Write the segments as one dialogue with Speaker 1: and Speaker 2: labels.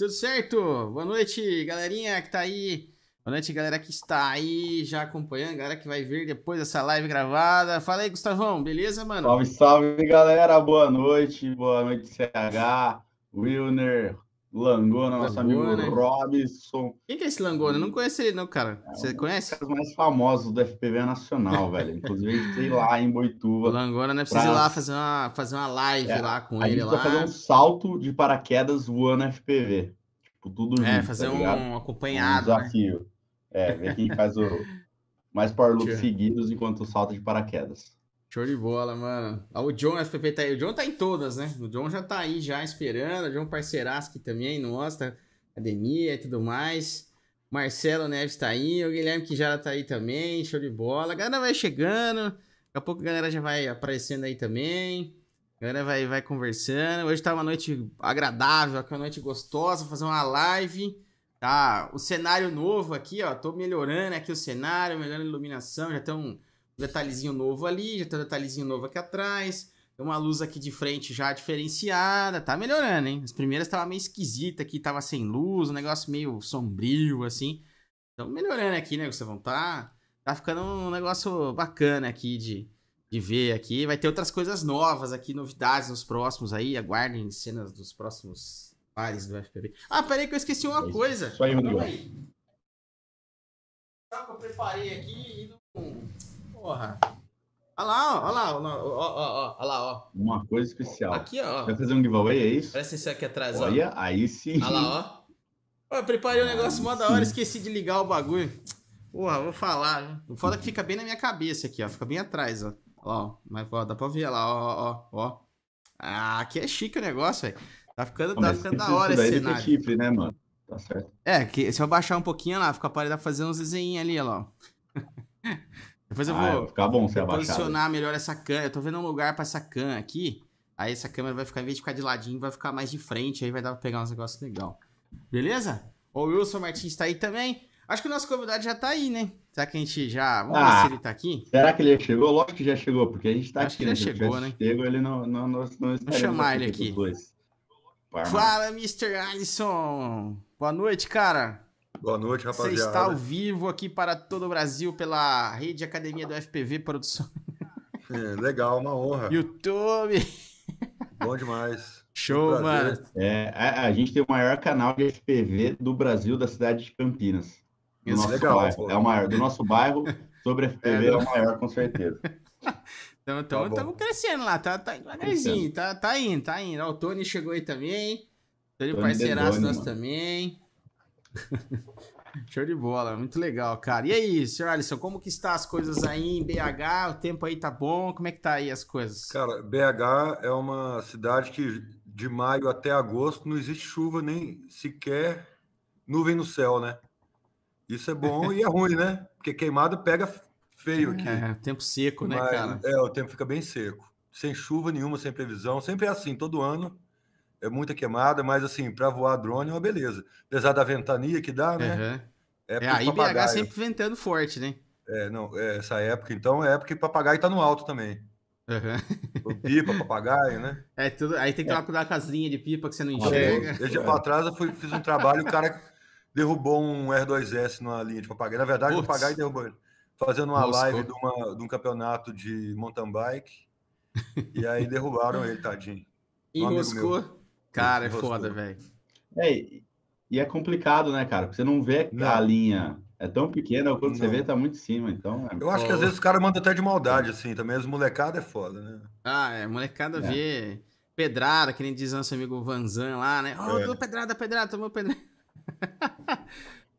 Speaker 1: Tudo certo? Boa noite, galerinha que tá aí. Boa noite, galera que está aí já acompanhando, galera que vai ver depois dessa live gravada. Fala aí, Gustavão, beleza, mano?
Speaker 2: Salve, salve, galera. Boa noite. Boa noite, CH, Wilner, Langona, nosso
Speaker 1: Langona.
Speaker 2: amigo Robson.
Speaker 1: Quem que é esse Langona? Eu não conheço ele, não, cara.
Speaker 2: É
Speaker 1: Você
Speaker 2: um
Speaker 1: conhece?
Speaker 2: dos caras mais famosos do FPV Nacional, velho. Inclusive, sei lá, em
Speaker 1: O
Speaker 2: Boituva.
Speaker 1: Langona, né? Precisa ir
Speaker 2: Pra-
Speaker 1: lá fazer uma, fazer uma live
Speaker 2: É,
Speaker 1: lá com ele lá.
Speaker 2: fazer um salto de paraquedas voando FPV. Tipo, tudo
Speaker 1: É,
Speaker 2: junto,
Speaker 1: fazer
Speaker 2: tá
Speaker 1: um
Speaker 2: ligado? Um
Speaker 1: acompanhado, né?
Speaker 2: desafio. É, ver quem faz o mais power loops
Speaker 1: Tchau.
Speaker 2: seguidos enquanto salta de paraquedas.
Speaker 1: Show de bola, mano. Ah, o John FPP tá aí. O John tá em todas, né? O John já tá aí, já esperando. O John parceiraço também, nossa, academia e tudo mais. Marcelo Neves tá aí. O Guilherme que já tá aí também. Show de bola. A galera vai chegando. Daqui a pouco a galera já vai aparecendo aí também. A galera vai, vai conversando. Hoje tá uma noite agradável, aqui uma noite gostosa. Fazer uma live. Tá, o cenário novo aqui, ó. Tô melhorando aqui o cenário, melhorando a iluminação. Já um detalhezinho novo ali, já tem um detalhezinho novo aqui atrás. Tem uma luz aqui de frente já diferenciada. Tá melhorando, hein? As primeiras tava meio esquisita aqui, tava sem luz, um negócio meio sombrio, assim. Então melhorando aqui, né, Gustavão? Tá, tá ficando um negócio bacana aqui de, de ver aqui. Vai ter outras coisas novas aqui, novidades nos próximos aí. Aguardem cenas dos próximos pares do FPV. Ah, peraí que eu esqueci uma
Speaker 2: É
Speaker 1: coisa.
Speaker 2: Isso aí, Rodrigo.
Speaker 1: aí. Sabe que eu preparei aqui e não... Porra. Olha lá, olha lá, olha lá, ó.
Speaker 2: Uma coisa especial.
Speaker 1: Aqui, ó.
Speaker 2: Vai fazer um giveaway, é isso?
Speaker 1: Presta atenção aqui atrás, ó.
Speaker 2: Olha, aí sim.
Speaker 1: Olha lá, ó. Eu preparei um negócio mó da hora, esqueci de ligar o bagulho. Porra, vou falar. viu? O foda é que fica bem na minha cabeça aqui, ó. Fica bem atrás, ó. Ó, mas ó, dá pra ver lá, ó, ó, ó. Ah, aqui é chique o negócio, velho. Tá ficando, tá ficando da hora esse
Speaker 2: ter
Speaker 1: cenário.
Speaker 2: chifre, né, mano? Tá certo.
Speaker 1: É, que se eu baixar um pouquinho lá, fica para fazer uns desenhinhos ali, lá. ó. Depois eu
Speaker 2: Ah,
Speaker 1: vou
Speaker 2: ficar bom se
Speaker 1: vou
Speaker 2: abaixar.
Speaker 1: posicionar melhor essa cam. Eu tô vendo um lugar pra essa cam aqui. Aí essa câmera vai ficar, em vez de ficar de ladinho, vai ficar mais de frente. Aí vai dar pra pegar uns negócios legais. Beleza? O Wilson Martins tá aí também. Acho que o nosso convidado já tá aí, né? Será que a gente já. Vamos ver
Speaker 2: Ah.
Speaker 1: se ele tá aqui.
Speaker 2: Será que ele já chegou? Lógico que já chegou, porque a gente tá
Speaker 1: Acho
Speaker 2: aqui,
Speaker 1: que
Speaker 2: né?
Speaker 1: já
Speaker 2: ele
Speaker 1: chegou, né?
Speaker 2: Chego, ele não, não, não, não estaremos
Speaker 1: chamar ele aqui. Fala, Mr. Alisson. Boa noite, cara.
Speaker 3: Boa noite,
Speaker 1: Você
Speaker 3: rapaziada.
Speaker 1: está ao vivo aqui para todo o Brasil pela Rede Academia do FPV Produção
Speaker 3: É, legal, uma honra.
Speaker 1: YouTube.
Speaker 3: Bom demais.
Speaker 1: Show,
Speaker 3: Um
Speaker 1: mano.
Speaker 2: É, a, a gente tem o maior canal de FPV do Brasil, da cidade de Campinas. Do
Speaker 1: Isso.
Speaker 2: nosso
Speaker 3: Legal,
Speaker 2: bairro.
Speaker 3: pô.
Speaker 2: É o maior. Do nosso bairro, sobre FPV,
Speaker 3: É,
Speaker 2: é, o maior, com certeza.
Speaker 1: Então,
Speaker 3: Tá
Speaker 1: estamos crescendo lá, tá, tá devagarzinho, tá, tá indo, tá indo. Ó, o Tony chegou aí também. Tony
Speaker 2: Tony
Speaker 1: parceiraço nosso também. Show de bola, muito legal, cara. E aí, senhor Alisson, como que está as coisas aí em BH? O tempo aí tá bom? Como é que tá aí as coisas?
Speaker 3: Cara, BH é uma cidade que de maio até agosto não existe chuva nem sequer nuvem no céu, né? Isso é bom e é ruim, né? Porque queimada pega feio aqui.
Speaker 1: É, tempo seco, né,
Speaker 3: Mas,
Speaker 1: cara?
Speaker 3: é, o tempo fica bem seco. Sem chuva nenhuma, sem previsão. Sempre é assim, todo ano. É muita queimada, mas assim, para voar drone é uma beleza. Apesar da ventania que dá, né?
Speaker 1: Aham.
Speaker 3: É
Speaker 1: É,
Speaker 3: época de
Speaker 1: aí BH
Speaker 3: papagaio.
Speaker 1: sempre ventando forte, né?
Speaker 3: É, não, é, essa época, então, é época que papagaio tá no alto também.
Speaker 1: Aham.
Speaker 3: O pipa, papagaio, né?
Speaker 1: É, tudo, aí tem que tomar cuidado com as linhas de pipa que você não
Speaker 2: Olha,
Speaker 1: enxerga.
Speaker 3: Esse dia pra trás eu fui, fiz um trabalho e o cara derrubou um R2S numa linha de papagaio. Na verdade, o papagaio derrubou ele. Fazendo uma live de, uma- de um campeonato de mountain bike. E aí derrubaram ele, tadinho. Um
Speaker 1: Enroscou. Cara, é
Speaker 3: Enroscou.
Speaker 1: foda, velho.
Speaker 2: É, e é complicado, né, cara? Porque você não vê que
Speaker 3: Não.
Speaker 2: a linha é tão pequena, quando você vê, tá muito em cima. Então, é-
Speaker 3: Eu acho que às vezes os caras mandam até de maldade, assim, também. As molecadas é foda, né?
Speaker 1: Ah, é, molecada
Speaker 2: É.
Speaker 1: vê pedrada, que nem diz nosso amigo Vanzan lá, né? Ó,
Speaker 3: É.
Speaker 1: pedrada, pedrada, tomou pedrada.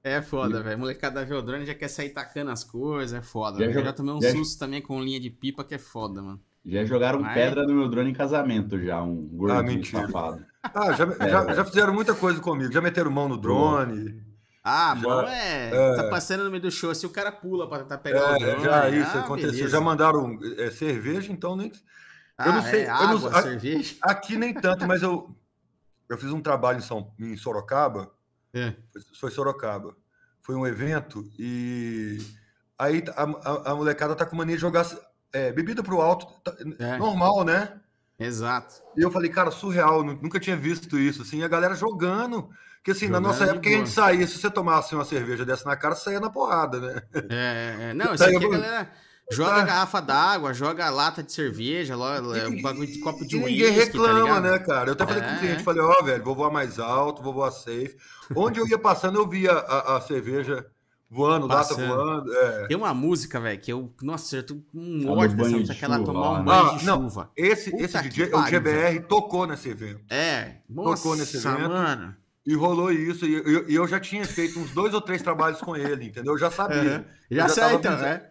Speaker 1: é foda, velho. Molecada vê o drone já quer sair tacando as coisas, é foda. Eu já tomei um
Speaker 2: já-
Speaker 1: susto também com linha de pipa que é foda, mano.
Speaker 2: Já jogaram
Speaker 1: Mas-
Speaker 2: pedra no meu drone em casamento já, um gordinho
Speaker 3: mentira.
Speaker 2: safado.
Speaker 3: Ah, já,
Speaker 2: É,
Speaker 3: já, já fizeram muita coisa comigo. Já meteram mão no drone.
Speaker 1: Ah,
Speaker 3: Já-
Speaker 1: bom é,
Speaker 3: é.
Speaker 1: Tá passando no meio do show, se o cara pula pra tentar pegar o
Speaker 3: É,
Speaker 1: drone.
Speaker 3: já isso
Speaker 1: ah,
Speaker 3: aconteceu.
Speaker 1: beleza.
Speaker 3: Já mandaram é, cerveja, então nem.
Speaker 1: Ah,
Speaker 3: eu não sei,
Speaker 1: É,
Speaker 3: eu não-
Speaker 1: água,
Speaker 3: a-
Speaker 1: cerveja.
Speaker 3: Aqui nem tanto, mas eu, eu fiz um trabalho em, São, em Sorocaba.
Speaker 1: É.
Speaker 3: Foi- Foi Sorocaba. Foi um evento e aí a, a- a molecada tá com mania de jogar é, bebida pro alto. tá-
Speaker 1: É.
Speaker 3: Normal, né?
Speaker 1: Exato.
Speaker 3: E eu falei, cara, surreal, nu- nunca tinha visto isso, assim, a galera jogando. Porque assim, na
Speaker 1: Jogando
Speaker 3: nossa
Speaker 1: de
Speaker 3: época a gente saía, se você tomasse uma cerveja dessa na cara, saía na porrada, né?
Speaker 1: É, é, não, isso
Speaker 3: Tá,
Speaker 1: aqui a galera joga
Speaker 3: Tá.
Speaker 1: garrafa d'água, joga lata de cerveja, lo-
Speaker 3: E-
Speaker 1: bagulho de copo de
Speaker 3: e
Speaker 1: uísque,
Speaker 3: ninguém
Speaker 1: tá
Speaker 3: reclama,
Speaker 1: ligado?
Speaker 3: né, cara? Eu até falei com
Speaker 1: É,
Speaker 3: o cliente,
Speaker 1: é.
Speaker 3: falei, ó, velho, vou voar mais alto, vou voar safe. Onde eu ia passando, eu via a, a cerveja voando, lata
Speaker 1: Passando.
Speaker 3: voando. É.
Speaker 1: Tem uma música, velho, que eu. Nossa, eu tô com um
Speaker 2: do
Speaker 1: ódio dessa música,
Speaker 2: de
Speaker 1: que ela
Speaker 2: chuva
Speaker 1: tomar um banho
Speaker 3: Ah,
Speaker 1: de
Speaker 3: não.
Speaker 1: chuva.
Speaker 3: Esse,
Speaker 1: Puta
Speaker 3: esse DJ, o
Speaker 1: pariu,
Speaker 3: GBR tocou nesse evento.
Speaker 1: É,
Speaker 3: Tocou
Speaker 1: nossa,
Speaker 3: nesse evento.
Speaker 1: mano.
Speaker 3: E rolou isso, e eu, eu já tinha feito uns dois ou três trabalhos com ele, entendeu? Eu já sabia.
Speaker 1: Uhum. Já,
Speaker 3: Eu
Speaker 1: sei,
Speaker 3: tava
Speaker 1: então,
Speaker 3: avisando.
Speaker 1: né?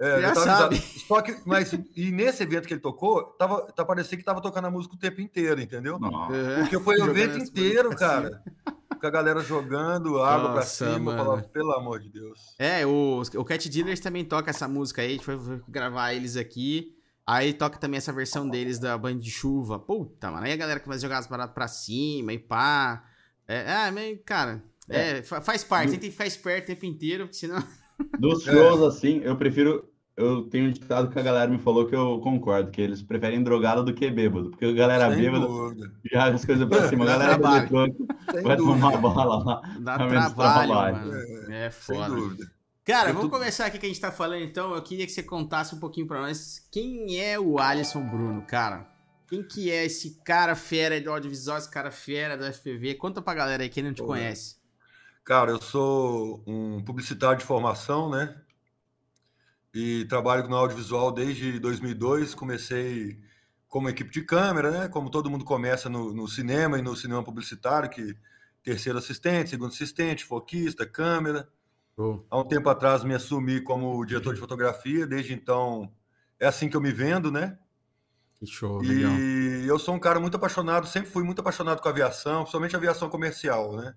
Speaker 3: É,
Speaker 1: Já sabe.
Speaker 3: Só que, mas, e nesse evento que ele tocou, tava, tá parecia que tava tocando a música o tempo inteiro, entendeu?
Speaker 1: Uhum.
Speaker 3: Porque foi o evento inteiro,
Speaker 1: música assim.
Speaker 3: a galera jogando água
Speaker 1: Nossa,
Speaker 3: pra cima, falava, pelo amor de Deus.
Speaker 1: É, o, o Cat Dealers também toca essa música aí, a gente foi, gravar eles aqui. Aí toca também essa versão deles da Band de Chuva. Puta, mano. Aí a galera começa a jogar as paradas pra cima e pá. É, ah, mas, cara, é, fa- faz parte. Tem que ficar esperto o tempo inteiro, porque senão.
Speaker 2: Dos
Speaker 3: É.
Speaker 2: shows, assim, eu prefiro. Eu tenho um ditado que a galera me falou que eu concordo, que eles preferem drogado do que bêbado. Porque a galera
Speaker 3: Sem
Speaker 2: bêbada
Speaker 3: dúvida.
Speaker 2: joga as coisas pra cima. A galera vai
Speaker 3: dúvida.
Speaker 2: tomar bala lá.
Speaker 1: Dá
Speaker 2: É
Speaker 1: trabalho,
Speaker 2: trabalho.
Speaker 1: mano. É
Speaker 3: Sem
Speaker 1: foda. Cara,
Speaker 3: Eu
Speaker 1: vamos
Speaker 3: tô-
Speaker 1: começar aqui que a gente tá falando então. Eu queria que você contasse um pouquinho pra nós quem é o Alisson Bruno, cara. Quem que é esse cara fera do audiovisual, esse cara fera do FPV? Conta pra galera aí quem não te
Speaker 3: Pô,
Speaker 1: conhece.
Speaker 3: Cara, eu sou um publicitário de formação, né? E trabalho no audiovisual desde 2002. Comecei como equipe de câmera, né? Como todo mundo começa no, no cinema e no cinema publicitário, que terceiro assistente, segundo assistente, foquista, câmera. Há um tempo atrás me assumi como diretor de fotografia, desde então é assim que eu me vendo, né?
Speaker 1: Que show, legal.
Speaker 3: E eu sou um cara muito apaixonado, sempre fui muito apaixonado com aviação, principalmente aviação comercial, né?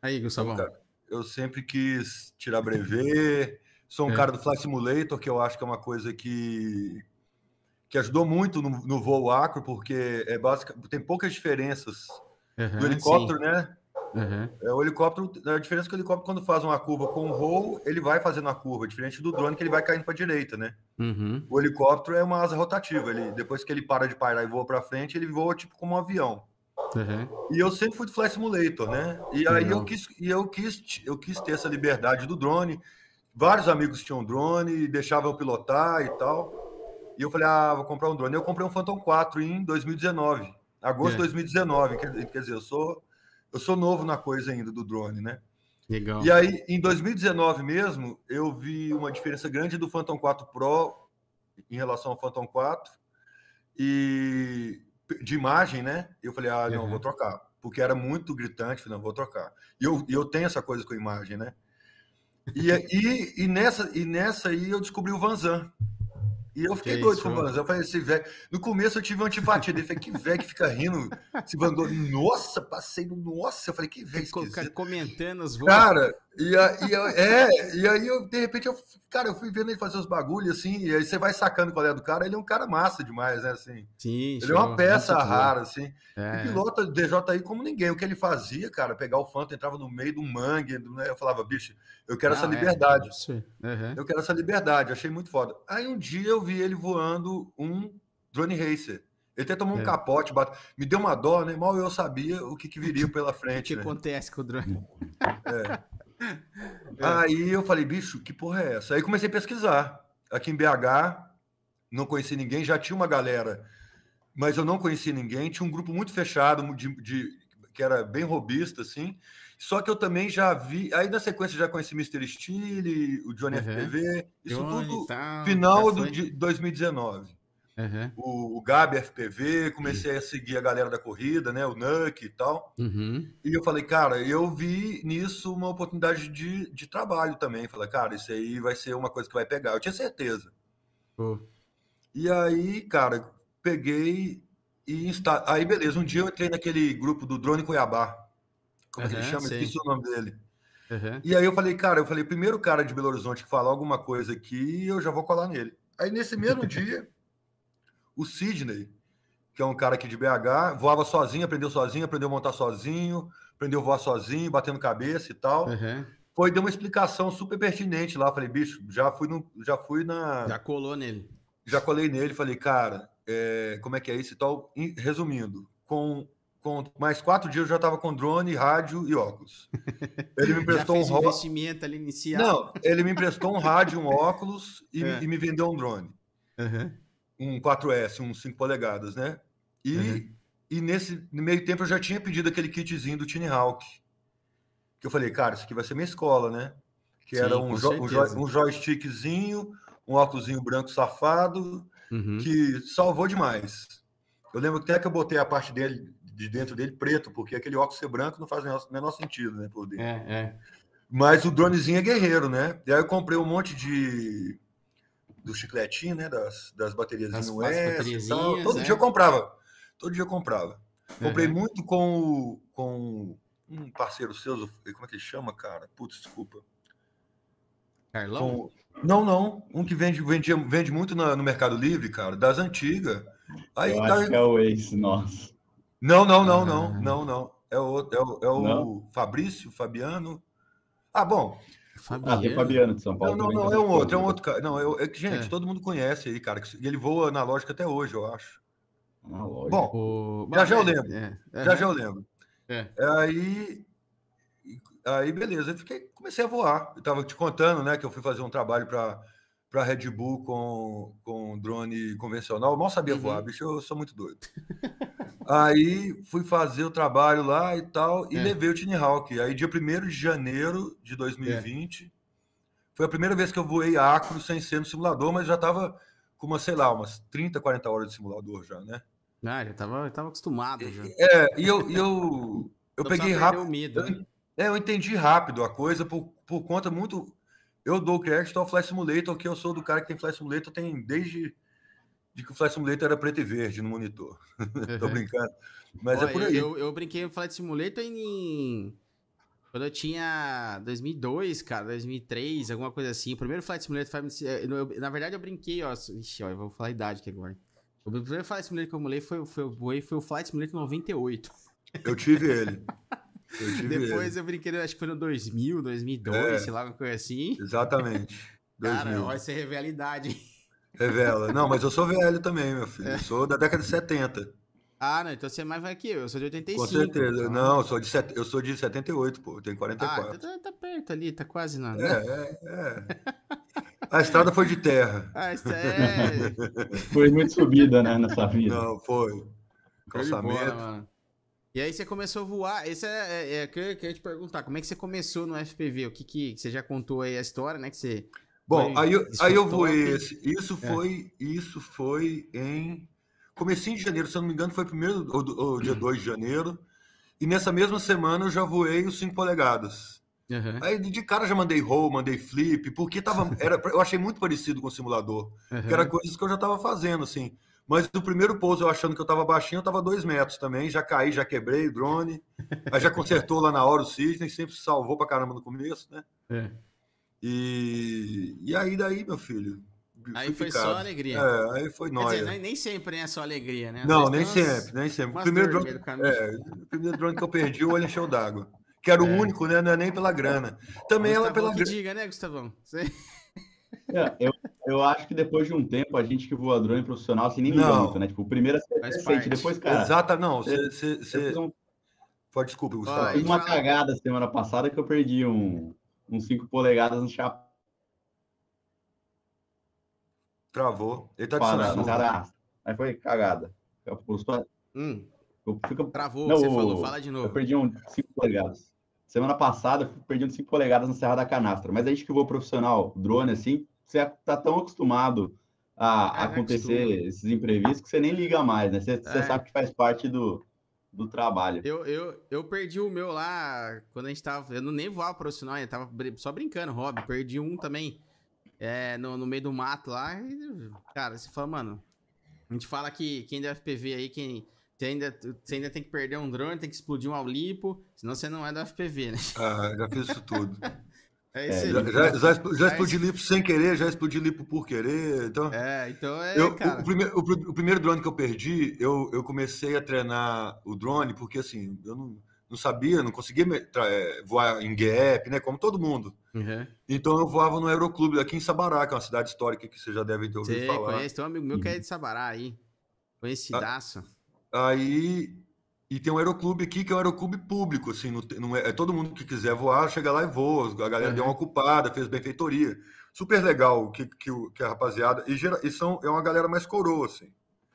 Speaker 1: Aí, Gustavão.
Speaker 3: Cara, eu sempre quis tirar brevet, sou um
Speaker 1: É.
Speaker 3: cara do Flight Simulator, que eu acho que é uma coisa que, que ajudou muito no, no voo acro, porque é básica, tem poucas diferenças
Speaker 1: Aham,
Speaker 3: do helicóptero, né?
Speaker 1: sim. Aham.
Speaker 3: É, o helicóptero, a diferença é que o helicóptero, quando faz uma curva com o voo, ele vai fazendo a curva, diferente do drone, que ele vai caindo para a direita, né?
Speaker 1: Uhum.
Speaker 3: O helicóptero é uma asa rotativa, ele, depois que ele para de pairar e voa para frente, ele voa tipo como um avião.
Speaker 1: Aham.
Speaker 3: E eu sempre fui do Flight Simulator, né? E aí eu quis, e eu quis, eu quis ter essa liberdade do drone. Vários amigos tinham drone, deixavam eu pilotar e tal. E eu falei, ah, vou comprar um drone. Eu comprei um Phantom 4 em 2019, agosto
Speaker 1: É.
Speaker 3: de 2019. Quer, quer dizer, eu sou, eu sou novo na coisa ainda do drone, né?
Speaker 1: Legal.
Speaker 3: E aí, em 2019 mesmo, eu vi uma diferença grande do Phantom 4 Pro em relação ao Phantom 4 e de imagem, né? Eu falei, ah, não,
Speaker 1: Uhum.
Speaker 3: vou trocar, porque era muito gritante, falei, não, vou trocar. E eu, e eu tenho essa coisa com imagem, né? E, e, e, nessa, e nessa aí eu descobri o Vanzan. E eu fiquei
Speaker 1: Que
Speaker 3: doido
Speaker 1: isso,
Speaker 3: com o. Vanzan. Eu falei, esse velho. No começo eu tive antipatia dele. Falei, que velho que fica rindo. Esse Vandor. Nossa, passei no. Nossa, eu falei, que velho.
Speaker 1: Comentando os voos.
Speaker 3: Cara, e, a- e a- é, e aí eu, de repente, eu, cara, eu fui vendo ele fazer os bagulhos assim, e aí você vai sacando qual é do cara, ele é um cara massa demais, né? Assim,
Speaker 1: Sim,
Speaker 3: ele é uma
Speaker 1: show.
Speaker 3: peça
Speaker 1: Muito bom.
Speaker 3: rara, assim.
Speaker 1: É.
Speaker 3: E pilota DJI como ninguém. O que ele fazia, cara, pegar o Phantom, entrava no meio do mangue, né? eu falava, bicho, eu quero essa
Speaker 1: Não, é,
Speaker 3: liberdade.
Speaker 1: isso. Aham.
Speaker 3: Eu quero essa liberdade, achei muito foda. Aí um dia eu vi ele voando um drone racer. Ele até tomou um
Speaker 1: É.
Speaker 3: capote, bate... me deu uma dó, né? Mal eu sabia o que, que viria pela
Speaker 1: O que
Speaker 3: frente. né?
Speaker 1: acontece com o drone? É.
Speaker 3: Aí eu falei, bicho, que porra é essa? Aí comecei a pesquisar. Aqui em BH, não conheci ninguém, já tinha uma galera, mas eu não conhecia ninguém. Tinha um grupo muito fechado, de, de- que era bem robista, assim. Só que eu também já vi. Aí na sequência já conheci Mr. Steele, o Johnny
Speaker 1: Uhum.
Speaker 3: FPV, isso
Speaker 1: Johnny
Speaker 3: tudo
Speaker 1: tal,
Speaker 3: final do, de 2019.
Speaker 1: Aham.
Speaker 3: O, o Gabi FPV, comecei a seguir a galera da corrida, né? O Nuck e tal.
Speaker 1: Uhum.
Speaker 3: E eu falei, cara, eu vi nisso uma oportunidade de, de trabalho também. Falei, cara, isso aí vai ser uma coisa que vai pegar. Eu tinha certeza.
Speaker 1: Pô.
Speaker 3: E aí, cara, peguei e insta... aí beleza. Um dia eu entrei naquele grupo do Drone Cuiabá. Como é que ele chama?
Speaker 1: sei.
Speaker 3: Esqueci o nome dele. E aí eu falei, cara, eu falei, primeiro cara de Belo Horizonte que falar alguma coisa aqui, eu já vou colar nele. Aí nesse mesmo dia, o Sidney, que é um cara aqui de BH, voava sozinho, aprendeu sozinho, aprendeu a montar sozinho, aprendeu a voar sozinho, batendo cabeça e tal.
Speaker 1: Aham.
Speaker 3: Foi, deu uma explicação super pertinente lá. Falei, bicho, já fui, no, já fui na.
Speaker 1: Já colou nele.
Speaker 3: Já colei nele, falei, cara, é, como é que é isso e tal. Resumindo, com, com mais quatro dias eu já estava com drone, rádio e óculos. Ele me emprestou um ro-
Speaker 1: investimento ali inicial.
Speaker 3: Não, ele me emprestou um rádio, um óculos e,
Speaker 1: É.
Speaker 3: e me vendeu um drone.
Speaker 1: Aham.
Speaker 3: Um 4S, um 5 polegadas, né? E,
Speaker 1: Uhum.
Speaker 3: e nesse meio tempo eu já tinha pedido aquele kitzinho do Tiny Hawk. Que eu falei, cara, isso aqui vai ser minha escola, né? Que
Speaker 1: Sim,
Speaker 3: era um, jo- um, um joystickzinho, um óculosinho branco safado,
Speaker 1: Uhum.
Speaker 3: que salvou demais. Eu lembro até que eu botei a parte dele, de dentro dele preto, porque aquele óculos ser branco não faz o menor, menor sentido, né? Por dentro.
Speaker 1: É, é.
Speaker 3: Mas o dronezinho é guerreiro, né? E aí eu comprei um monte de do chicletinho, né? Das, das baterias
Speaker 1: Das-
Speaker 3: tal.
Speaker 1: bateriazinhas,
Speaker 3: Todo
Speaker 1: é.
Speaker 3: dia eu comprava. Todo dia eu comprava. Comprei
Speaker 1: Uhum.
Speaker 3: muito com, o- com um parceiro seu, como é que ele chama, cara? Putz, desculpa.
Speaker 1: Carlão?
Speaker 3: Com- Não, não. Um que vende, vende, vende muito na- no Mercado Livre, cara, das antigas. Aí
Speaker 2: Eu
Speaker 3: tá-
Speaker 2: acho que é o Ace, nossa.
Speaker 3: Não, não, não,
Speaker 1: Ah.
Speaker 3: não, não, não. É o, é o, é o
Speaker 2: Não?
Speaker 3: Fabrício, Fabiano. Ah, bom.
Speaker 2: Ah, tem o Fabiano de São
Speaker 3: Não,
Speaker 2: Paulo.
Speaker 3: não,
Speaker 2: também,
Speaker 3: não,
Speaker 2: que
Speaker 3: é um outro, é um
Speaker 2: bom.
Speaker 3: outro cara. Não, é, é que, gente,
Speaker 1: É.
Speaker 3: todo mundo conhece aí, cara. que- E ele voa na lógica até hoje, eu acho.
Speaker 2: Ah.
Speaker 3: Bom,
Speaker 1: O...
Speaker 3: Já, já eu
Speaker 1: é,
Speaker 3: lembro.
Speaker 1: é,
Speaker 3: já
Speaker 1: aham.
Speaker 3: já eu lembro.
Speaker 1: É.
Speaker 3: Aí, aí beleza, eu fiquei, comecei a voar. Eu tava te contando, né, que eu fui fazer um trabalho para para Red Bull com, com drone convencional. Eu mal sabia
Speaker 1: Uhum.
Speaker 3: voar, bicho, eu sou muito doido. aí fui fazer o trabalho lá e tal, e
Speaker 1: É.
Speaker 3: levei o Tiny Hawk. Aí, dia 1 de janeiro de 2020, foi a primeira vez que eu voei acro sem ser no simulador, mas já tava com umas, sei lá, umas 30, 40 horas de simulador já, né?
Speaker 1: Ah, já tava, eu tava acostumado já.
Speaker 3: É, e eu, e eu, eu peguei rápido.
Speaker 1: medo, né?
Speaker 3: É, eu entendi rápido a coisa por, por conta muito. Eu dou crédito ao Flight Simulator, que eu sou do cara que tem Flight Simulator tem desde de que o Flight Simulator era preto e verde no monitor. Tô
Speaker 1: Uhum.
Speaker 3: brincando. Mas
Speaker 1: Ó,
Speaker 3: é por aí.
Speaker 1: Eu, eu brinquei no Flight Simulator em. Quando eu tinha 2002, cara, 2003, alguma coisa assim. O primeiro Flight Simulator foi. eu- Na verdade, eu brinquei, ó. Ixi, ó, eu vou falar a idade aqui agora. O primeiro Flight Simulator que eu mulei foi, foi, foi, foi o Flight Simulator 98.
Speaker 3: Eu tive ele. Eu
Speaker 1: Depois
Speaker 3: ele.
Speaker 1: eu brinquei, acho que foi no 2000, 2002,
Speaker 3: É.
Speaker 1: sei lá, alguma coisa assim.
Speaker 3: Exatamente.
Speaker 1: Cara,
Speaker 3: 2000.
Speaker 1: vai ser rivalidade.
Speaker 3: Revela. Não, mas eu sou velho também, meu filho. Eu sou da década de 70.
Speaker 1: Ah, não, então você é mais velho que eu. Eu sou de 85.
Speaker 3: Com certeza.
Speaker 1: então-
Speaker 3: Não, eu sou, de set... eu sou de 78, pô. Eu tenho
Speaker 1: Ah,
Speaker 3: 44.
Speaker 1: então tá, tá perto ali, tá quase na.
Speaker 3: É, é, é. A estrada foi de terra.
Speaker 1: Ah, isso é.
Speaker 2: Foi muito subida, né, nessa vida.
Speaker 3: Não, foi.
Speaker 1: Bola,
Speaker 3: Calçamento.
Speaker 1: mano. E aí você começou a voar. Esse é, é, é que eu queria te perguntar, como é que você começou no FPV? O que que você já contou aí a história, né? Que você.
Speaker 3: Bom,
Speaker 1: Foi
Speaker 3: aí eu, aí eu voei
Speaker 1: né?
Speaker 3: esse. Isso foi, isso foi em comecinho de janeiro, se eu não me engano, foi primeiro ou, ou dia 2 de janeiro. E nessa mesma semana eu já voei os 5 polegadas.
Speaker 1: Aham,
Speaker 3: Aí de cara já mandei roll, mandei flip, porque tava, era, eu achei muito parecido com o simulador. Que era coisas que eu já estava fazendo, assim. Mas no primeiro pouso, eu achando que eu estava baixinho, eu estava dois metros também. Já caí, já quebrei o drone. Aí já consertou lá na hora o Cisne, sempre salvou pra caramba no começo, né?
Speaker 1: É.
Speaker 3: E, e aí daí, meu filho.
Speaker 1: Aí foi
Speaker 3: ficado.
Speaker 1: só alegria.
Speaker 3: É, aí foi
Speaker 1: dizer, nem, sempre é só alegria, né? Às
Speaker 3: Não, nem
Speaker 1: umas-
Speaker 3: sempre, nem sempre. O primeiro, drone,
Speaker 1: do
Speaker 3: é, o primeiro drone que eu perdi, o olho encheu d'água. Que era o
Speaker 1: É.
Speaker 3: único, né? Não é nem pela grana. Também ela
Speaker 1: Gustavão
Speaker 3: pela grana.
Speaker 1: diga, né, Gustavão? Você-
Speaker 2: É, eu, eu acho que depois de um tempo, a gente que voa drone profissional, assim, nem liga
Speaker 3: Não.
Speaker 2: muito, né? Tipo, o primeiro sente,
Speaker 1: parte.
Speaker 2: depois, cara,
Speaker 3: Exata, não. Você,
Speaker 2: eu eu um-
Speaker 3: Pode, desculpa, Gustavo.
Speaker 1: aí
Speaker 2: fiz uma cagada semana passada que eu perdi um, uns 5 polegadas no chapéu
Speaker 3: Travou. Ele tá de
Speaker 2: para,
Speaker 3: Samsung.
Speaker 2: cara. Aí foi cagada. Eu,
Speaker 1: Hum,
Speaker 2: eu, fico-
Speaker 1: travou,
Speaker 2: Não,
Speaker 1: você falou. Fala de
Speaker 2: eu
Speaker 1: novo.
Speaker 2: perdi um 5 polegadas. Semana passada, eu perdi uns 5 polegadas na Serra da Canastra. Mas a gente que voa profissional, drone, assim, você tá tão acostumado a
Speaker 1: É,
Speaker 2: acontecer esses imprevistos que você nem liga mais, né? Você, você
Speaker 1: É.
Speaker 2: sabe que faz parte do, do trabalho.
Speaker 1: Eu, eu, eu perdi o meu lá quando a gente tava. Eu não nem voava profissional, eu tava só brincando, hobby. Perdi um também é, no, no meio do mato lá. e, cara, você fala, mano. A gente fala que quem da FPV aí, quem. Você ainda, você ainda tem que perder um drone, tem que explodir um aulipo, senão você não é da FPV, né?
Speaker 3: Ah, já fiz isso tudo.
Speaker 1: É
Speaker 2: É,
Speaker 1: isso aí.
Speaker 3: Já, já, já, expl- já
Speaker 1: Mas-
Speaker 3: explodi lipo sem querer, já explodi lipo por querer. Então,
Speaker 1: É, então é,
Speaker 3: eu, o,
Speaker 1: cara.
Speaker 3: o primeiro, o, o primeiro drone que eu perdi, eu, eu comecei a treinar o drone, porque assim, eu não, não sabia, não conseguia é, voar em gap, né? Como todo mundo.
Speaker 1: Uhum.
Speaker 3: Então eu voava no Aeroclube aqui em Sabará, que é uma cidade histórica que vocês já devem ter ouvido
Speaker 1: Você
Speaker 3: falar.
Speaker 1: conhece, tem um amigo meu que é de Sabará aí. Conhecidaço.
Speaker 3: Aí. E tem um aeroclube aqui que é um aeroclube público, assim, não, não é, é todo mundo que quiser voar, chega lá e voa. A galera
Speaker 1: Uhum.
Speaker 3: deu uma ocupada, fez benfeitoria. Super legal que, que, que a rapaziada. E, gera- e são, é uma galera mais coroa, assim.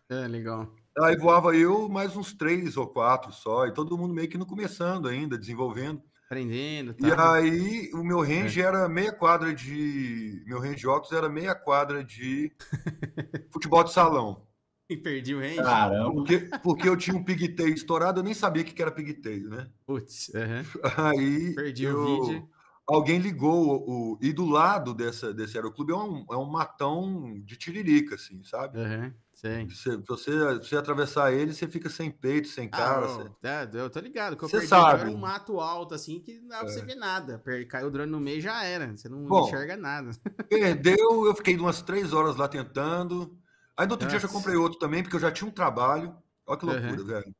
Speaker 1: É, legal.
Speaker 3: Aí voava eu mais uns três ou quatro só, e todo mundo meio que no começando ainda, desenvolvendo.
Speaker 1: Aprendendo,
Speaker 3: E
Speaker 1: tá?
Speaker 3: aí o meu range
Speaker 1: É.
Speaker 3: era meia quadra de. Meu range de óculos era meia quadra de futebol de salão.
Speaker 1: E perdi o range.
Speaker 2: Caramba.
Speaker 3: Porque, porque eu tinha um pigtail estourado, eu nem sabia o que era pigtail, né?
Speaker 1: Putz, aham.
Speaker 3: Aí
Speaker 1: perdi
Speaker 3: eu-
Speaker 1: o vídeo.
Speaker 3: alguém ligou o, o- e do lado dessa, desse aeroclube é um, é um matão de tiririca, assim, sabe?
Speaker 1: Aham, sei.
Speaker 3: Você, você, você atravessar ele, você fica sem peito, sem cara.
Speaker 1: Ah,
Speaker 3: você-
Speaker 1: ô, tá, eu tô ligado. Que eu
Speaker 3: Cê
Speaker 1: perdi
Speaker 3: sabe.
Speaker 1: era um mato alto, assim, que não dá pra você ver nada. Caiu o drone no meio já era. Você não
Speaker 3: Bom,
Speaker 1: enxerga nada.
Speaker 3: Perdeu, eu fiquei umas três horas lá tentando. Aí no outro dia eu já
Speaker 1: Nossa.
Speaker 3: comprei outro também, porque eu já tinha um trabalho. Olha que loucura,
Speaker 1: Aham.
Speaker 3: velho.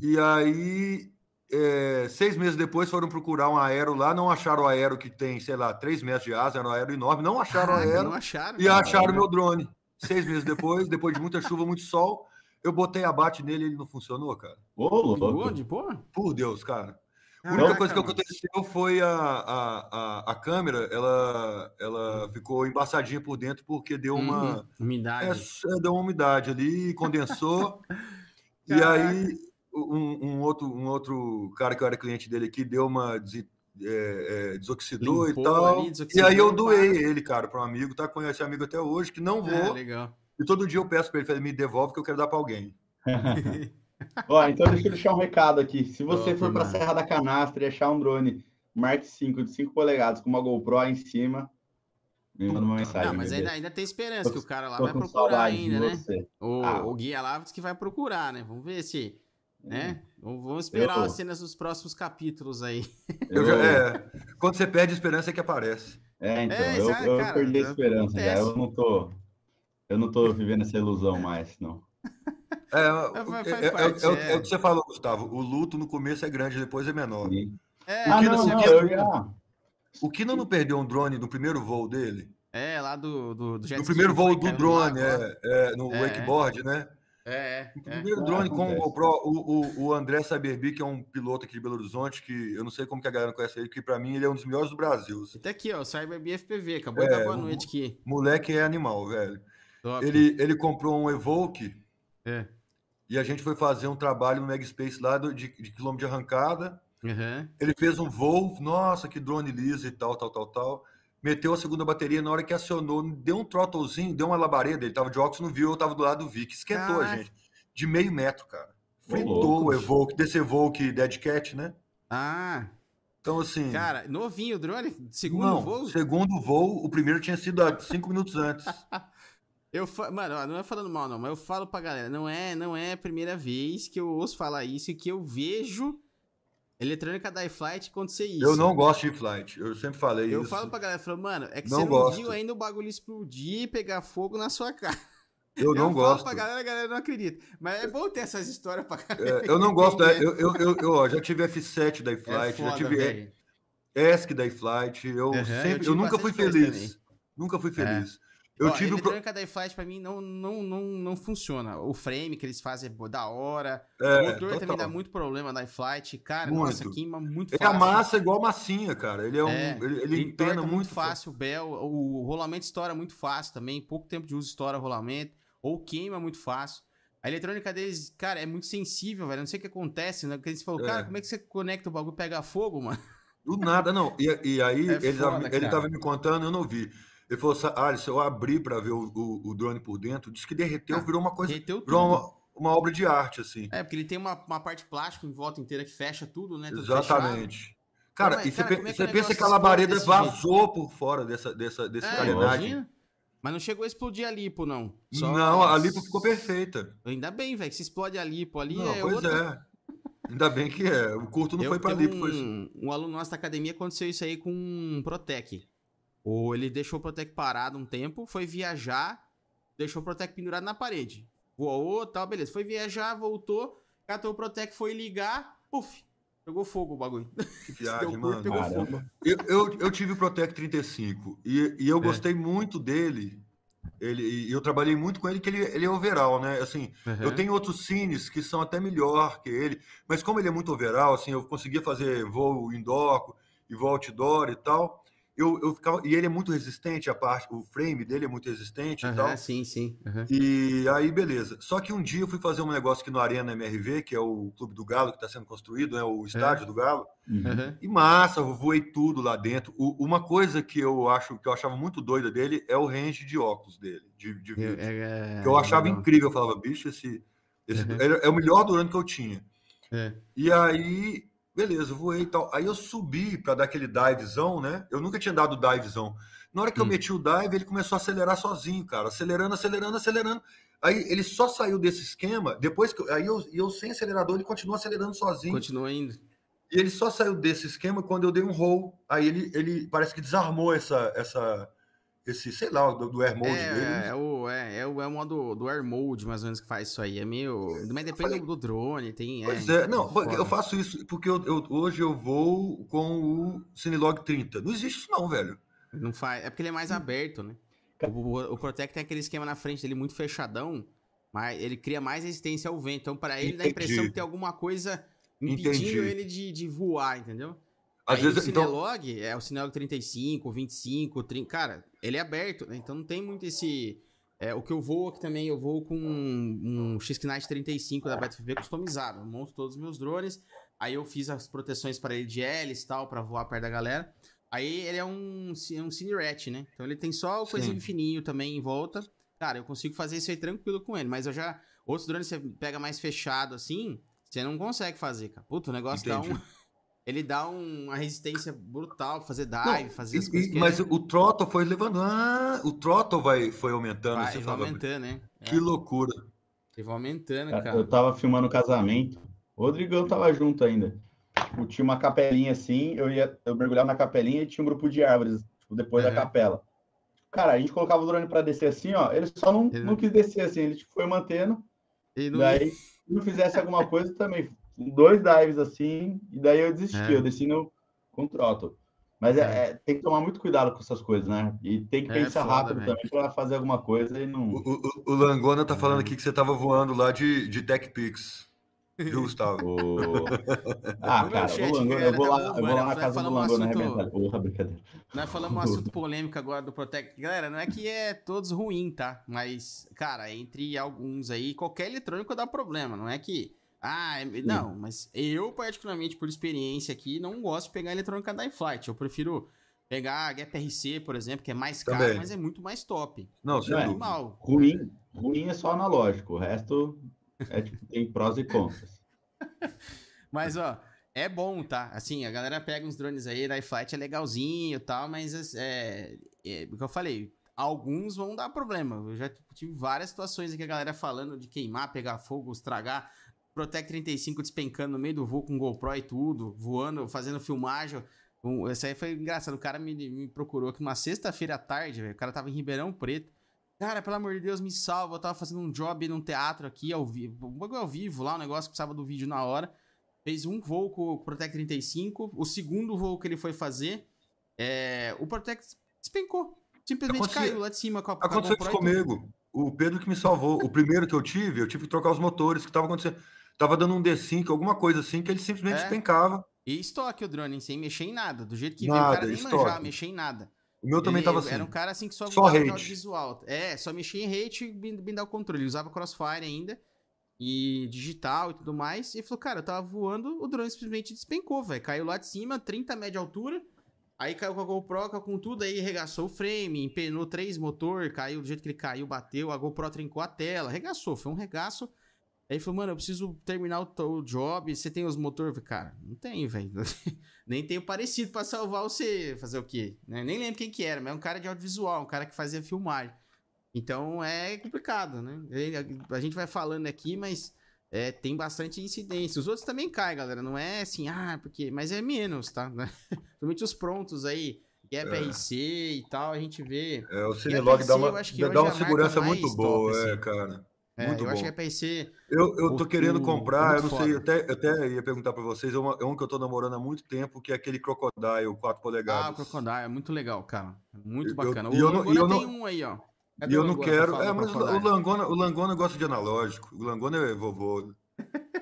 Speaker 3: E aí, é, seis meses depois, foram procurar um aero lá, não acharam o aero que tem, sei lá, três metros de asa, era um aero enorme, não acharam o
Speaker 1: Caraca,
Speaker 3: aero
Speaker 1: não acharam.
Speaker 3: e
Speaker 1: cara.
Speaker 3: acharam o meu drone. Seis meses depois, depois de muita chuva, muito sol, eu botei abate nele e ele não funcionou, cara.
Speaker 2: Ô, louco.
Speaker 3: Por Deus, cara. A
Speaker 1: Caraca,
Speaker 3: única coisa que aconteceu foi a, a, a, a câmera, ela, ela ficou embaçadinha por dentro porque deu uma.
Speaker 1: Uhum, Umidade.
Speaker 3: É, é, deu uma umidade ali, condensou. e aí, um, um outro, um outro cara que eu era cliente dele aqui deu uma. desi- é, é, desoxidou
Speaker 1: Limpou
Speaker 3: e tal.
Speaker 1: ali,
Speaker 3: e
Speaker 1: desoxidou,
Speaker 3: aí eu doei ele, cara, para um amigo, tá com esse amigo até hoje, que não
Speaker 1: É,
Speaker 3: vou.
Speaker 1: legal.
Speaker 3: e todo dia eu peço para ele, me devolve que eu quero dar para alguém.
Speaker 2: Ó, então deixa eu deixar um recado aqui. Se você
Speaker 1: Top,
Speaker 2: for para a. Serra da Canastra e achar um drone Mark V de 5 polegadas com uma GoPro aí em cima, me manda uma mensagem.
Speaker 1: Não, mas ainda, ainda tem esperança que o cara lá
Speaker 2: Tô
Speaker 1: vai procurar ainda, né? O,
Speaker 2: Ah.
Speaker 1: o guia lá diz que vai procurar, né? Vamos ver se. Né? Vamos vamos esperar
Speaker 2: Eu-
Speaker 1: as cenas dos próximos capítulos aí.
Speaker 3: Eu
Speaker 2: Eu-
Speaker 3: já- é, quando você perde a esperança é que aparece.
Speaker 2: É, então,
Speaker 1: É,
Speaker 2: eu, eu
Speaker 1: cara,
Speaker 2: perdi a esperança já. Eu não tô. Eu não tô vivendo essa ilusão mais, não.
Speaker 3: É, é- é- é o-
Speaker 1: é.
Speaker 3: é o que você falou, Gustavo. O luto no começo é grande, depois é menor.
Speaker 1: É,
Speaker 2: Ah,
Speaker 3: que
Speaker 2: não,
Speaker 3: não
Speaker 2: não,
Speaker 3: o. O Kino não perdeu um drone no primeiro voo dele?
Speaker 1: é, lá do, do, do
Speaker 3: No primeiro voo do drone,
Speaker 1: lá.
Speaker 3: é, é, no
Speaker 1: É,
Speaker 3: wakeboard, né?
Speaker 1: É, é.
Speaker 3: O primeiro
Speaker 2: Ah,
Speaker 3: drone com o. GoPro, o, o, o André Saberbi, que é um piloto aqui de Belo Horizonte, que eu não sei como que a galera não conhece ele, que pra mim ele é um dos melhores do Brasil. assim.
Speaker 1: Tá aqui, ó, o BFPV. Acabou de dar boa
Speaker 3: o-
Speaker 1: noite aqui.
Speaker 3: Moleque é animal, velho.
Speaker 1: Top.
Speaker 3: Ele, ele comprou um Evoque
Speaker 1: É.
Speaker 3: e a gente foi fazer um trabalho no Megaspace lá do- de, de quilômetro de arrancada.
Speaker 1: Aham.
Speaker 3: Ele fez um voo, nossa, que drone liso e tal, tal, tal, tal. Meteu a segunda bateria, na hora que acionou, deu um throttlezinho, deu uma labareda, ele tava de óculos, não viu, eu tava do lado do Vic. Esquentou a
Speaker 1: Caraca.
Speaker 3: gente. De meio metro, cara. Fritou o. Evoque, desse Evoque Dead Cat, né?
Speaker 1: Ah,
Speaker 3: Então, assim.
Speaker 1: cara, novinho o drone, segundo
Speaker 3: não,
Speaker 1: voo.
Speaker 3: segundo voo, o primeiro tinha sido há cinco minutos antes.
Speaker 1: Eu fa... Mano, não é falando mal, não, mas eu falo pra galera, não é, não é a primeira vez que eu ouço falar isso e que eu vejo eletrônica da iFlight acontecer isso.
Speaker 3: Eu não gosto de flight, eu sempre falei
Speaker 1: Eu
Speaker 3: isso.
Speaker 1: falo pra galera, falo, mano, é que
Speaker 3: Não
Speaker 1: você não
Speaker 3: gosto.
Speaker 1: viu ainda o bagulho explodir e pegar fogo na sua cara.
Speaker 3: Eu não
Speaker 1: falo
Speaker 3: gosto.
Speaker 1: pra galera, a galera não acredita. Mas é bom ter essas histórias pra galera.
Speaker 3: É, eu não gosto,
Speaker 1: entender.
Speaker 3: eu, eu, eu, eu, ó, já tive F7 da
Speaker 1: É
Speaker 3: iFlight, já
Speaker 1: foda,
Speaker 3: tive
Speaker 1: velho.
Speaker 3: ESC da iFlight, eu
Speaker 1: eu
Speaker 3: sempre, eu,
Speaker 1: tive
Speaker 3: nunca fui feliz. Nunca fui feliz. Eu
Speaker 1: É. Ó,
Speaker 3: tive pro-
Speaker 1: eletrônica da iFlight pra mim não, não, não, não funciona. O frame que eles fazem é da hora.
Speaker 3: é,
Speaker 1: o motor também
Speaker 3: total.
Speaker 1: dá muito problema da iFlight. Cara,
Speaker 3: Muito.
Speaker 1: nossa, queima muito
Speaker 3: Ele
Speaker 1: fácil.
Speaker 3: amassa igual massinha, cara. Ele é um,
Speaker 1: É,
Speaker 3: ele, ele
Speaker 1: Ele
Speaker 3: empena
Speaker 1: entorta
Speaker 3: muito,
Speaker 1: muito fácil o bel, o rolamento estoura muito fácil também, pouco tempo de uso estoura o rolamento, ou queima muito fácil. A eletrônica deles, cara, é muito sensível, velho. Não sei o que acontece, né? Porque eles falam,
Speaker 3: É.
Speaker 1: cara, como é que você conecta o bagulho e pega fogo, mano?
Speaker 3: Do nada, não. E, e aí,
Speaker 1: É
Speaker 3: ele, tava,
Speaker 1: foda,
Speaker 3: ele
Speaker 1: cara.
Speaker 3: tava me contando, eu não vi. Ele falou, ah, se eu abrir para ver o, o, o drone por dentro, disse que derreteu,
Speaker 1: Ah,
Speaker 3: virou uma coisa,
Speaker 1: Derreteu tudo.
Speaker 3: virou uma, uma obra de arte, assim.
Speaker 1: É, porque ele tem uma, uma parte plástica em volta inteira que fecha tudo, né? Tudo fechado.
Speaker 3: Exatamente. Cara,
Speaker 1: Mas,
Speaker 3: e você,
Speaker 1: cara, como é que
Speaker 3: você pensa que a labareda vazou por fora dessa, dessa, desse
Speaker 1: É,
Speaker 3: carenagem.
Speaker 1: imagina. Mas não chegou a explodir a lipo, não.
Speaker 3: Não, a lipo ficou perfeita.
Speaker 1: Ainda bem, velho, que se explode a lipo ali
Speaker 3: Não,
Speaker 1: é
Speaker 3: pois
Speaker 1: outra...
Speaker 3: é. Ainda bem que é. O curto não
Speaker 1: Eu-
Speaker 3: foi pra lipo, foi
Speaker 1: um, um aluno nosso da academia aconteceu isso aí com um Protec. Ou ele deixou o Protec parado um tempo, foi viajar, deixou o Protec pendurado na parede. Voou, tal, beleza. Foi viajar, voltou, catou o Protec, foi ligar, puf, pegou fogo o bagulho.
Speaker 3: Que viagem,
Speaker 1: curto,
Speaker 3: mano.
Speaker 1: pegou
Speaker 2: Caramba.
Speaker 1: fogo.
Speaker 3: Eu, eu, eu tive o Protec 35 e, e eu
Speaker 1: É.
Speaker 3: gostei muito dele Ele, e eu trabalhei muito com ele, que ele, ele é overall, né? Assim,
Speaker 1: Uhum.
Speaker 3: eu tenho outros cines que são até melhor que ele, mas como ele é muito overall, assim, eu conseguia fazer voo indoor e voo outdoor e tal. Eu, eu ficava, e ele é muito resistente, a parte, o frame dele é muito resistente e tal.
Speaker 1: Sim, sim. aham.
Speaker 3: E aí, beleza. Só que um dia eu fui fazer um negócio aqui no Arena MRV, que é o Clube do Galo que está sendo construído, né? O estádio do Galo.
Speaker 2: Uhum.
Speaker 3: E massa, eu voei tudo lá dentro. O- uma coisa que eu acho que eu achava muito doida dele é o range de óculos dele, de, de vídeo.
Speaker 1: É, é,
Speaker 3: que eu achava incrível. Eu falava, bicho, esse, esse
Speaker 1: Uhum.
Speaker 3: é, é o melhor durante que eu tinha.
Speaker 1: É.
Speaker 3: E aí, beleza, eu voei e tal. Aí eu subi para dar aquele divezão, né? Eu nunca tinha dado divezão. Na hora que eu
Speaker 1: Hum.
Speaker 3: meti o dive, ele começou a acelerar sozinho, cara. Acelerando, acelerando, acelerando. Aí ele só saiu desse esquema, depois que. eu- Aí eu, eu sem acelerador, ele continua acelerando sozinho.
Speaker 1: Continua indo.
Speaker 3: E ele só saiu desse esquema quando eu dei um roll. Aí ele, ele parece que desarmou essa, essa, esse, sei lá, do, do air mode dele.
Speaker 1: É, é, o, é, é, o, é o modo do Air Mode, mais ou menos, que faz isso aí. É meio. Mas depende
Speaker 3: falei-
Speaker 1: do, do drone, tem.
Speaker 3: Pois é, não,
Speaker 1: foda.
Speaker 3: eu faço isso porque eu, eu- hoje eu vou com o Cinelog 30. Não existe isso, não, velho.
Speaker 1: Não faz. É porque ele é mais aberto, né? O, o, o Protect tem aquele esquema na frente dele muito fechadão, mas ele cria mais resistência ao vento. Então, para ele, dá a impressão
Speaker 3: Entendi.
Speaker 1: que tem alguma coisa impedindo
Speaker 3: Entendi.
Speaker 1: ele de, de voar, entendeu?
Speaker 3: Às
Speaker 1: Aí
Speaker 3: vezes,
Speaker 1: o
Speaker 3: então,
Speaker 1: Cinelog é o Cinelog 35, 25, 30. Cara, ele é aberto, né? Então não tem muito esse. É, o que eu vou aqui também, eu vou com um, um X-Knight 35 da BetFB customizado. Eu monto todos os meus drones. Aí eu fiz as proteções para ele de hélice e tal, pra voar perto da galera. Aí ele é um, um Cine Rat, né? Então ele tem só o coisinho fininho também em volta. Cara, eu consigo fazer isso aí tranquilo com ele. Mas eu já. Outros drones você pega mais fechado assim, você não consegue fazer, cara. Puta, o negócio dá
Speaker 3: Entendi.
Speaker 1: um. Ele dá um- uma resistência brutal fazer dive,
Speaker 3: Não,
Speaker 1: fazer
Speaker 3: e-
Speaker 1: as coisas
Speaker 3: e-
Speaker 1: que
Speaker 3: mas
Speaker 1: ele
Speaker 3: o throttle foi levando. Ah, o throttle vai, foi aumentando.
Speaker 1: vai,
Speaker 3: você
Speaker 1: vai aumentando, né?
Speaker 3: que
Speaker 1: É,
Speaker 3: loucura.
Speaker 1: ele vai aumentando,
Speaker 2: Cara. Eu tava filmando o casamento. O Rodrigão tava junto ainda. Tipo, tinha uma capelinha assim, eu ia, eu mergulhava na capelinha e tinha um grupo de árvores, tipo, depois
Speaker 1: Uhum.
Speaker 2: da capela. Cara, a gente colocava o drone pra descer assim, ó. Ele só não,
Speaker 1: Ele
Speaker 2: não
Speaker 1: não-
Speaker 2: quis descer assim, ele tipo, foi mantendo.
Speaker 1: E não-
Speaker 2: Daí, se não fizesse alguma coisa também, dois dives assim, e daí eu desisti,
Speaker 1: É.
Speaker 2: eu desci no, com throttle. Mas é, é, tem que tomar muito cuidado com essas coisas, né? E tem que
Speaker 1: É
Speaker 2: pensar
Speaker 1: foda,
Speaker 2: rápido também para fazer alguma coisa e não.
Speaker 3: O, o- o Langona tá
Speaker 1: Uhum.
Speaker 3: falando aqui que você tava voando lá de, de TechPix. Viu, Gustavo?
Speaker 2: O- Ah, cara,
Speaker 1: chat,
Speaker 2: o Langona,
Speaker 1: galera,
Speaker 2: eu vou
Speaker 1: tá
Speaker 2: lá, eu vou lá na casa do
Speaker 1: um
Speaker 2: Langona
Speaker 1: assunto-
Speaker 2: arrebentar. Porra, brincadeira.
Speaker 1: Nós falamos um assunto polêmico agora do Protect. Galera, não é que é todos ruim, tá? Mas, cara, entre alguns aí, qualquer eletrônico dá problema. Não é que. Ah, é- não, mas eu, particularmente, por experiência aqui, não gosto de pegar eletrônica da iFlight. Eu prefiro pegar a Gap RC, por exemplo, que é mais caro,
Speaker 3: Também.
Speaker 1: mas é muito mais top.
Speaker 3: Não,
Speaker 2: é.
Speaker 1: Normal.
Speaker 2: Ruim, ruim é só analógico, o resto é, tipo, tem prós e contras.
Speaker 1: Mas, ó, é bom, tá? Assim, a galera pega uns drones aí, da iFlight é legalzinho e tal, mas é, é, o que eu falei, alguns vão dar problema. Eu já tive várias situações aqui, a galera falando de queimar, pegar fogo, estragar. Protect 35 despencando no meio do voo com GoPro e tudo, voando, fazendo filmagem. Um, esse aí foi engraçado. O cara me, me procurou aqui uma sexta-feira à tarde, velho. O cara tava em Ribeirão Preto. Cara, pelo amor de Deus, me salva. Eu tava fazendo um job num teatro aqui, ao vivo. Um bagulho ao vivo lá, um negócio que precisava do vídeo na hora. Fez um voo com o Protect 35. O segundo voo que ele foi fazer, é, o Protect despencou. Simplesmente caiu lá de cima com a, com a
Speaker 3: Aconteceu
Speaker 1: GoPro
Speaker 3: isso comigo. O Pedro que me salvou. O primeiro que eu tive, eu tive que trocar os motores, que tava acontecendo. Tava dando um D5, alguma coisa assim, que ele simplesmente
Speaker 1: É.
Speaker 3: despencava.
Speaker 1: E estoque o drone, sem mexer em nada. Do jeito que veio,
Speaker 3: Nada,
Speaker 1: o cara nem
Speaker 3: estoque.
Speaker 1: manjava, mexer em nada.
Speaker 3: O meu também
Speaker 1: Ele
Speaker 3: tava assim.
Speaker 1: Era um cara assim que só,
Speaker 3: Só hate.
Speaker 1: de audiovisual. É, só mexia em hate e blindar o controle. Ele usava crossfire ainda. E digital e tudo mais. E falou, cara, eu tava voando, o drone simplesmente despencou, velho. Caiu lá de cima, 30 média altura. Aí caiu com a GoPro, caiu com tudo, aí regaçou o frame, empenou três motor, caiu do jeito que ele caiu, bateu, a GoPro trincou a tela, regaçou, foi um regaço. Aí ele falou, mano, eu preciso terminar o, o job, você tem os motor? Eu falei, Cara, não tem, velho. Nem tenho parecido pra salvar você, fazer o quê? Né? Nem lembro quem que era, mas é um cara de audiovisual, um cara que fazia filmagem. Então é complicado, né? A gente vai falando aqui, mas é, tem bastante incidência. Os outros também caem, galera. Não é assim, ah, porque. Mas é menos, tá? Principalmente os prontos aí, Gap
Speaker 3: É.
Speaker 1: RC e tal, a gente vê.
Speaker 3: É, o Cinelog dá uma, dá uma
Speaker 1: é
Speaker 3: segurança muito boa,
Speaker 1: assim.
Speaker 3: é, cara.
Speaker 1: É,
Speaker 3: Muito
Speaker 1: eu
Speaker 3: bom.
Speaker 1: acho que a PIC.
Speaker 3: Eu, eu tô
Speaker 1: O-
Speaker 3: querendo
Speaker 1: o-
Speaker 3: comprar,
Speaker 1: é
Speaker 3: eu não sei, eu
Speaker 1: foda.
Speaker 3: até, eu até ia perguntar pra vocês, é, uma- é um que eu tô namorando há muito tempo, que é aquele Crocodile 4
Speaker 1: Ah,
Speaker 3: polegadas.
Speaker 1: o Crocodile, é muito legal, cara. É Muito
Speaker 3: Eu-
Speaker 1: bacana.
Speaker 3: e eu
Speaker 1: o
Speaker 3: não-
Speaker 1: Longona
Speaker 3: e eu
Speaker 1: tem
Speaker 3: não-
Speaker 1: um aí, ó.
Speaker 3: E eu não quero. É, mas o Langona, o Langona gosta de analógico. O Langona é vovô.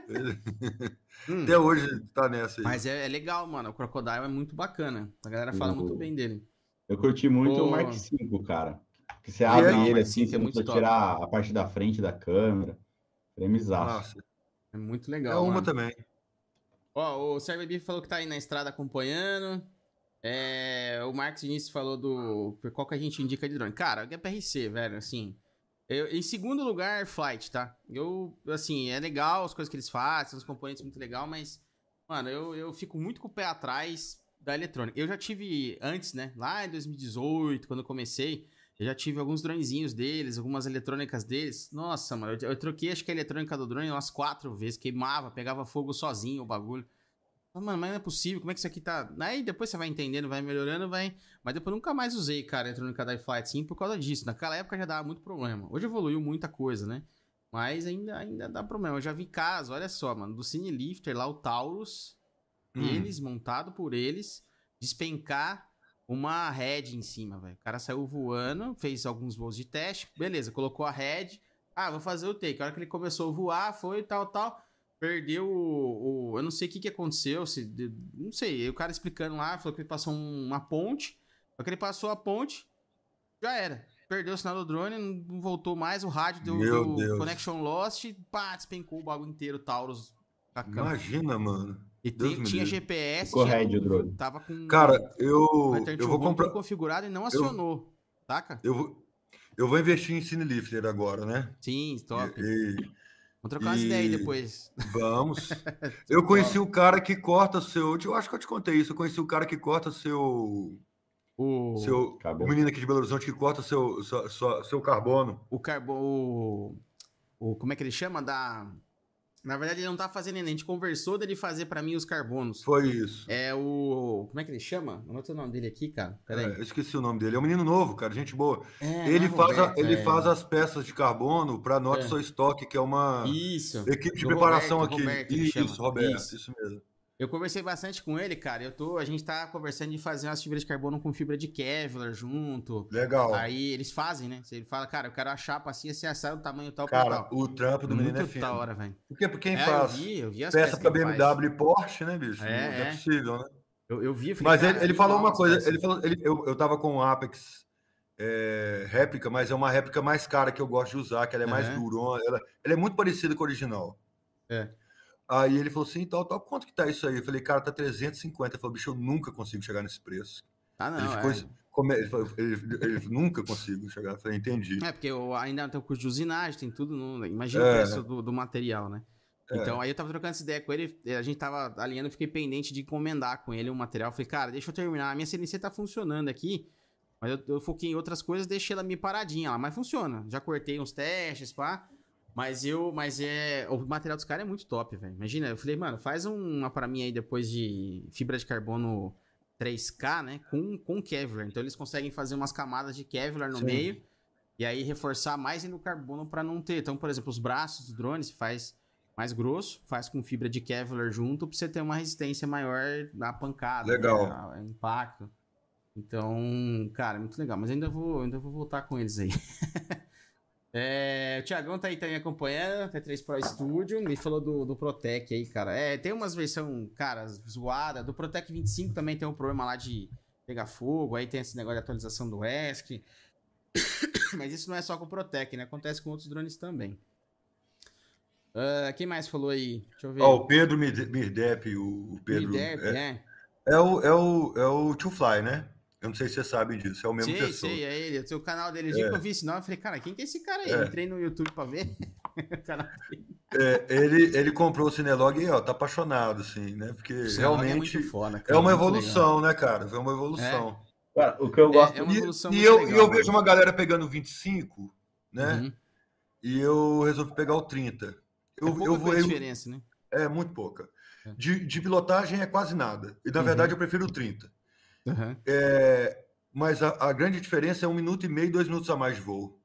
Speaker 3: Ele... Hum. Até hoje tá nessa aí.
Speaker 1: Mas é, é, legal, mano. O Crocodile é muito bacana. A galera fala eu, muito bem dele.
Speaker 2: Eu curti muito o Mark V, cara. Que você abre é, ele assim, você é muito tirar a parte da frente da câmera. Premizaço.
Speaker 1: É muito legal. É
Speaker 3: uma mano. também.
Speaker 1: Ó, o Sérgio Bife falou que tá aí na estrada acompanhando. É, o Marcos Vinícius falou do. Qual que a gente indica de drone? Cara, é PRC, velho, assim. Eu, em segundo lugar, Flight, tá? Eu, assim, é legal as coisas que eles fazem, os componentes muito legal, mas, mano, eu, eu fico muito com o pé atrás da eletrônica. Eu já tive antes, né? Lá em 2018, quando eu comecei, eu já tive alguns dronezinhos deles, algumas eletrônicas deles. Nossa, mano, eu, eu troquei acho que a eletrônica do drone umas quatro vezes, queimava, pegava fogo sozinho o bagulho. Mano, mas não é possível, como é que isso aqui tá. Aí depois você vai entendendo, vai melhorando, vai. Mas depois eu nunca mais usei, cara, a eletrônica da iFlight sim por causa disso. Naquela época já dava muito problema. Hoje evoluiu muita coisa, né? Mas ainda, ainda dá problema. Eu já vi casos, olha só, mano, do Cine Lifter lá, o Taurus, hum. eles, montado por eles, despencar uma head em cima, velho. O cara saiu voando, fez alguns voos de teste, beleza, colocou a head. Ah, vou fazer o take. A hora que ele começou a voar, foi tal, tal perdeu o, o, Eu não sei o que, que aconteceu. Se, não sei. O cara explicando lá, falou que ele passou uma ponte. Só que ele passou a ponte, já era. Perdeu o sinal do drone, não voltou mais. O rádio deu, deu Connection Lost, pá, despencou o bagulho inteiro, Taurus.
Speaker 3: Imagina, mano.
Speaker 1: E tem, tinha GPS,
Speaker 2: tinha tudo, drone.
Speaker 3: tava com. Cara, eu. Eu vou comprar.
Speaker 1: configurado e não acionou, eu, saca?
Speaker 3: Eu vou, eu vou investir em Cinelifter agora, né?
Speaker 1: Sim, top. E, e Vamos trocar umas ideias aí depois.
Speaker 3: Vamos. Eu conheci o cara que corta seu. Eu acho que eu te contei isso. Eu conheci o cara que corta seu. O, seu, o menino aqui de Belo Horizonte que corta seu, seu, seu carbono.
Speaker 1: O carbono. O, como é que ele chama? Da. Na verdade, ele não tá fazendo ainda. A gente conversou dele fazer para mim os carbonos.
Speaker 3: Foi isso.
Speaker 1: É o. Como é que ele chama? Anota o nome dele aqui, cara. Peraí.
Speaker 3: É, eu esqueci o nome dele. É um menino novo, cara. Gente boa. É, ele faz, Roberto, a, ele é. faz as peças de carbono para Norte é. Estoque, que é uma
Speaker 1: isso.
Speaker 3: equipe de preparação Roberto, aqui. Roberto, isso, Roberto. Isso. isso mesmo.
Speaker 1: Eu conversei bastante com ele, cara. Eu tô, a gente tá conversando de fazer umas fibras de carbono com fibra de Kevlar junto.
Speaker 3: Legal.
Speaker 1: Aí eles fazem, né? Ele fala, cara, eu quero a chapa assim, assim, assado, tamanho tal,
Speaker 3: Cara, tal. o trampo do menino é
Speaker 1: fino. da hora, velho.
Speaker 3: Porque por quem é, faz eu vi, eu vi peça pra BMW faz. e Porsche, né, bicho?
Speaker 1: É, Não é,
Speaker 3: é. possível, né?
Speaker 1: Eu, eu vi,
Speaker 3: falei, Mas ele, ele falou uma coisa, ele falou, ele, eu, eu tava com o Apex é, réplica, mas é uma réplica mais cara que eu gosto de usar, que ela é mais uhum. durona, ela, ela é muito parecida com a original.
Speaker 1: É.
Speaker 3: Aí ele falou assim, tal, tal, quanto que tá isso aí? Eu falei, cara, tá 350. Ele falou, bicho, eu nunca consigo chegar nesse preço.
Speaker 1: Ah, não,
Speaker 3: ele, ficou, é. come, ele, falou, ele, ele, nunca consigo chegar. Eu falei, entendi.
Speaker 1: É, porque eu ainda tem o curso de usinagem, tem tudo, no, imagina é. o preço do, do material, né? É. Então, aí eu tava trocando essa ideia com ele, a gente tava alinhando, fiquei pendente de encomendar com ele um material. falei, cara, deixa eu terminar, a minha CNC tá funcionando aqui, mas eu, eu foquei em outras coisas, deixei ela me paradinha lá, mas funciona. Já cortei uns testes, pá. Mas eu, mas é. O material dos caras é muito top, velho. Imagina, eu falei, mano, faz uma para mim aí depois de fibra de carbono 3K, né? Com, com Kevlar. Então eles conseguem fazer umas camadas de Kevlar no Sim. meio e aí reforçar mais ainda o carbono para não ter. Então, por exemplo, os braços do drone se faz mais grosso, faz com fibra de Kevlar junto para você ter uma resistência maior na pancada,
Speaker 3: legal,
Speaker 1: né? impacto. Então, cara, muito legal. Mas ainda vou, ainda vou voltar com eles aí. É, o Thiagão tá aí também acompanhando, T3 Pro Studio, me falou do, do Protec aí, cara. É, tem umas versões, cara, zoada. Do Protec 25 também tem um problema lá de pegar fogo, aí tem esse negócio de atualização do ESC. Mas isso não é só com o Protec, né? Acontece com outros drones também. Uh, quem mais falou aí?
Speaker 3: Deixa eu ver. oh, o Pedro Mirdep, o Pedro.
Speaker 1: Mirdep, é,
Speaker 3: é. É o, é o, é o Too Fly, né? Eu não sei se você sabe disso, é o mesmo
Speaker 1: sei,
Speaker 3: pessoa.
Speaker 1: Sei, é ele. O canal dele, é. eu vi esse nome, eu falei, cara, quem que é esse cara aí? É. Entrei no YouTube pra ver.
Speaker 3: é, ele, ele comprou o Cinelog e, ó, tá apaixonado, assim, né? Porque é realmente é,
Speaker 1: foda,
Speaker 3: cara, é uma evolução, né, cara? É uma evolução.
Speaker 2: É. Cara, o que eu gosto...
Speaker 1: É, uma evolução
Speaker 3: e, e eu, legal, eu vejo uma galera pegando 25, né? Uhum. E eu resolvi pegar o 30. Eu,
Speaker 1: é eu vou, diferença, né?
Speaker 3: É, muito pouca. De, de pilotagem é quase nada. E, na uhum. verdade, eu prefiro o 30.
Speaker 1: Uhum.
Speaker 3: É, mas a, a, grande diferença é um minuto e meio, dois minutos a mais de voo.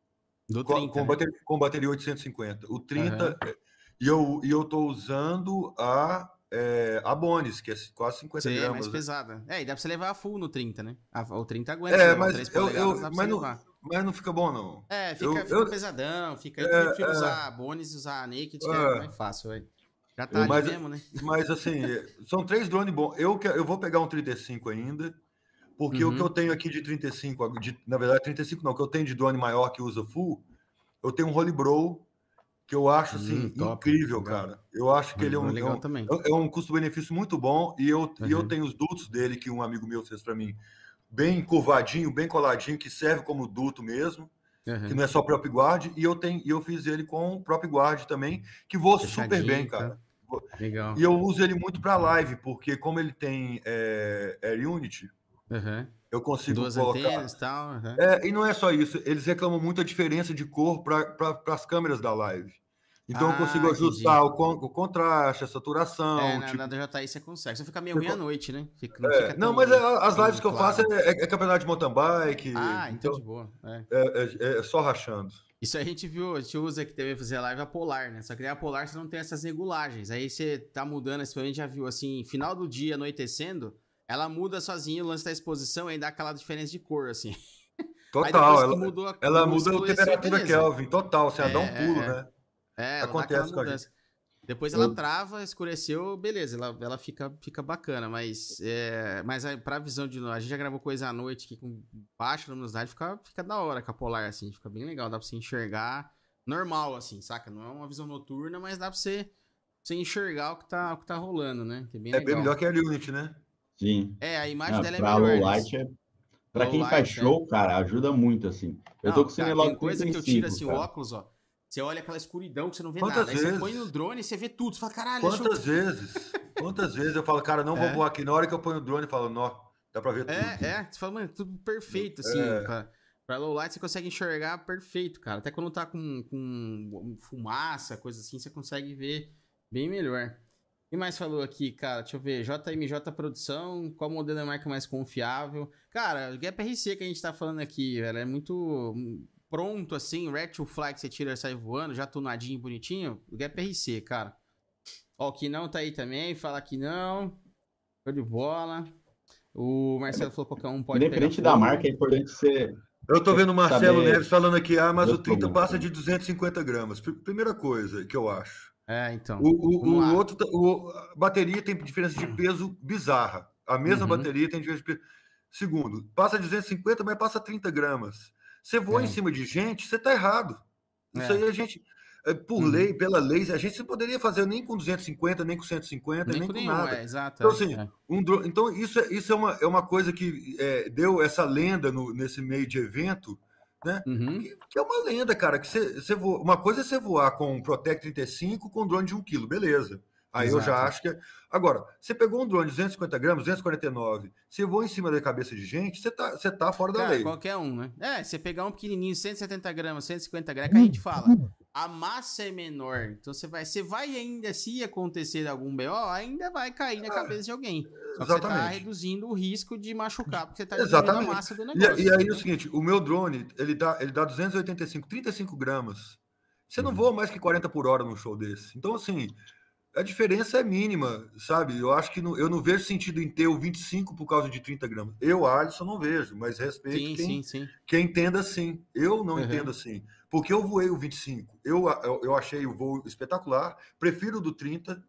Speaker 1: Do 30, com,
Speaker 3: né? bateria, com bateria 850. O 30, uhum. e eu e eu tô usando a é, a Bonis, que é quase 50 Sim, gramas.
Speaker 1: é mais
Speaker 3: né?
Speaker 1: pesada. É, e dá pra você levar a full no 30, né? A, o 30 aguenta.
Speaker 3: É, mas, eu, eu, mas, no, mas não fica bom, não.
Speaker 1: É, fica,
Speaker 3: Eu-
Speaker 1: fica
Speaker 3: eu-
Speaker 1: pesadão, fica.
Speaker 3: É,
Speaker 1: eu prefiro
Speaker 3: é.
Speaker 1: usar Bones e usar Naked, que
Speaker 3: É.
Speaker 1: é mais fácil, velho. Já tá
Speaker 3: mas-
Speaker 1: mesmo, né?
Speaker 3: Mas assim, são três drones bons. Eu, eu vou pegar um 35 ainda, porque
Speaker 1: Uhum.
Speaker 3: o que eu tenho aqui de 35, de, na verdade, 35 não, o que eu tenho de drone maior que usa full, eu tenho um Holy Bro, que eu acho assim,
Speaker 1: Hum, top,
Speaker 3: incrível,
Speaker 1: legal.
Speaker 3: cara. Eu acho que ele é um,
Speaker 1: legal
Speaker 3: é um-
Speaker 1: também.
Speaker 3: é um custo-benefício muito bom e eu, e eu
Speaker 1: Uhum.
Speaker 3: tenho os dutos dele que um amigo meu fez para mim, bem curvadinho, bem coladinho, que serve como duto mesmo, que
Speaker 1: Uhum.
Speaker 3: não é só prop guard, e eu tenho e eu fiz ele com prop guard também, que voa super bem,
Speaker 1: tá?
Speaker 3: cara.
Speaker 1: Legal.
Speaker 3: E eu uso ele muito para live, porque como ele tem é, Air Unity,
Speaker 1: Uhum.
Speaker 3: eu consigo
Speaker 1: Duas
Speaker 3: colocar.
Speaker 1: antenas e tal. uhum.
Speaker 3: É, e não é só isso, eles reclamam muito a diferença de cor para as câmeras da live. Então
Speaker 1: Ah,
Speaker 3: eu consigo ajustar o, con- o contraste, a saturação.
Speaker 1: É, na,
Speaker 3: tipo-
Speaker 1: na DJI você consegue. Só fica meio
Speaker 3: Você
Speaker 1: ruim à
Speaker 3: co-
Speaker 1: noite, né? Fica, não,
Speaker 3: É,
Speaker 1: fica
Speaker 3: não, mas a- as lives que eu
Speaker 1: claro.
Speaker 3: faço é, é- é campeonato de mountain bike.
Speaker 1: Ah, então
Speaker 3: então
Speaker 1: de boa. é.
Speaker 3: é, é- é só rachando.
Speaker 1: Isso a gente viu, a gente usa que deve fazer live a Polar, né? Só que daí a Polar você não tem essas regulagens. Aí você tá mudando, a gente já viu assim, final do dia anoitecendo, ela muda sozinha o lance da exposição e dá aquela diferença de cor, assim.
Speaker 3: Total,
Speaker 1: que
Speaker 3: ela,
Speaker 1: mudou a
Speaker 3: ela muda a temperatura. Kelvin, total, você dá um
Speaker 1: É,
Speaker 3: pulo,
Speaker 1: é.
Speaker 3: né?
Speaker 1: É,
Speaker 3: Acontece com a
Speaker 1: mudança. Depois ela trava, escureceu, beleza, ela, ela fica, fica bacana, mas, é, mas pra visão de a gente já gravou coisa à noite aqui com baixa luminosidade, fica, fica da hora com a Polar, assim, fica bem legal, dá pra você enxergar normal, assim, saca? Não é uma visão noturna, mas dá pra você, você enxergar o que tá, o que tá rolando, né? Que é bem
Speaker 3: É
Speaker 1: legal.
Speaker 3: bem melhor que a Unity, né?
Speaker 2: Sim.
Speaker 1: É, a imagem
Speaker 2: Ah,
Speaker 1: dela é
Speaker 2: pra
Speaker 1: melhor.
Speaker 2: low
Speaker 1: né?
Speaker 2: light, é... pra
Speaker 1: Low
Speaker 2: quem
Speaker 1: light,
Speaker 2: faz
Speaker 1: é.
Speaker 2: show, cara, ajuda muito, assim. Eu
Speaker 1: Não,
Speaker 2: tô com o
Speaker 1: cara,
Speaker 2: Cinelog
Speaker 1: tem coisa que eu
Speaker 2: 35,
Speaker 1: tiro assim, o
Speaker 2: cara.
Speaker 1: óculos, ó. Você olha aquela escuridão que você não vê
Speaker 3: Quantas
Speaker 1: nada. Aí você
Speaker 3: vezes?
Speaker 1: põe no drone e você vê tudo. Você fala, caralho, eu
Speaker 3: Quantas vezes? Quantas vezes eu falo, cara, não vou
Speaker 1: É.
Speaker 3: voar aqui. Na hora que eu ponho o drone, eu falo, nó, dá pra ver tudo.
Speaker 1: É, é. Você fala, mano, tudo perfeito, assim.
Speaker 3: É.
Speaker 1: Pra, pra low light você consegue enxergar perfeito, cara. Até quando tá com, com fumaça, coisa assim, você consegue ver bem melhor. Quem mais falou aqui, cara? Deixa eu ver. JMJ Produção, qual modelo é a marca mais confiável? Cara, o Gap RC que a gente tá falando aqui, velho, é muito hum, pronto, assim. Retro Fly que você tira e sai voando, já tunadinho, bonitinho. O Gap RC, cara. Ó, o que não tá aí também, fala que não. Show de bola. O Marcelo falou que qualquer um pode
Speaker 2: Independente da marca, é importante você.
Speaker 3: Eu tô vendo o Marcelo
Speaker 2: Saber
Speaker 3: Neves falando aqui, ah, mas o
Speaker 2: outro
Speaker 3: 30
Speaker 2: problema.
Speaker 3: passa de 250 gramas. Pr- Primeira coisa que eu acho.
Speaker 1: É, então.
Speaker 3: O, o- o outro, o- a bateria tem diferença de peso bizarra. A mesma
Speaker 1: Uhum.
Speaker 3: bateria tem diferença de peso. Segundo, passa 250, mas passa 30 gramas. Você voa
Speaker 1: É.
Speaker 3: em cima de gente, você tá errado. Isso
Speaker 1: É.
Speaker 3: aí a gente, é, por
Speaker 1: Uhum.
Speaker 3: lei, pela lei, a gente não poderia fazer nem com 250, nem com 150, nem,
Speaker 1: Nem
Speaker 3: com
Speaker 1: nenhum,
Speaker 3: nada.
Speaker 1: é, exato.
Speaker 3: Então,
Speaker 1: é,
Speaker 3: assim,
Speaker 1: é.
Speaker 3: Um dro- Então, isso, é- isso é, uma, é uma coisa que é, deu essa lenda no- nesse meio de evento,
Speaker 1: Uhum.
Speaker 3: que, que é uma lenda, cara. Que você, você voa- uma coisa é você voar com um Protect 35 com um drone de 1 kg, beleza. Aí eu já
Speaker 1: Exato.
Speaker 3: acho que. Agora, você pegou um drone de 250 gramas, 249, você voa em cima da cabeça de gente, você tá, você tá fora da
Speaker 1: Cara,
Speaker 3: lei.
Speaker 1: qualquer um, né? É, você pegar um pequenininho, 170 gramas, 150 gramas, que a gente fala, a massa é menor. Então você vai, você vai ainda, se acontecer algum BO, ainda vai cair na cabeça de alguém. Só você tá
Speaker 3: Exatamente.
Speaker 1: reduzindo o risco de machucar, porque você tá diminuindo a massa do
Speaker 3: E,
Speaker 1: negócio.
Speaker 3: e aí é
Speaker 1: entendeu?
Speaker 3: o seguinte, o meu drone, ele dá, ele dá 285, 35 gramas. Você não voa mais que 40 por hora num show desse. Então, assim, a diferença é mínima, sabe? Eu acho que não- eu não vejo sentido em ter o 25 por causa de 30 gramas. Eu, Alisson, não vejo, mas respeito
Speaker 1: Sim,
Speaker 3: quem,
Speaker 1: sim, sim.
Speaker 3: quem entenda assim. Eu não
Speaker 1: Uhum.
Speaker 3: entendo assim. Porque eu voei o 25. Eu, eu, eu achei o voo espetacular. Prefiro o do 30.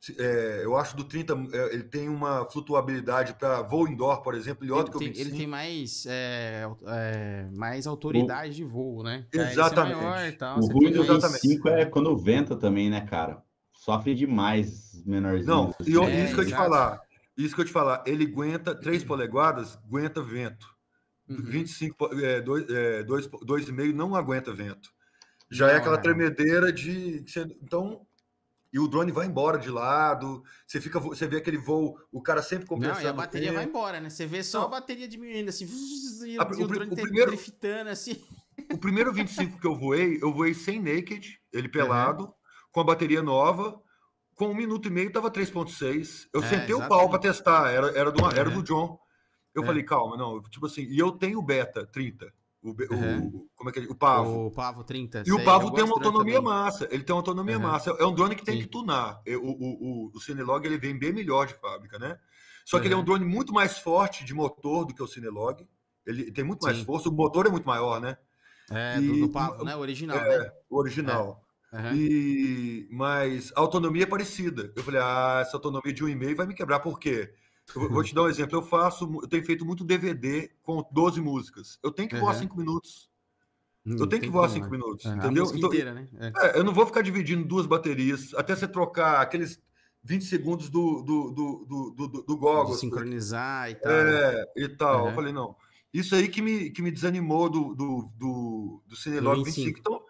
Speaker 3: Se- é, eu acho do 30, é, ele tem uma flutuabilidade para voo indoor, por exemplo, melhor
Speaker 1: Ele
Speaker 3: do que o
Speaker 1: tem,
Speaker 3: 25.
Speaker 1: ele tem mais, é, é, mais autoridade de voo, né? É
Speaker 3: Exatamente.
Speaker 1: maior tal,
Speaker 2: O ruim do
Speaker 1: mais-
Speaker 3: Exatamente.
Speaker 2: 25 é quando venta também, né, cara? Sofre demais menorzinho.
Speaker 3: Não, e eu-
Speaker 1: É,
Speaker 3: isso que eu te falar. Isso que eu te falar, ele aguenta 3 polegadas, aguenta vento.
Speaker 1: Uhum.
Speaker 3: 25, po- é, 2, é, 2, 2,5 não aguenta vento. Já é
Speaker 1: Não,
Speaker 3: aquela
Speaker 1: é.
Speaker 3: tremedeira de. Então. E o drone vai embora de lado. Você fica, vo- você vê aquele voo, o cara sempre compensando.
Speaker 1: Não, e a bateria vai embora, né? Você vê só
Speaker 3: Não.
Speaker 1: a bateria diminuindo, assim, e,
Speaker 3: A-
Speaker 1: o, e
Speaker 3: o
Speaker 1: drone
Speaker 3: o primeiro-
Speaker 1: driftando, assim.
Speaker 3: O primeiro 25 que eu voei, eu voei sem naked, ele pelado, com a bateria nova. Com um minuto e meio tava 3.6. Eu
Speaker 1: É,
Speaker 3: sentei o pau para
Speaker 1: exatamente.
Speaker 3: testar, era, era, do, era
Speaker 1: Uhum.
Speaker 3: do John. Eu
Speaker 1: É.
Speaker 3: falei, calma, não, tipo assim, e eu tenho o beta 30. O, be- o-
Speaker 1: Uhum.
Speaker 3: como é que é? O Pavo.
Speaker 1: O Pavo 30.
Speaker 3: E o
Speaker 1: sei,
Speaker 3: Pavo
Speaker 1: eu
Speaker 3: tem uma autonomia
Speaker 1: também.
Speaker 3: massa. Ele tem uma autonomia
Speaker 1: Uhum.
Speaker 3: massa. É um drone que tem
Speaker 1: Sim.
Speaker 3: que tunar. E O, o, o, o Cinelog ele vem bem melhor de fábrica, né? Só que ele é um
Speaker 1: Uhum.
Speaker 3: drone muito mais forte de motor do que o Cinelog. Ele tem muito mais
Speaker 1: Sim.
Speaker 3: força, o motor é muito maior, né?
Speaker 1: É,
Speaker 3: E-
Speaker 1: do, do Pavo, né? O original,
Speaker 3: é,
Speaker 1: né?
Speaker 3: o original.
Speaker 1: Aham.
Speaker 3: E, mas a autonomia é parecida. Eu falei, ah, essa autonomia de um e-mail vai me quebrar, por quê? Eu vou- te dar um exemplo. Eu faço, eu tenho feito muito DVD com 12 músicas. Eu tenho que voar
Speaker 1: Aham.
Speaker 3: 5 minutos.
Speaker 1: Hum,
Speaker 3: Eu tenho que voar
Speaker 1: como,
Speaker 3: 5
Speaker 1: né?
Speaker 3: minutos,
Speaker 1: A
Speaker 3: entendeu? Então,
Speaker 1: inteira, né? É.
Speaker 3: é, eu não vou ficar dividindo duas baterias até você trocar aqueles 20 segundos do, do, do, do, do, do goggles.
Speaker 1: sincronizar e tal.
Speaker 3: É, e tal. Eu
Speaker 1: Aham.
Speaker 3: falei, não. Isso aí que me, que me desanimou do, do, do, do Cinelog
Speaker 1: Do
Speaker 3: 25.
Speaker 1: 25.
Speaker 3: Então,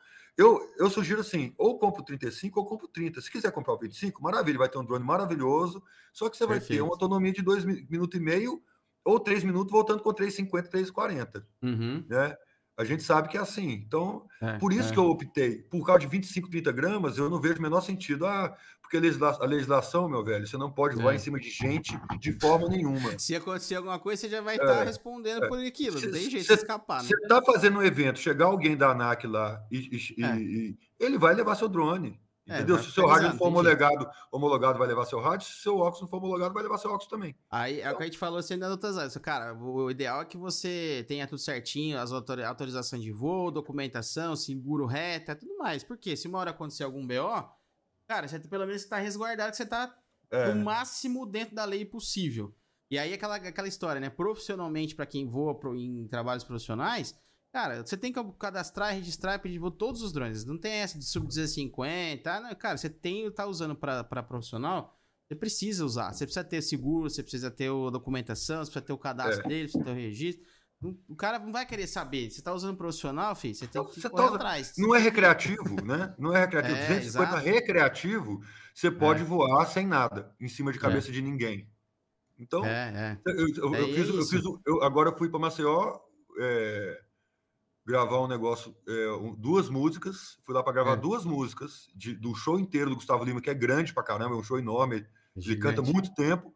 Speaker 3: eu, eu sugiro assim, ou compro o 35 ou compro o 30. Se quiser comprar o 25, maravilha, vai ter um drone maravilhoso, só que você vai ter
Speaker 1: Perfeito.
Speaker 3: uma autonomia de 2 minutos e meio ou 3 minutos, voltando com 3,50, 3,40,
Speaker 1: Uhum.
Speaker 3: né? A gente sabe que é assim. Então,
Speaker 1: É,
Speaker 3: por isso
Speaker 1: é.
Speaker 3: que eu optei. Por causa de 25, 30 gramas, eu não vejo o menor sentido. Ah, porque a legisla- a legislação, meu velho, você não pode voar
Speaker 1: É.
Speaker 3: em cima de gente de forma nenhuma.
Speaker 1: Se acontecer alguma coisa, você já vai estar
Speaker 3: É,
Speaker 1: respondendo
Speaker 3: é.
Speaker 1: por aquilo. Não tem jeito
Speaker 3: cê-
Speaker 1: de escapar, né?
Speaker 3: Você está fazendo um evento, chegar alguém da ANAC lá e, e- e-
Speaker 1: É.
Speaker 3: e ele vai levar seu drone.
Speaker 1: É,
Speaker 3: Entendeu?
Speaker 1: vai
Speaker 3: Se o seu rádio não for homologado, homologado, vai levar seu rádio. Se o seu óculos não for homologado, vai levar seu óculos também.
Speaker 1: Aí é o que a gente falou assim das outras áreas. Cara, o ideal é que você tenha tudo certinho, as autori- autorizações de voo, documentação, seguro reta, tudo mais. Porque se uma hora acontecer algum BO, cara, você pelo menos está resguardado que você tá
Speaker 3: É.
Speaker 1: o máximo dentro da lei possível. E aí aquela, aquela história, né? Profissionalmente, para quem voa pro- em trabalhos profissionais, cara, você tem que cadastrar, registrar e pedir todos os drones. Não tem essa de sub 250, né? cara, você tem tá usando para profissional, você precisa usar. Você precisa ter seguro, você precisa ter a documentação, você precisa ter o cadastro
Speaker 3: É.
Speaker 1: dele, você precisa ter o registro. O cara não vai querer saber. Você tá usando profissional, filho, você tem que
Speaker 3: você tá
Speaker 1: correr atrás.
Speaker 3: Não é recreativo, né? Não é recreativo.
Speaker 1: É,
Speaker 3: 250
Speaker 1: exato.
Speaker 3: recreativo, você pode
Speaker 1: É.
Speaker 3: voar sem nada, em cima de cabeça de ninguém. Então,
Speaker 1: É, é.
Speaker 3: Eu, eu-
Speaker 1: É,
Speaker 3: eu
Speaker 1: é
Speaker 3: fiz, eu fiz eu- agora eu fui para Maceió é, gravar um negócio, é, um- duas músicas. Fui lá para gravar
Speaker 1: É.
Speaker 3: duas músicas de- do show inteiro do Gustavo Lima, que é grande pra caramba, é um show enorme. Ele canta
Speaker 1: Gigante.
Speaker 3: muito tempo.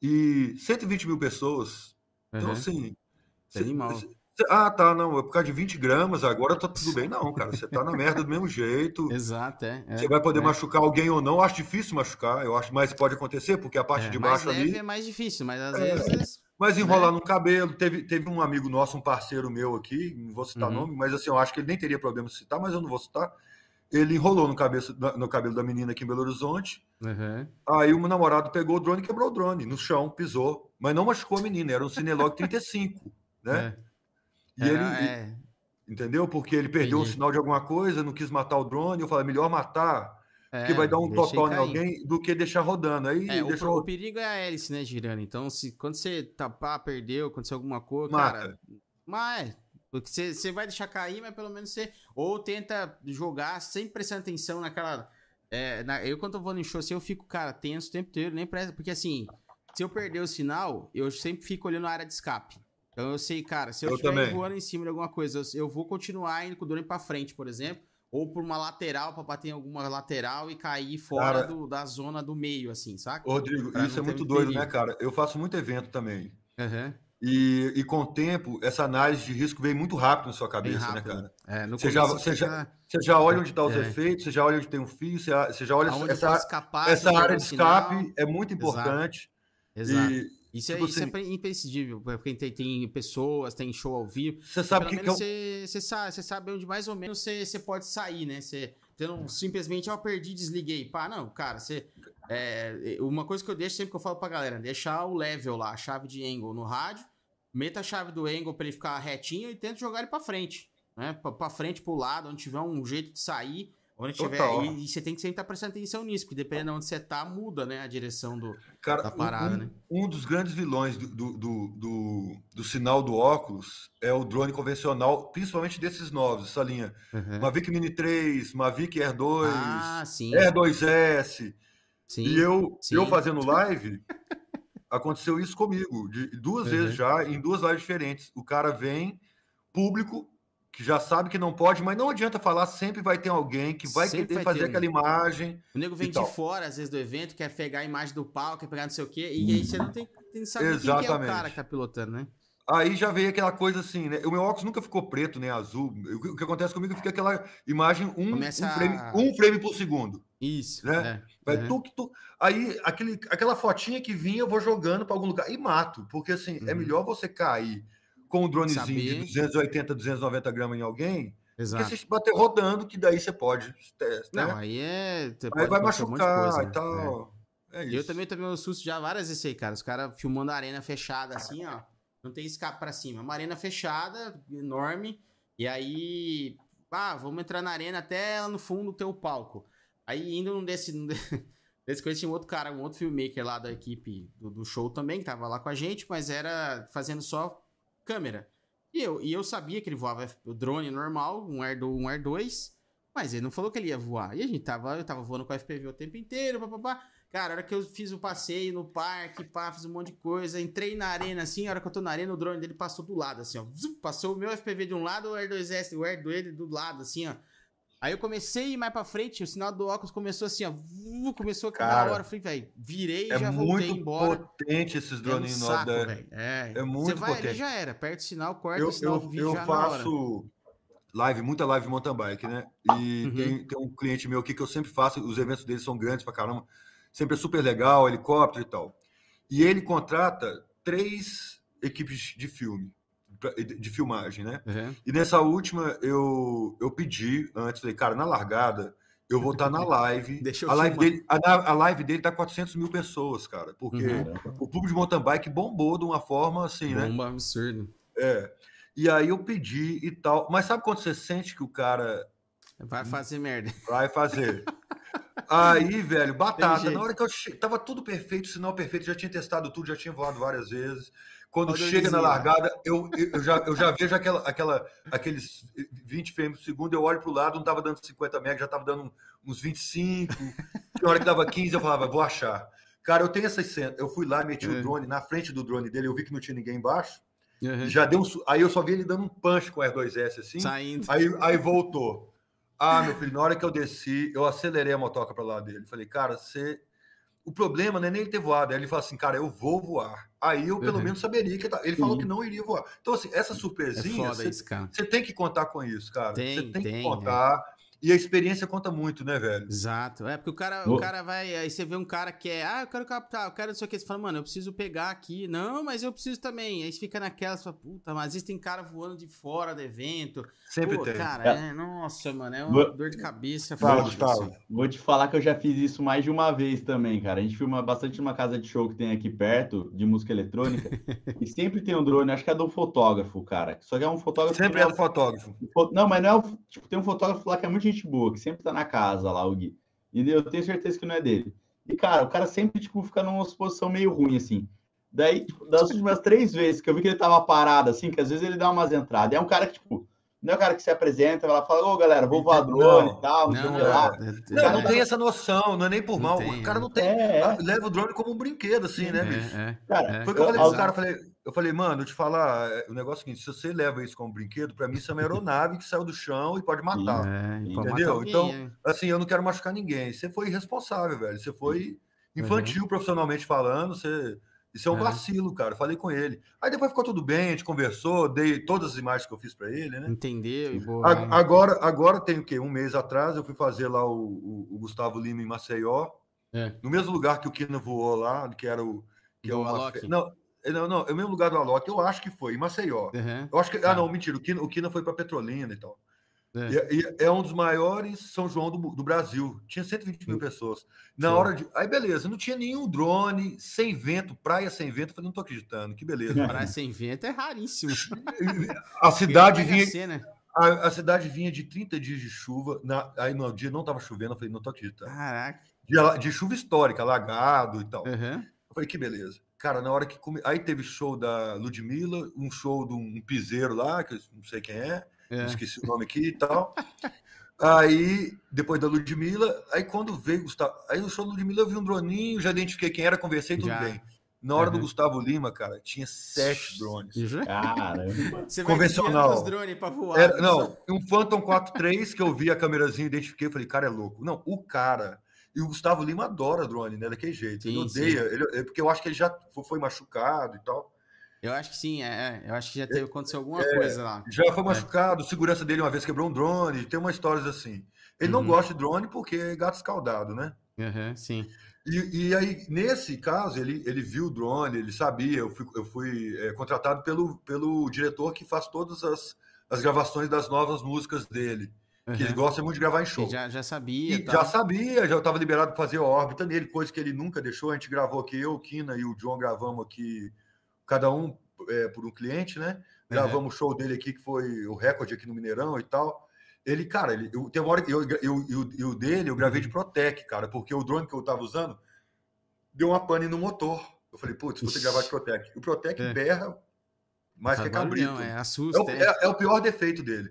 Speaker 3: E 120 mil pessoas. Então,
Speaker 1: Uhum.
Speaker 3: assim.
Speaker 1: É animal.
Speaker 3: cê- cê- ah, tá, não. É por causa de 20 gramas, agora tá tudo bem. Não, cara. Você tá na merda do mesmo jeito.
Speaker 1: Exato, é. é,
Speaker 3: Você vai poder
Speaker 1: é.
Speaker 3: machucar alguém ou não. Eu acho difícil machucar, eu acho, mas pode acontecer, porque a parte
Speaker 1: É,
Speaker 3: de
Speaker 1: mais
Speaker 3: baixo
Speaker 1: leve
Speaker 3: ali.
Speaker 1: é mais difícil, mas às
Speaker 3: É.
Speaker 1: vezes.
Speaker 3: Mas enrolar
Speaker 1: Né?
Speaker 3: no cabelo, teve, teve um amigo nosso, um parceiro meu aqui, não vou citar
Speaker 1: Uhum.
Speaker 3: nome, mas assim, eu acho que ele nem teria problema de citar, mas eu não vou citar. Ele enrolou no, cabeça, no cabelo da menina aqui em Belo Horizonte.
Speaker 1: Uhum.
Speaker 3: Aí o meu namorado pegou o drone e quebrou o drone no chão, pisou, mas não machucou a menina, era um Cinelog 35, né?
Speaker 1: É.
Speaker 3: E ele,
Speaker 1: Era- é.
Speaker 3: entendeu? Porque ele perdeu o
Speaker 1: Entendi.
Speaker 3: sinal de alguma coisa, não quis matar o drone. Eu falei, melhor matar, porque
Speaker 1: É,
Speaker 3: vai dar um totó em alguém, do que deixar rodando. Aí
Speaker 1: É, o,
Speaker 3: deixou.
Speaker 1: pro- o perigo é a hélice, né, girando. Então, se quando você tapar, perdeu, aconteceu alguma coisa,
Speaker 3: Mata.
Speaker 1: cara. Mas, porque você, você vai deixar cair, mas pelo menos você. Ou tenta jogar sem prestar atenção naquela. é, na- eu, quando eu vou no show assim, eu fico, cara, tenso o tempo inteiro, nem presta. Porque assim, se eu perder o sinal, eu sempre fico olhando a área de escape. Então eu sei, cara, se eu
Speaker 3: Eu
Speaker 1: estiver voando em cima de alguma coisa, eu, eu vou continuar indo com o drone pra frente, por exemplo. Ou por uma lateral, pra bater em alguma lateral e cair fora
Speaker 3: Cara-
Speaker 1: do- da zona do meio, assim, saca?
Speaker 3: Rodrigo,
Speaker 1: Pra
Speaker 3: isso é muito doido,
Speaker 1: perigo.
Speaker 3: né, cara? Eu faço muito evento também.
Speaker 1: Aham.
Speaker 3: E, e com o tempo, essa análise de risco vem muito rápido na sua cabeça, né, cara?
Speaker 1: É, no
Speaker 3: Você já- você já- Você já olha onde estão os
Speaker 1: É.
Speaker 3: efeitos, você já olha onde tem um fio, você, você já olha
Speaker 1: aonde
Speaker 3: essa,
Speaker 1: escapar,
Speaker 3: essa área de escape é muito importante.
Speaker 1: Exato.
Speaker 3: E
Speaker 1: Isso,
Speaker 3: tipo
Speaker 1: é, isso é
Speaker 3: assim-
Speaker 1: pre- imprescindível, porque tem, tem pessoas, tem show ao vivo.
Speaker 3: você sabe
Speaker 1: Pelo
Speaker 3: que, que é
Speaker 1: você, você sabe, você sabe onde mais ou menos você, você pode sair, né? Você, você não simplesmente, ó, perdi, desliguei. Pá, não, cara, você. é, uma coisa que eu deixo sempre que eu falo pra galera, deixar o level lá, a chave de angle no rádio, meta a chave do angle pra ele ficar retinho e tenta jogar ele pra frente. Né? Pra, pra frente, pro lado, onde tiver um jeito de sair. Onde tiver. E, e você tem que sempre estar prestando atenção nisso, porque dependendo de onde você tá, muda, né? A direção do.
Speaker 3: cara,
Speaker 1: da parada,
Speaker 3: um,
Speaker 1: né?
Speaker 3: um dos grandes vilões do, do, do, do- sinal do óculos é o drone convencional, principalmente desses novos, essa linha. Mavic Mini 3, Mavic Air 2,
Speaker 1: Ah.
Speaker 3: Air 2S.
Speaker 1: sim.
Speaker 3: E eu,
Speaker 1: sim.
Speaker 3: eu fazendo live, aconteceu isso comigo, de duas
Speaker 1: Uhum.
Speaker 3: vezes já, em duas lives diferentes. O cara vem, público, que já sabe que não pode, mas não adianta falar, sempre vai ter alguém que vai
Speaker 1: Sempre
Speaker 3: querer
Speaker 1: vai
Speaker 3: fazer
Speaker 1: ter
Speaker 3: aquela imagem.
Speaker 1: O nego vem
Speaker 3: tal.
Speaker 1: de fora, às vezes, do evento, quer pegar a imagem do palco, quer pegar não sei o quê, e aí você não tem, tem que saber quem que é o
Speaker 3: Exatamente.
Speaker 1: cara que tá pilotando, né?
Speaker 3: Aí já veio aquela coisa assim, né? O meu óculos nunca ficou preto nem azul. O que- acontece comigo fica aquela imagem um, um, frame,
Speaker 1: a-
Speaker 3: um frame por segundo.
Speaker 1: Isso.
Speaker 3: Né?
Speaker 1: É.
Speaker 3: Vai
Speaker 1: Uhum.
Speaker 3: tuc, tuc. Aí aquele, aquela fotinha que vinha, eu vou jogando para algum lugar e mato. Porque assim, é
Speaker 1: Uhum.
Speaker 3: melhor você cair com um dronezinho
Speaker 1: Saber.
Speaker 3: de 280, 290 gramas em alguém,
Speaker 1: Exato.
Speaker 3: porque você bater rodando, que daí você pode. Né?
Speaker 1: Não, aí é.
Speaker 3: aí vai
Speaker 1: acontecer um
Speaker 3: machucar
Speaker 1: coisa,
Speaker 3: e tal. É,
Speaker 1: É. Eu também tomei um susto já várias vezes aí, cara. Os caras filmando a arena fechada assim, ó. Não tem escape pra cima. Uma arena fechada, enorme. E aí. Ah, vamos entrar na arena até lá no fundo ter o palco. Aí indo num desse. Num de- desse coisa tinha um outro cara, um outro filmmaker lá da equipe do, do show também, que tava lá com a gente, mas era fazendo só câmera. E eu, e eu sabia que ele voava o drone normal, um Air, do, um Air 2, mas ele não falou que ele ia voar. E a gente tava, eu tava voando com FPV o tempo inteiro, papapá. Cara, a hora que eu fiz o passeio no parque, pá, fiz um monte de coisa, entrei na arena assim, a hora que eu tô na arena, o drone dele passou do lado, assim, ó. Passou o meu FPV de um lado, o Air 2S, o Air dele do lado, assim, ó. Aí eu comecei a ir mais pra frente, o sinal do óculos começou assim, ó. vu, Começou a cada
Speaker 3: Cara,
Speaker 1: hora. Eu falei, velho, virei e
Speaker 3: É
Speaker 1: já voltei
Speaker 3: muito
Speaker 1: embora.
Speaker 3: potente esses
Speaker 1: É um
Speaker 3: droninhos
Speaker 1: saco,
Speaker 3: da-
Speaker 1: velho. É,
Speaker 3: é muito
Speaker 1: Você vai ali
Speaker 3: potente.
Speaker 1: já era, perto do sinal, corta
Speaker 3: Eu,
Speaker 1: o sinal
Speaker 3: eu, eu
Speaker 1: já na
Speaker 3: faço live, muita live de mountain bike, né? E
Speaker 1: Uhum.
Speaker 3: tem, tem um cliente meu aqui que eu sempre faço, os eventos dele são grandes pra caramba, sempre é super legal, helicóptero e tal. E ele contrata três equipes de filme, de filmagem, né?
Speaker 1: Uhum.
Speaker 3: E nessa última eu, eu pedi antes, falei, cara, na largada, eu vou estar na live.
Speaker 1: Deixa eu
Speaker 3: a, live
Speaker 1: filmar.
Speaker 3: dele, a, a live dele tá 400 mil pessoas, cara, porque
Speaker 1: Uhum.
Speaker 3: O público de mountain bike bombou de uma forma assim, né?
Speaker 1: Bomba absurdo.
Speaker 3: É. E aí eu pedi e tal. Mas sabe quando você sente que o cara
Speaker 1: Vai fazer merda.
Speaker 3: vai fazer? Aí, velho, batata. Na hora que eu che... tava tudo perfeito, sinal perfeito, já tinha testado tudo, já tinha voado várias vezes. Quando
Speaker 1: Olha o
Speaker 3: chega na largada, eu, eu, já, eu já vejo aquela, aquela, aqueles 20 frames por segundo, eu olho pro lado, não tava dando 50 megas, já tava dando uns 25. Na hora que dava 15, eu falava, vou achar. Cara, eu tenho essa cena. Eu fui lá, meti o drone na frente do drone dele, eu vi que não tinha ninguém embaixo.
Speaker 1: Uhum.
Speaker 3: Já deu um, aí eu só vi ele dando um punch com o R2S assim.
Speaker 1: Saindo.
Speaker 3: Aí, aí voltou. Ah, meu filho, na hora que eu desci, eu acelerei a motoca para lá dele. Falei, cara, você. O problema não é nem ele ter voado. Aí ele falou assim, cara, eu vou voar. Aí eu pelo
Speaker 1: Uhum.
Speaker 3: menos saberia que tá- ele falou
Speaker 2: Sim.
Speaker 3: que não iria voar. Então, assim, essa
Speaker 1: É
Speaker 3: surpresinha, você, você tem que contar com isso, cara. Você tem,
Speaker 1: tem,
Speaker 3: que
Speaker 1: é.
Speaker 3: contar. E a experiência conta muito, né, velho?
Speaker 1: Exato. É, porque o cara, o cara vai. Aí você vê um cara que é. Ah, eu quero captar, eu quero não sei o que. Você fala, mano, eu preciso pegar aqui. Não, mas eu preciso também. Aí você fica naquela, você fala, puta, mas existem cara voando de fora do evento.
Speaker 3: Sempre
Speaker 1: Pô,
Speaker 3: tem.
Speaker 1: cara,
Speaker 2: É.
Speaker 1: é, nossa, mano, é uma
Speaker 2: Vou-
Speaker 1: dor de cabeça.
Speaker 3: Fala, Gustavo.
Speaker 1: assim.
Speaker 2: Vou te falar que eu já fiz isso mais de uma vez também, cara. A gente filma bastante numa casa de show que tem aqui perto, de música eletrônica, e sempre tem um drone, acho que é do fotógrafo, cara. Só que é um fotógrafo.
Speaker 3: Sempre é do fotógrafo.
Speaker 2: Fo- Não, mas não é o. Tipo, tem um fotógrafo lá que é muito gente boa, que sempre tá na casa lá, o Gui. E eu tenho certeza que não é dele. E, cara, o cara sempre, tipo, fica numa posição meio ruim, assim. Daí, tipo, das últimas três vezes que eu vi que ele tava parado, assim, que às vezes ele dá umas entradas. É um cara que, tipo, não é o cara que se apresenta, vai lá e fala, ô, galera, vou voar drone
Speaker 3: Não.
Speaker 2: e tal, não, sei
Speaker 1: Não,
Speaker 2: o que lá.
Speaker 1: não, é-
Speaker 3: Não, não tem essa noção, não é nem por
Speaker 1: Não
Speaker 3: mal.
Speaker 1: tem,
Speaker 3: o cara
Speaker 1: é.
Speaker 3: não tem.
Speaker 2: É,
Speaker 3: Ah,
Speaker 2: é.
Speaker 3: Leva o drone como um brinquedo, assim, né,
Speaker 1: é,
Speaker 3: bicho?
Speaker 1: é,
Speaker 2: Cara,
Speaker 1: é.
Speaker 3: Foi o que eu falei pro cara, eu falei, eu falei, mano, eu te falar, é, o negócio é o seguinte, se você leva isso como brinquedo, pra mim isso é uma aeronave que saiu do chão e pode matar.
Speaker 1: É, e pode matar
Speaker 3: Entendeu?
Speaker 1: alguém,
Speaker 3: Então,
Speaker 1: é.
Speaker 3: Assim, eu não quero machucar ninguém. Você foi irresponsável, velho. Você foi infantil profissionalmente falando, você... Isso é um
Speaker 1: É.
Speaker 3: vacilo, cara. Eu falei com ele. Aí depois ficou tudo bem, a gente conversou, dei todas as imagens que eu fiz pra ele, né?
Speaker 1: Entendeu? E boa.
Speaker 3: A- Agora, agora tem o quê? Um mês atrás eu fui fazer lá o, o- o Gustavo Lima em Maceió,
Speaker 1: É.
Speaker 3: no mesmo lugar que o Kina voou lá, que era o. Que é uma
Speaker 1: Alok?
Speaker 3: fe- Não, é, não, não, é o mesmo lugar do Alok, eu acho que foi, em Maceió.
Speaker 1: Uhum.
Speaker 3: Eu acho que.
Speaker 1: Tá.
Speaker 3: Ah, não, mentira, o Kina, o Kina foi para Petrolina e tal.
Speaker 1: É.
Speaker 3: E, e é um dos maiores São João do, do Brasil. Tinha 120 mil pessoas. Na
Speaker 1: Show.
Speaker 3: hora de. Aí, beleza, não tinha nenhum drone, sem vento, praia sem vento. Eu falei, não tô acreditando, que beleza.
Speaker 1: Praia sem vento é raríssimo.
Speaker 3: A cidade vinha.
Speaker 1: Sena.
Speaker 3: A, a cidade vinha de 30 dias de chuva. Na, aí no dia não tava chovendo, eu falei, não tô acreditando.
Speaker 1: Caraca.
Speaker 3: De, de chuva histórica, alagado e tal.
Speaker 1: Uhum.
Speaker 3: Eu falei, que beleza. Cara, na hora que. Come... Aí teve show da Ludmilla, um show de um piseiro lá, que eu não sei quem é,
Speaker 1: É.
Speaker 3: esqueci o nome aqui e tal. Aí, depois da Ludmilla, aí quando veio Gustavo. Aí no show da Ludmilla eu vi um droninho, já identifiquei quem era, conversei, tudo
Speaker 1: Já.
Speaker 3: bem. Na hora do
Speaker 1: Uhum.
Speaker 3: Gustavo Lima, cara, tinha sete drones.
Speaker 1: Já?
Speaker 2: Caramba.
Speaker 1: Você vai
Speaker 3: Convencional.
Speaker 1: os drones pra voar.
Speaker 3: Era- não, um Phantom 4.3 que eu vi a câmerazinha, identifiquei, falei, cara, é louco. Não, o cara. E o Gustavo Lima adora drone, né? Daquele jeito. ele
Speaker 1: Sim,
Speaker 3: odeia, ele- é porque eu acho que ele já fo- foi machucado e tal.
Speaker 1: Eu acho que sim, é. é. Eu acho que já teve, aconteceu alguma
Speaker 3: É.
Speaker 1: coisa lá.
Speaker 3: Já foi machucado, segurança dele uma vez quebrou um drone, tem umas histórias assim. Ele não
Speaker 1: Uhum.
Speaker 3: gosta de drone porque é gato escaldado, né?
Speaker 1: Uhum, sim.
Speaker 3: E, e, aí, nesse caso, ele, ele viu o drone, ele sabia. Eu fui, eu fui é, contratado pelo, pelo diretor que faz todas as, as gravações das novas músicas dele. Uhum. Que ele gosta muito de gravar em show.
Speaker 1: Já, já sabia.
Speaker 3: já sabia, já estava liberado para fazer órbita nele, coisa que ele nunca deixou. A gente gravou aqui, eu, o Kina e o John gravamos aqui, cada um é, por um cliente, né? Gravamos o show dele aqui, que foi o recorde aqui no Mineirão e tal. Ele, cara, ele, eu, tem uma hora que eu, eu, eu, eu, dele eu gravei de Protec, cara, porque o drone que eu tava usando deu uma pane no motor. Eu falei, putz, vou ter que gravar de Protec. O Protec é. berra mais que cabrito. Não,
Speaker 1: é, assusta,
Speaker 3: é, o, é. é, é o pior defeito dele.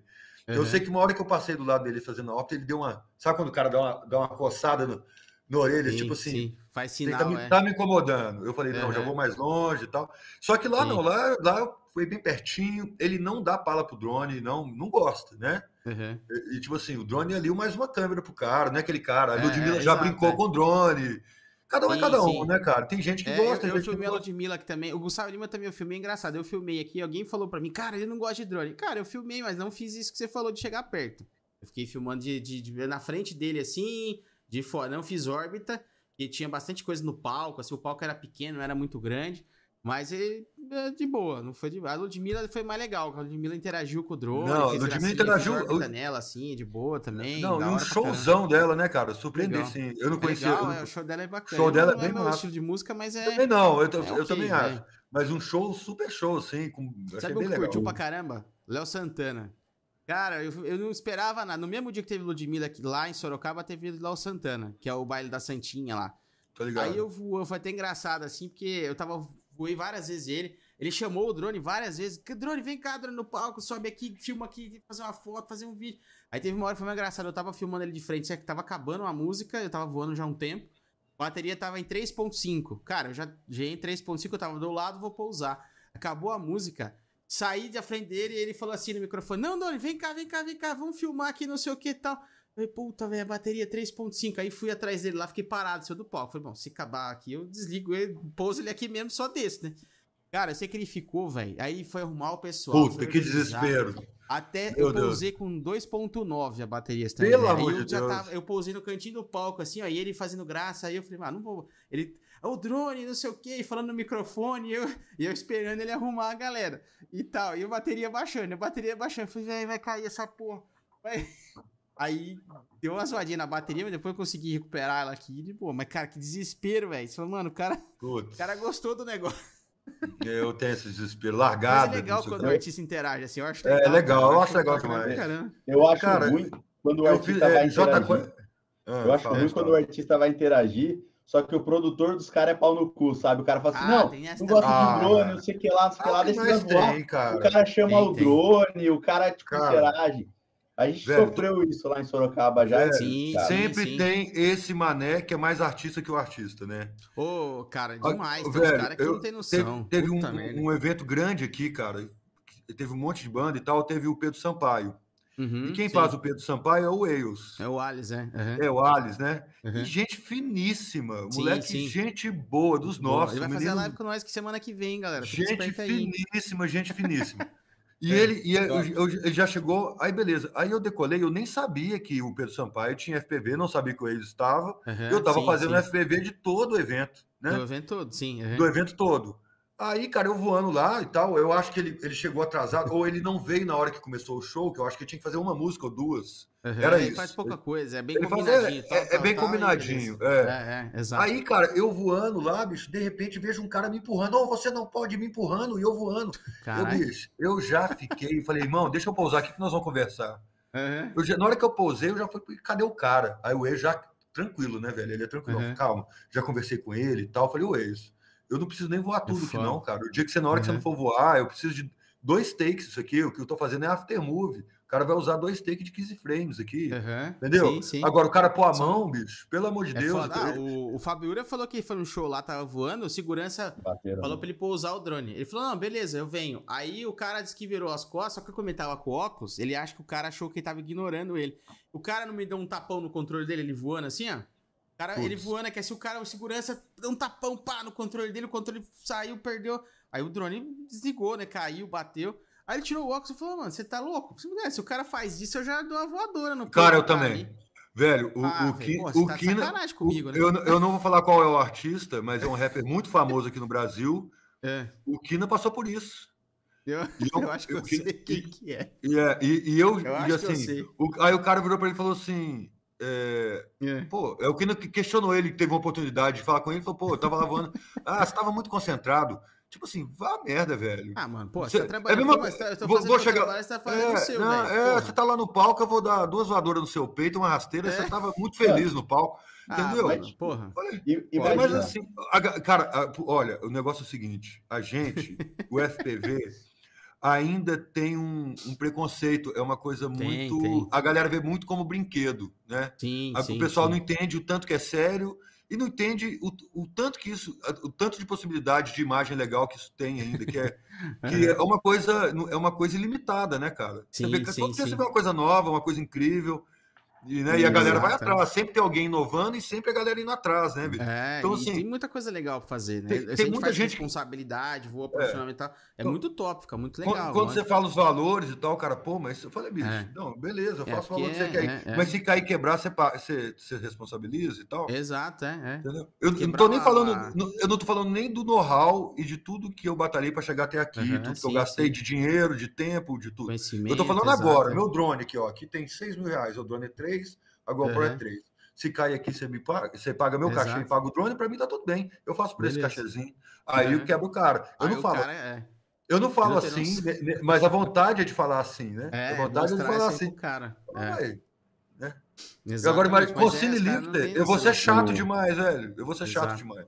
Speaker 3: Uhum. Eu sei que uma hora que eu passei do lado dele fazendo a óptica, ele deu uma. Sabe quando o cara dá uma, dá uma coçada no, no orelha? Sim, tipo assim. Sim.
Speaker 1: Faz sinal.
Speaker 3: Tá me,
Speaker 1: é.
Speaker 3: tá me incomodando. Eu falei, não, uhum. já vou mais longe e tal. Só que lá sim. não, lá, lá foi bem pertinho. Ele não dá pala pro drone, não, não gosta, né? Uhum. E, tipo assim, o drone ali mais uma câmera pro cara, não é aquele cara. A Ludmilla é, já exato, brincou é. com o drone. Cada um sim, é cada um, sim. né, cara? Tem gente que é, gosta.
Speaker 1: Eu,
Speaker 3: eu
Speaker 1: filmei a Ludmilla aqui também. O Gustavo Lima também eu filmei, engraçado. Eu filmei aqui, alguém falou pra mim, cara, ele não gosta de drone. Cara, eu filmei, mas não fiz isso que você falou de chegar perto. Eu fiquei filmando de, de, de na frente dele assim, de fora. Não fiz órbita, e tinha bastante coisa no palco. Assim, o palco era pequeno, não era muito grande. Mas ele é de boa, não foi de A Ludmilla foi mais legal, a Ludmilla interagiu com o drone.
Speaker 3: Não, a Ludmilla interagiu.
Speaker 1: Eu... nela, assim, de boa também.
Speaker 3: Não, e um showzão dela, né, cara? Surpreendente, sim. Eu não conhecia. É
Speaker 1: legal,
Speaker 3: eu
Speaker 1: não... é, o show dela é bacana.
Speaker 3: O show dela
Speaker 1: não
Speaker 3: é bem
Speaker 1: meu estilo de música, mas é.
Speaker 3: Também não, eu, é eu okay, também acho. Né? Mas um show, super show, sim. Com...
Speaker 1: Sabe o que curtiu pra caramba? Léo Santana. Cara, eu, eu não esperava nada. No mesmo dia que teve Ludmilla aqui, lá em Sorocaba, teve Léo Santana, que é o baile da Santinha lá.
Speaker 3: Tô ligado.
Speaker 1: Aí eu, eu foi até engraçado, assim, porque eu tava voei várias vezes ele. Ele chamou o drone várias vezes. Drone, vem cá, drone no palco, sobe aqui, filma aqui, fazer uma foto, fazer um vídeo. Aí teve uma hora que foi mais engraçado. Eu tava filmando ele de frente, que tava acabando a música, eu tava voando já há um tempo. A bateria tava em 3.5. Cara, eu já, já em 3.5, eu tava do lado, vou pousar. Acabou a música. Saí da frente dele e ele falou assim no microfone: Não, Doni, vem cá, vem cá, vem cá, vamos filmar aqui, não sei o que e tal. Falei, puta, velho, a bateria 3.5. Aí fui atrás dele lá, fiquei parado, saiu do palco. Falei, bom, se acabar aqui, eu desligo ele, pouso ele aqui mesmo, só desse, né? Cara, eu sei que ele ficou, velho. Aí foi arrumar o pessoal.
Speaker 3: Puta, que desespero.
Speaker 1: Até Meu eu pousei com 2.9 a bateria.
Speaker 3: Pelo amor de
Speaker 1: Deus. Tava, eu pousei no cantinho do palco, assim, ó, e ele fazendo graça. Aí eu falei, ah, não vou. Ele, o drone, não sei o quê, falando no microfone, e eu, e eu esperando ele arrumar a galera. E tal. E a bateria baixando, a bateria baixando. Eu falei, velho, vai cair essa porra. Vai. Aí deu uma zoadinha na bateria, mas depois eu consegui recuperar ela aqui. De boa. Mas, cara, que desespero, velho. Você falou, mano, o cara, o cara gostou do negócio.
Speaker 3: Eu tenho esse desespero largado.
Speaker 1: Mas é legal quando o artista interage, assim. Eu acho
Speaker 3: é, legal. É legal, eu acho legal demais.
Speaker 2: Eu acho cara, ruim quando o artista vai é, interagir. Ah, eu acho ruim quando o artista vai interagir, só que o produtor dos caras é pau no cu, sabe? O cara fala assim, ah, não, não gosto ah, de drone, não sei o que lá, não sei o que lá, deixa tem, cara. O cara chama tem, o drone, o cara, tipo, cara, interage. A gente velho, sofreu isso lá em Sorocaba já.
Speaker 3: sim, sempre sim. tem esse mané que é mais artista que o artista, né?
Speaker 1: Ô, oh, cara, demais. Tem velho, cara que eu, não tem noção.
Speaker 3: Teve, teve um, um, evento grande aqui, cara. Teve um monte de banda e tal. Teve o Pedro Sampaio. Uhum, e quem sim. faz o Pedro Sampaio é o Wales.
Speaker 1: É o Alice, é.
Speaker 3: Uhum. É o Alice, né? Uhum. gente finíssima. Sim, moleque, sim. gente boa, dos nossos.
Speaker 1: Ele vai menino... fazer live com nós que semana que vem, galera.
Speaker 3: Gente finíssima, gente finíssima. E é, ele, e eu, eu, ele já chegou, aí beleza. Aí eu decolei, eu nem sabia que o Pedro Sampaio tinha FPV, não sabia que ele estava. Uhum, eu estava fazendo sim. FPV de todo o evento, né?
Speaker 1: Do evento todo, sim.
Speaker 3: Uhum. Do evento todo. Aí, cara, eu voando lá e tal, eu acho que ele, ele chegou atrasado, ou ele não veio na hora que começou o show, que eu acho que tinha que fazer uma música ou duas.
Speaker 1: Uhum, Era ele isso. faz pouca coisa, é bem ele combinadinho. Faz, é,
Speaker 3: tal, é, é, bem tal, combinadinho. É. é. é, exato. Aí, cara, eu voando lá, bicho, de repente vejo um cara me empurrando. Oh, você não pode me empurrando, e eu voando. Eu, bicho, eu já fiquei, falei, irmão, deixa eu pousar aqui que nós vamos conversar. Uhum. Eu já, na hora que eu pousei, eu já fui, cadê o cara? Aí o ex já, tranquilo, né, velho? Ele é tranquilo. Uhum. Calma, já conversei com ele e tal. Falei, o ex eu não preciso nem voar tudo aqui, não, cara. O dia que você, na hora uhum. que você não for voar, eu preciso de dois takes isso aqui. O que eu tô fazendo é aftermove. O cara vai usar dois takes de 15 frames aqui. Uhum. Entendeu? Sim, sim. Agora, o cara pôr a mão, bicho, pelo amor de é Deus.
Speaker 1: Ah, o, o Fabiura falou que foi um show lá, tava voando, o segurança Bateram. falou pra ele pousar o drone. Ele falou: não, beleza, eu venho. Aí o cara disse que virou as costas, só que como ele tava com óculos, ele acha que o cara achou que ele tava ignorando ele. O cara não me deu um tapão no controle dele, ele voando assim, ó cara, Puts. ele voando, que é se o cara, o segurança, deu um tapão, pá, no controle dele, o controle saiu, perdeu. Aí o drone desligou, né? Caiu, bateu. Aí ele tirou o óculos e falou, mano, você tá louco? Se o cara faz isso, eu já dou uma voadora no
Speaker 3: Cara, eu também. Velho, o,
Speaker 1: Ah,
Speaker 3: o, Ki-
Speaker 1: pô,
Speaker 3: o
Speaker 1: tá
Speaker 3: Kina.
Speaker 1: comigo, né?
Speaker 3: eu, eu não vou falar qual é o artista, mas é um rapper muito famoso aqui no Brasil.
Speaker 1: É,
Speaker 3: O Kina passou por isso.
Speaker 1: eu,
Speaker 3: eu-
Speaker 1: eu acho que eu
Speaker 3: eu
Speaker 1: sei quem que é.
Speaker 3: E, é, e, e eu,
Speaker 1: Eu
Speaker 3: e assim, o- aí o cara virou pra ele e falou assim: é,
Speaker 1: É.
Speaker 3: Pô, é o Kina que questionou ele, que teve uma oportunidade de falar com ele, falou: Pô, eu tava lavando. Ah, você tava muito concentrado. Tipo assim, vá a merda, velho.
Speaker 1: Ah, mano, pô,
Speaker 3: Você-
Speaker 1: você tá trabalhando.
Speaker 3: é a mesma-
Speaker 1: mas tá- eu tô
Speaker 3: vou- vou chegar-
Speaker 1: trabalho, você tá fazendo o seu,
Speaker 3: não,
Speaker 1: velho.
Speaker 3: é,
Speaker 1: porra.
Speaker 3: você tá lá no palco, eu vou dar duas voadoras no seu peito, uma rasteira,
Speaker 1: É.
Speaker 3: você tava muito feliz no palco,
Speaker 1: Ah,
Speaker 3: entendeu?
Speaker 1: mano, porra.
Speaker 3: Olha,
Speaker 2: E, e
Speaker 3: É, mas assim, a cara, a- olha, o negócio é o seguinte: a gente, o FPV, ainda tem um, um preconceito, é uma coisa
Speaker 1: Tem,
Speaker 3: muito.
Speaker 1: tem.
Speaker 3: A galera vê muito como brinquedo, né?
Speaker 1: Sim,
Speaker 3: A-
Speaker 1: sim.
Speaker 3: o pessoal
Speaker 1: sim.
Speaker 3: não entende o tanto que é sério e não entende o, o tanto que isso, o tanto de possibilidade de imagem legal que isso tem ainda, que é, que é uma coisa, é uma coisa ilimitada, né, cara? Você
Speaker 1: Sim,
Speaker 3: vê que
Speaker 1: sim, sim.
Speaker 3: você vê uma coisa nova, uma coisa incrível. E, né, e a galera vai
Speaker 1: é.
Speaker 3: atrás, sempre tem alguém inovando e sempre a galera indo atrás, né, bicho?
Speaker 1: É,
Speaker 3: Então, assim,
Speaker 1: tem muita coisa legal pra fazer, né?
Speaker 3: tem- tem muita
Speaker 1: faz
Speaker 3: gente que-
Speaker 1: responsabilidade, voa profissionalmente e tal, é
Speaker 3: Então,
Speaker 1: muito top, fica muito
Speaker 3: Quando-
Speaker 1: legal.
Speaker 3: Quando
Speaker 1: né?
Speaker 3: você fala os valores e tal, cara, pô, mas eu falei, bicho,
Speaker 1: É.
Speaker 3: não, beleza, eu
Speaker 1: É,
Speaker 3: faço o valor que você quer.
Speaker 1: é, é.
Speaker 3: Mas se cair e quebrar, você, você, você responsabiliza e tal.
Speaker 1: Exato, é, é.
Speaker 3: Entendeu? Eu não tô nem falando, não- eu não tô falando nem do know-how e de tudo que eu batalhei para chegar até aqui,
Speaker 1: Aham,
Speaker 3: tudo que
Speaker 1: sim,
Speaker 3: eu gastei
Speaker 1: sim.
Speaker 3: de dinheiro, de tempo, de tudo. Eu tô falando
Speaker 1: exato,
Speaker 3: agora,
Speaker 1: é.
Speaker 3: meu drone aqui, ó, aqui tem 6 mil reais, o drone é 3, a GoPro é
Speaker 1: Aham.
Speaker 3: 3. Se cai aqui, você me paga, você paga meu cachê
Speaker 1: Exato.
Speaker 3: e paga o drone, para mim tá tudo bem. Eu faço por esse cachezinho. Aí eu quebro o cara. Eu
Speaker 1: Aí
Speaker 3: não falo,
Speaker 1: é,
Speaker 3: eu não falo
Speaker 1: não
Speaker 3: assim,
Speaker 1: noção.
Speaker 3: né, né, mas a vontade é de falar assim, né?
Speaker 1: é,
Speaker 3: a vontade é de falar assim.
Speaker 1: pro cara.
Speaker 3: Ah,
Speaker 1: É,
Speaker 3: vai. Agora, mas,
Speaker 1: mas é,
Speaker 3: Cine
Speaker 1: não
Speaker 3: Lifter, eu vou ser chato demais, velho. Eu vou ser chato
Speaker 1: Exato.
Speaker 3: demais.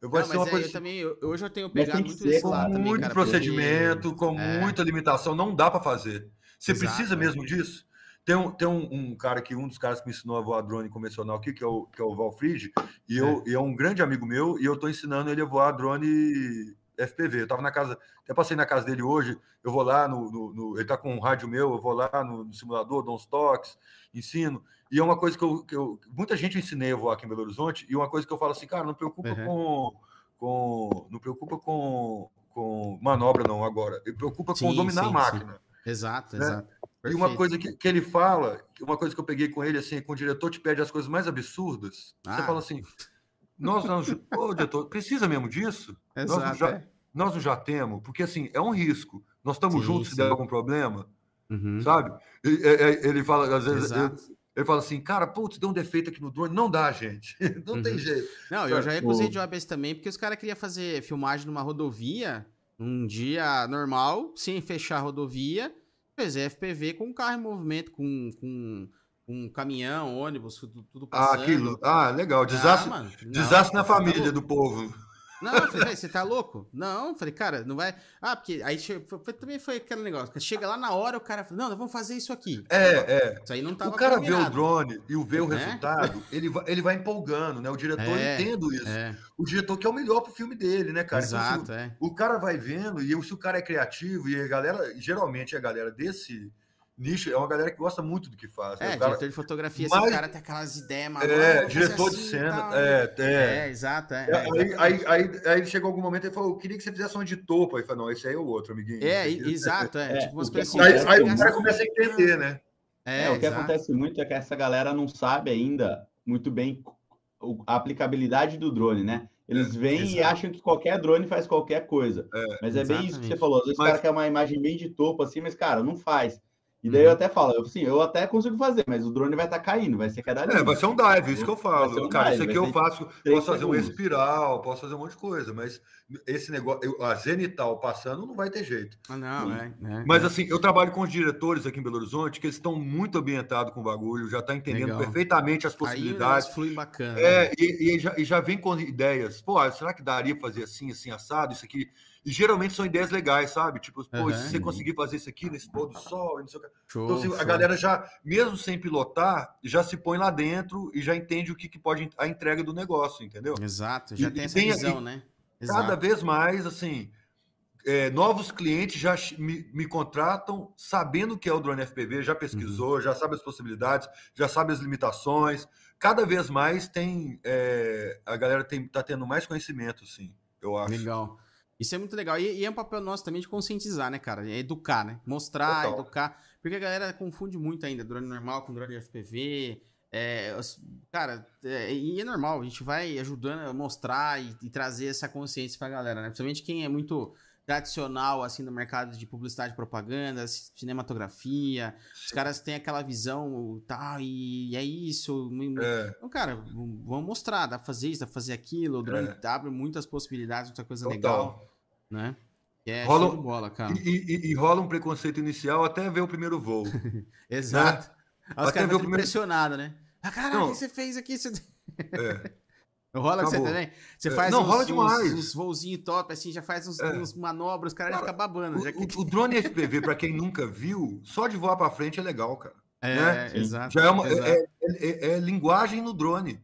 Speaker 3: Eu vou
Speaker 1: Não,
Speaker 3: ser uma
Speaker 1: é,
Speaker 3: coisa
Speaker 1: eu também, eu- hoje eu tenho pegado muito
Speaker 2: ser
Speaker 3: com
Speaker 1: lado também,
Speaker 3: muito
Speaker 1: cara, porque-
Speaker 3: procedimento, com
Speaker 1: É.
Speaker 3: muita limitação, não dá para fazer. Você
Speaker 1: Exato,
Speaker 3: precisa
Speaker 1: é.
Speaker 3: mesmo disso? Tem, um, tem um, um cara que, um dos caras que me ensinou a voar drone convencional aqui, que é o, que é o Valfrid, e, eu, e é um grande amigo meu, e eu tô ensinando ele a voar drone FPV. Eu tava na casa, até passei na casa dele hoje, eu vou lá no. no- no- ele tá com um rádio meu, eu vou lá no, no simulador, dou uns toques, ensino. E é uma coisa que eu, que eu. Muita gente eu ensinei a voar aqui em Belo Horizonte, e uma coisa que eu falo assim, cara, não preocupa
Speaker 1: Uhum.
Speaker 3: com, com. Não preocupa com, com manobra, não, agora. Me preocupa com
Speaker 1: Sim,
Speaker 3: dominar
Speaker 1: sim,
Speaker 3: a máquina.
Speaker 1: Exato,
Speaker 3: né?
Speaker 1: exato.
Speaker 3: E uma
Speaker 1: Perfeito.
Speaker 3: coisa que, que ele fala, uma coisa que eu peguei com ele, assim, quando o diretor te pede as coisas mais absurdas, você
Speaker 1: Ah.
Speaker 3: fala assim, nós não, ô, diretor, precisa mesmo disso? nós não
Speaker 1: Exato,
Speaker 3: já-
Speaker 1: é.
Speaker 3: Nós não já temos, porque assim, é um risco. Nós estamos
Speaker 1: Sim,
Speaker 3: juntos se
Speaker 1: sim.
Speaker 3: der algum problema,
Speaker 1: Uhum.
Speaker 3: sabe? E- é- é- Ele fala, às vezes,
Speaker 1: Exato.
Speaker 3: ele fala assim, cara, putz, deu um defeito aqui no drone. Não dá, gente. Não tem
Speaker 1: Uhum.
Speaker 3: jeito.
Speaker 1: Não, eu já recusei
Speaker 2: o-
Speaker 1: de OABS também, porque os caras queriam fazer filmagem numa rodovia, num dia normal, sem fechar a rodovia, fazer FPV com carro em movimento, com, com, com um caminhão, ônibus, tudo, tudo
Speaker 3: Ah,
Speaker 1: passando.
Speaker 3: aquilo. Ah, legal. Desastre,
Speaker 1: Ah, mano, não,
Speaker 3: desastre na
Speaker 1: tá
Speaker 3: família do povo.
Speaker 1: Não, eu falei, "Véi, você tá louco? Não, falei, cara, não vai. Ah, porque aí foi- também foi aquele negócio. que Chega lá na hora, o cara fala, não, nós vamos fazer isso aqui.
Speaker 3: É, é.
Speaker 1: Isso aí não tava
Speaker 3: O cara vê o
Speaker 1: combinado.
Speaker 3: drone e vê o
Speaker 1: Né?
Speaker 3: resultado, ele vai, ele vai empolgando, né? O diretor
Speaker 1: É,
Speaker 3: entendo isso.
Speaker 1: É,
Speaker 3: O diretor quer o melhor pro filme dele, né, cara? Então, assim,
Speaker 1: exato, é.
Speaker 3: o cara vai vendo, e se o cara é criativo, e a galera, geralmente a galera desse nicho é uma galera que gosta muito do que faz. né?
Speaker 1: É,
Speaker 3: o cara,
Speaker 1: diretor de fotografia, assim,
Speaker 3: Mas-
Speaker 1: o cara tem aquelas ideias malucas.
Speaker 3: é,
Speaker 1: vamos fazer
Speaker 3: diretor de
Speaker 1: assim e
Speaker 3: cena.
Speaker 1: tal,
Speaker 3: É, é.
Speaker 1: É, exato, é.
Speaker 3: É,
Speaker 1: é,
Speaker 3: aí,
Speaker 1: exatamente.
Speaker 3: aí, aí, aí chegou algum momento e falou: Eu queria que você fizesse uma de topo. Aí falou: Não, esse aí é o outro, amiguinho.
Speaker 1: É, e- exato, é.
Speaker 2: É,
Speaker 1: tipo umas coisas assim.
Speaker 3: Aí,
Speaker 2: é
Speaker 3: o cara começa a entender, né?
Speaker 1: É,
Speaker 2: É, o que
Speaker 1: exato.
Speaker 2: acontece muito é que essa galera não sabe ainda muito bem a aplicabilidade do drone, né? Eles vêm e
Speaker 1: exato.
Speaker 2: acham que qualquer drone faz qualquer coisa. mas é bem isso que você
Speaker 1: exatamente.
Speaker 2: falou. Às vezes
Speaker 3: Mas-
Speaker 2: o cara quer uma imagem bem de topo assim, mas, cara, não faz. E daí
Speaker 1: Uhum.
Speaker 2: eu até falo, eu, assim, eu até consigo fazer, mas o drone vai estar caindo, vai ser cada
Speaker 3: É, vai ser um dive, isso que eu falo.
Speaker 2: um
Speaker 3: cara,
Speaker 2: dive,
Speaker 3: isso aqui eu faço, posso fazer um
Speaker 2: segundos.
Speaker 3: espiral, posso fazer um monte de coisa, mas esse negócio, eu- a zenital passando não vai ter jeito.
Speaker 1: Ah, não, é. é,
Speaker 3: Mas
Speaker 1: é.
Speaker 3: assim, eu trabalho com os diretores aqui em Belo Horizonte, que eles estão muito ambientados com o bagulho, já estão entendendo
Speaker 1: Legal.
Speaker 3: perfeitamente as
Speaker 1: Aí
Speaker 3: possibilidades.
Speaker 1: negócio flui bacana.
Speaker 3: É, e, e já, e já vem com ideias. Pô, será que daria fazer assim, assim, assado, isso aqui? E geralmente são ideias legais, sabe? Tipo, pô,
Speaker 1: Aham.
Speaker 3: se você conseguir fazer isso aqui nesse pôr do sol, não sei o que.
Speaker 1: Show,
Speaker 3: Então, assim, a
Speaker 1: show.
Speaker 3: galera já, mesmo sem pilotar, já se põe lá dentro e já entende o que, que pode a entrega do negócio, entendeu?
Speaker 1: Exato, já
Speaker 3: E-
Speaker 1: tem
Speaker 3: e
Speaker 1: essa
Speaker 3: tem-
Speaker 1: visão,
Speaker 3: e
Speaker 1: né?
Speaker 3: Cada
Speaker 1: Exato.
Speaker 3: vez mais, assim, é, novos clientes já me, me contratam sabendo o que é o drone FPV, já pesquisou,
Speaker 1: Uhum.
Speaker 3: já sabe as possibilidades, já sabe as limitações. Cada vez mais tem, é, a galera tem, tá tendo mais conhecimento, assim, eu acho.
Speaker 1: Legal. Isso é muito legal. E, e é um papel nosso também de conscientizar, né, cara? É educar, né? Mostrar,
Speaker 3: Total.
Speaker 1: educar. Porque a galera confunde muito ainda drone normal com drone FPV. É, cara, é, e é normal, a gente vai ajudando a mostrar e, e trazer essa consciência pra galera, né? Principalmente quem é muito tradicional, assim, no mercado de publicidade e propaganda, ci- cinematografia. Os caras têm aquela visão, tá, e é isso.
Speaker 3: É,
Speaker 1: Então, cara, vamos mostrar, dá pra fazer isso, dá pra fazer aquilo. Drone abre muitas possibilidades, muita coisa legal,
Speaker 3: total.
Speaker 1: né? Que é
Speaker 3: Rola-
Speaker 1: bola, cara.
Speaker 3: E, e- e rola um preconceito inicial até ver o primeiro voo.
Speaker 1: Exato. Aí os caras ficam
Speaker 3: primeiro-
Speaker 1: impressionados, né? Ah, caralho, o que você fez aqui? Você...
Speaker 3: É.
Speaker 1: Rola com você
Speaker 3: Acabou.
Speaker 1: também? Você
Speaker 3: É,
Speaker 1: faz
Speaker 3: não,
Speaker 1: uns,
Speaker 3: rola
Speaker 1: uns,
Speaker 3: demais.
Speaker 1: uns voozinhos top, assim, já faz uns,
Speaker 3: É.
Speaker 1: uns manobras, os caras já
Speaker 3: Cara,
Speaker 1: ficam babando.
Speaker 3: O,
Speaker 1: já que...
Speaker 3: o- o drone FPV, para quem nunca viu, só de voar para frente é legal, cara.
Speaker 1: É,
Speaker 3: né?
Speaker 1: Exato.
Speaker 3: Já é, uma,
Speaker 1: exato,
Speaker 3: é, é- é- é linguagem no drone.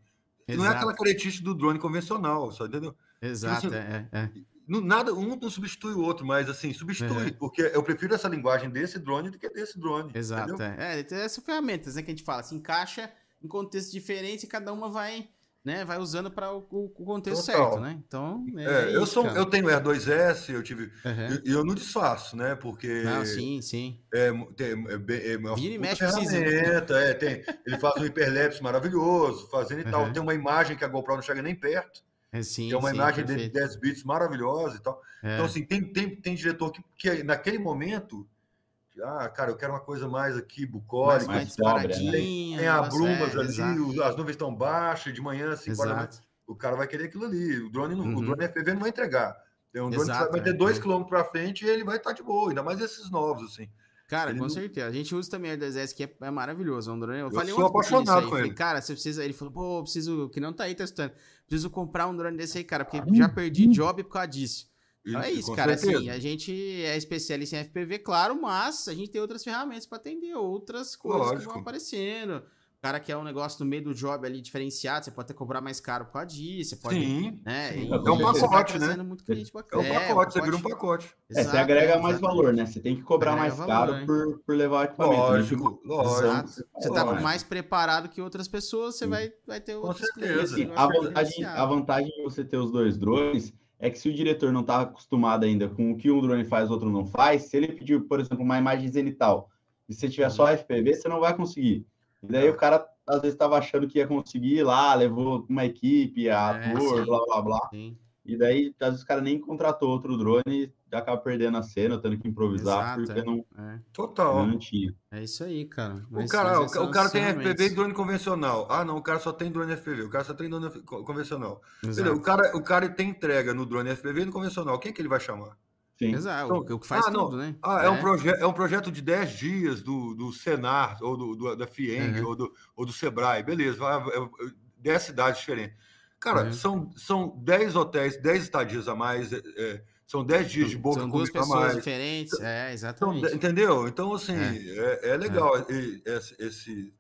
Speaker 3: Não é
Speaker 1: exato,
Speaker 3: aquela caretice do drone convencional, só entendeu?
Speaker 1: Exato,
Speaker 3: você-
Speaker 1: é, é, é.
Speaker 3: Nada, um não substitui o outro, mas assim, substitui, porque eu prefiro essa linguagem desse drone do que desse drone.
Speaker 1: Exato,
Speaker 3: entendeu?
Speaker 1: é. É, essas ferramentas, né, que a gente fala, se encaixa em contextos diferentes e cada uma vai, né, vai usando para o, o contexto
Speaker 3: Total.
Speaker 1: certo, né? Então, é,
Speaker 3: É, eu,
Speaker 1: isso,
Speaker 3: sou,
Speaker 1: cara.
Speaker 3: eu tenho R2S, eu tive.
Speaker 1: Uhum.
Speaker 3: E eu, não disfarço, né? Porque
Speaker 1: Não, sim, sim.
Speaker 3: é, tem, é, é uma
Speaker 1: Vira e mexe, precisa.
Speaker 3: ferramenta, é, tem, ele faz um hiperlapse maravilhoso, fazendo e tal.
Speaker 1: Uhum.
Speaker 3: Tem uma imagem que a GoPro não chega nem perto,
Speaker 1: É, sim,
Speaker 3: é uma
Speaker 1: sim,
Speaker 3: imagem de
Speaker 1: perfeito.
Speaker 3: 10 bits maravilhosa e tal.
Speaker 1: É.
Speaker 3: Então, assim, tem, tem, tem diretor que, que naquele momento, ah, cara, eu quero uma coisa mais aqui, bucólica,
Speaker 1: mais
Speaker 2: mais sóbria, né?
Speaker 3: tem a
Speaker 1: negócio-
Speaker 3: brumas
Speaker 1: é,
Speaker 3: ali,
Speaker 1: exato,
Speaker 3: as nuvens estão baixas, de manhã, assim,
Speaker 1: Exato.
Speaker 3: o cara vai querer aquilo ali. O drone, não,
Speaker 1: Uhum.
Speaker 3: o drone FPV não vai entregar. Tem um drone
Speaker 1: Exato,
Speaker 3: que vai
Speaker 1: é,
Speaker 3: ter dois
Speaker 1: é.
Speaker 3: quilômetros para frente e ele vai estar de boa, ainda mais esses novos, assim.
Speaker 1: Cara,
Speaker 3: Ele
Speaker 1: com
Speaker 3: não-
Speaker 1: certeza. A gente usa também o R2S, que é, é maravilhoso. é um drone. Eu,
Speaker 3: Eu
Speaker 1: falei
Speaker 3: sou
Speaker 1: com
Speaker 3: apaixonado com
Speaker 1: falei,
Speaker 3: ele.
Speaker 1: Cara, você precisa. Ele falou, pô, eu preciso. Que não tá aí testando. Preciso comprar um drone desse aí, cara, porque já perdi job por causa disso. Então é isso,
Speaker 3: com
Speaker 1: cara.
Speaker 3: certeza.
Speaker 1: Assim, a gente é especialista em FPV, claro, mas a gente tem outras ferramentas para atender outras coisas que
Speaker 3: Lógico.
Speaker 1: vão aparecendo. O cara quer um negócio no meio do job ali diferenciado, você pode até cobrar mais caro por causa disso, você pode.
Speaker 3: Sim,
Speaker 1: Né?
Speaker 2: sim.
Speaker 1: E
Speaker 2: É um
Speaker 3: pacote, né?
Speaker 1: muito cliente
Speaker 3: é
Speaker 1: bacana.
Speaker 3: um pacote, você vira um pacote.
Speaker 2: É, você agrega
Speaker 1: é,
Speaker 2: mais valor, né? Você tem que cobrar
Speaker 1: Agrega
Speaker 2: mais
Speaker 1: valor,
Speaker 2: caro
Speaker 1: hein?
Speaker 2: por, por levar o equipamento. né?
Speaker 3: Lógico, lógico.
Speaker 1: Exato. Você tá
Speaker 2: Lógico.
Speaker 1: mais preparado que outras pessoas, você
Speaker 2: Sim.
Speaker 1: vai, vai ter
Speaker 3: Com
Speaker 1: outros
Speaker 3: certeza.
Speaker 1: clientes.
Speaker 2: Assim, a,
Speaker 1: diferenciado.
Speaker 2: a vantagem de você ter os dois drones é que se o diretor não está acostumado ainda com o que um drone faz, o outro não faz, se ele pedir, por exemplo, uma imagem zenital, e se tiver só FPV, você não vai conseguir. E daí o cara, às vezes, estava achando que ia conseguir ir lá, levou uma equipe,
Speaker 1: É,
Speaker 2: ator,
Speaker 1: sim.
Speaker 2: blá, blá, blá.
Speaker 1: Sim.
Speaker 2: E daí, às vezes, o cara nem contratou outro drone e acaba perdendo a cena, tendo que improvisar,
Speaker 1: Exato,
Speaker 2: porque
Speaker 1: é.
Speaker 2: não,
Speaker 1: É,
Speaker 3: Total.
Speaker 2: não tinha.
Speaker 1: é isso aí, cara.
Speaker 3: O
Speaker 1: Mas-
Speaker 3: cara, o,
Speaker 1: essas
Speaker 3: ca- o cara tem FPV e drone convencional. Ah, não, o cara só tem drone FPV, o cara só tem drone convencional.
Speaker 1: Exato.
Speaker 3: Entendeu? O cara, o cara tem entrega no drone FPV e no convencional. Quem é que ele vai chamar?
Speaker 2: Sim.
Speaker 1: Exato,
Speaker 3: Então,
Speaker 1: o que faz
Speaker 3: ah, não.
Speaker 1: tudo, né?
Speaker 3: Ah, é, um, proje é um projeto de 10 dias do, do Senar, ou do, do- da FIENG,
Speaker 1: Uhum.
Speaker 3: ou, do, ou do Sebrae. Beleza, vai, é, é, 10 cidades diferentes. Cara,
Speaker 1: Uhum.
Speaker 3: são, são 10 hotéis, 10 estadias a mais, é, é, são 10 dias de boca
Speaker 1: São duas pessoas
Speaker 3: mais.
Speaker 1: diferentes. É,
Speaker 3: Então,
Speaker 1: exatamente.
Speaker 3: entendeu? Então, assim,
Speaker 1: É.
Speaker 3: é, é legal e- esse... esse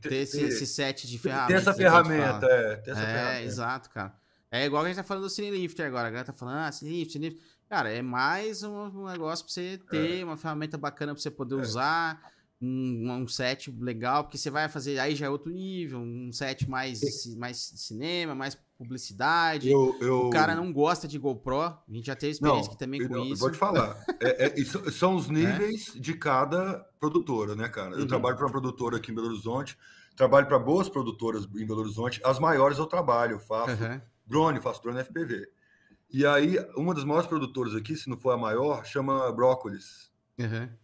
Speaker 1: ter esse,
Speaker 3: ter-
Speaker 1: esse set de
Speaker 3: ter
Speaker 1: ferramentas.
Speaker 3: essa
Speaker 1: né,
Speaker 3: ferramenta, é, ter essa
Speaker 1: É,
Speaker 3: ferramenta.
Speaker 1: exato, cara. É igual a gente tá falando do Cinelifter agora. A galera tá falando, ah, Cinelifter, Cinelifter. Cara, é mais um, um negócio pra você ter uma ferramenta bacana pra você poder
Speaker 3: É.
Speaker 1: usar. Um, um set legal, porque você vai fazer, aí já é outro nível, um set mais, mais cinema, mais publicidade.
Speaker 3: Eu, eu,
Speaker 1: O cara não gosta de GoPro, a gente já teve experiência aqui também com
Speaker 3: eu
Speaker 1: isso.
Speaker 3: Vou te falar. É, é, são os níveis de cada produtora, né, cara? Eu
Speaker 1: Uhum.
Speaker 3: trabalho para uma produtora aqui em Belo Horizonte, trabalho para boas produtoras em Belo Horizonte. As maiores eu trabalho, eu faço
Speaker 1: Aham,
Speaker 3: drone, faço drone FPV. E aí, uma das maiores produtoras aqui, se não for a maior, chama Brócolis.
Speaker 1: aham.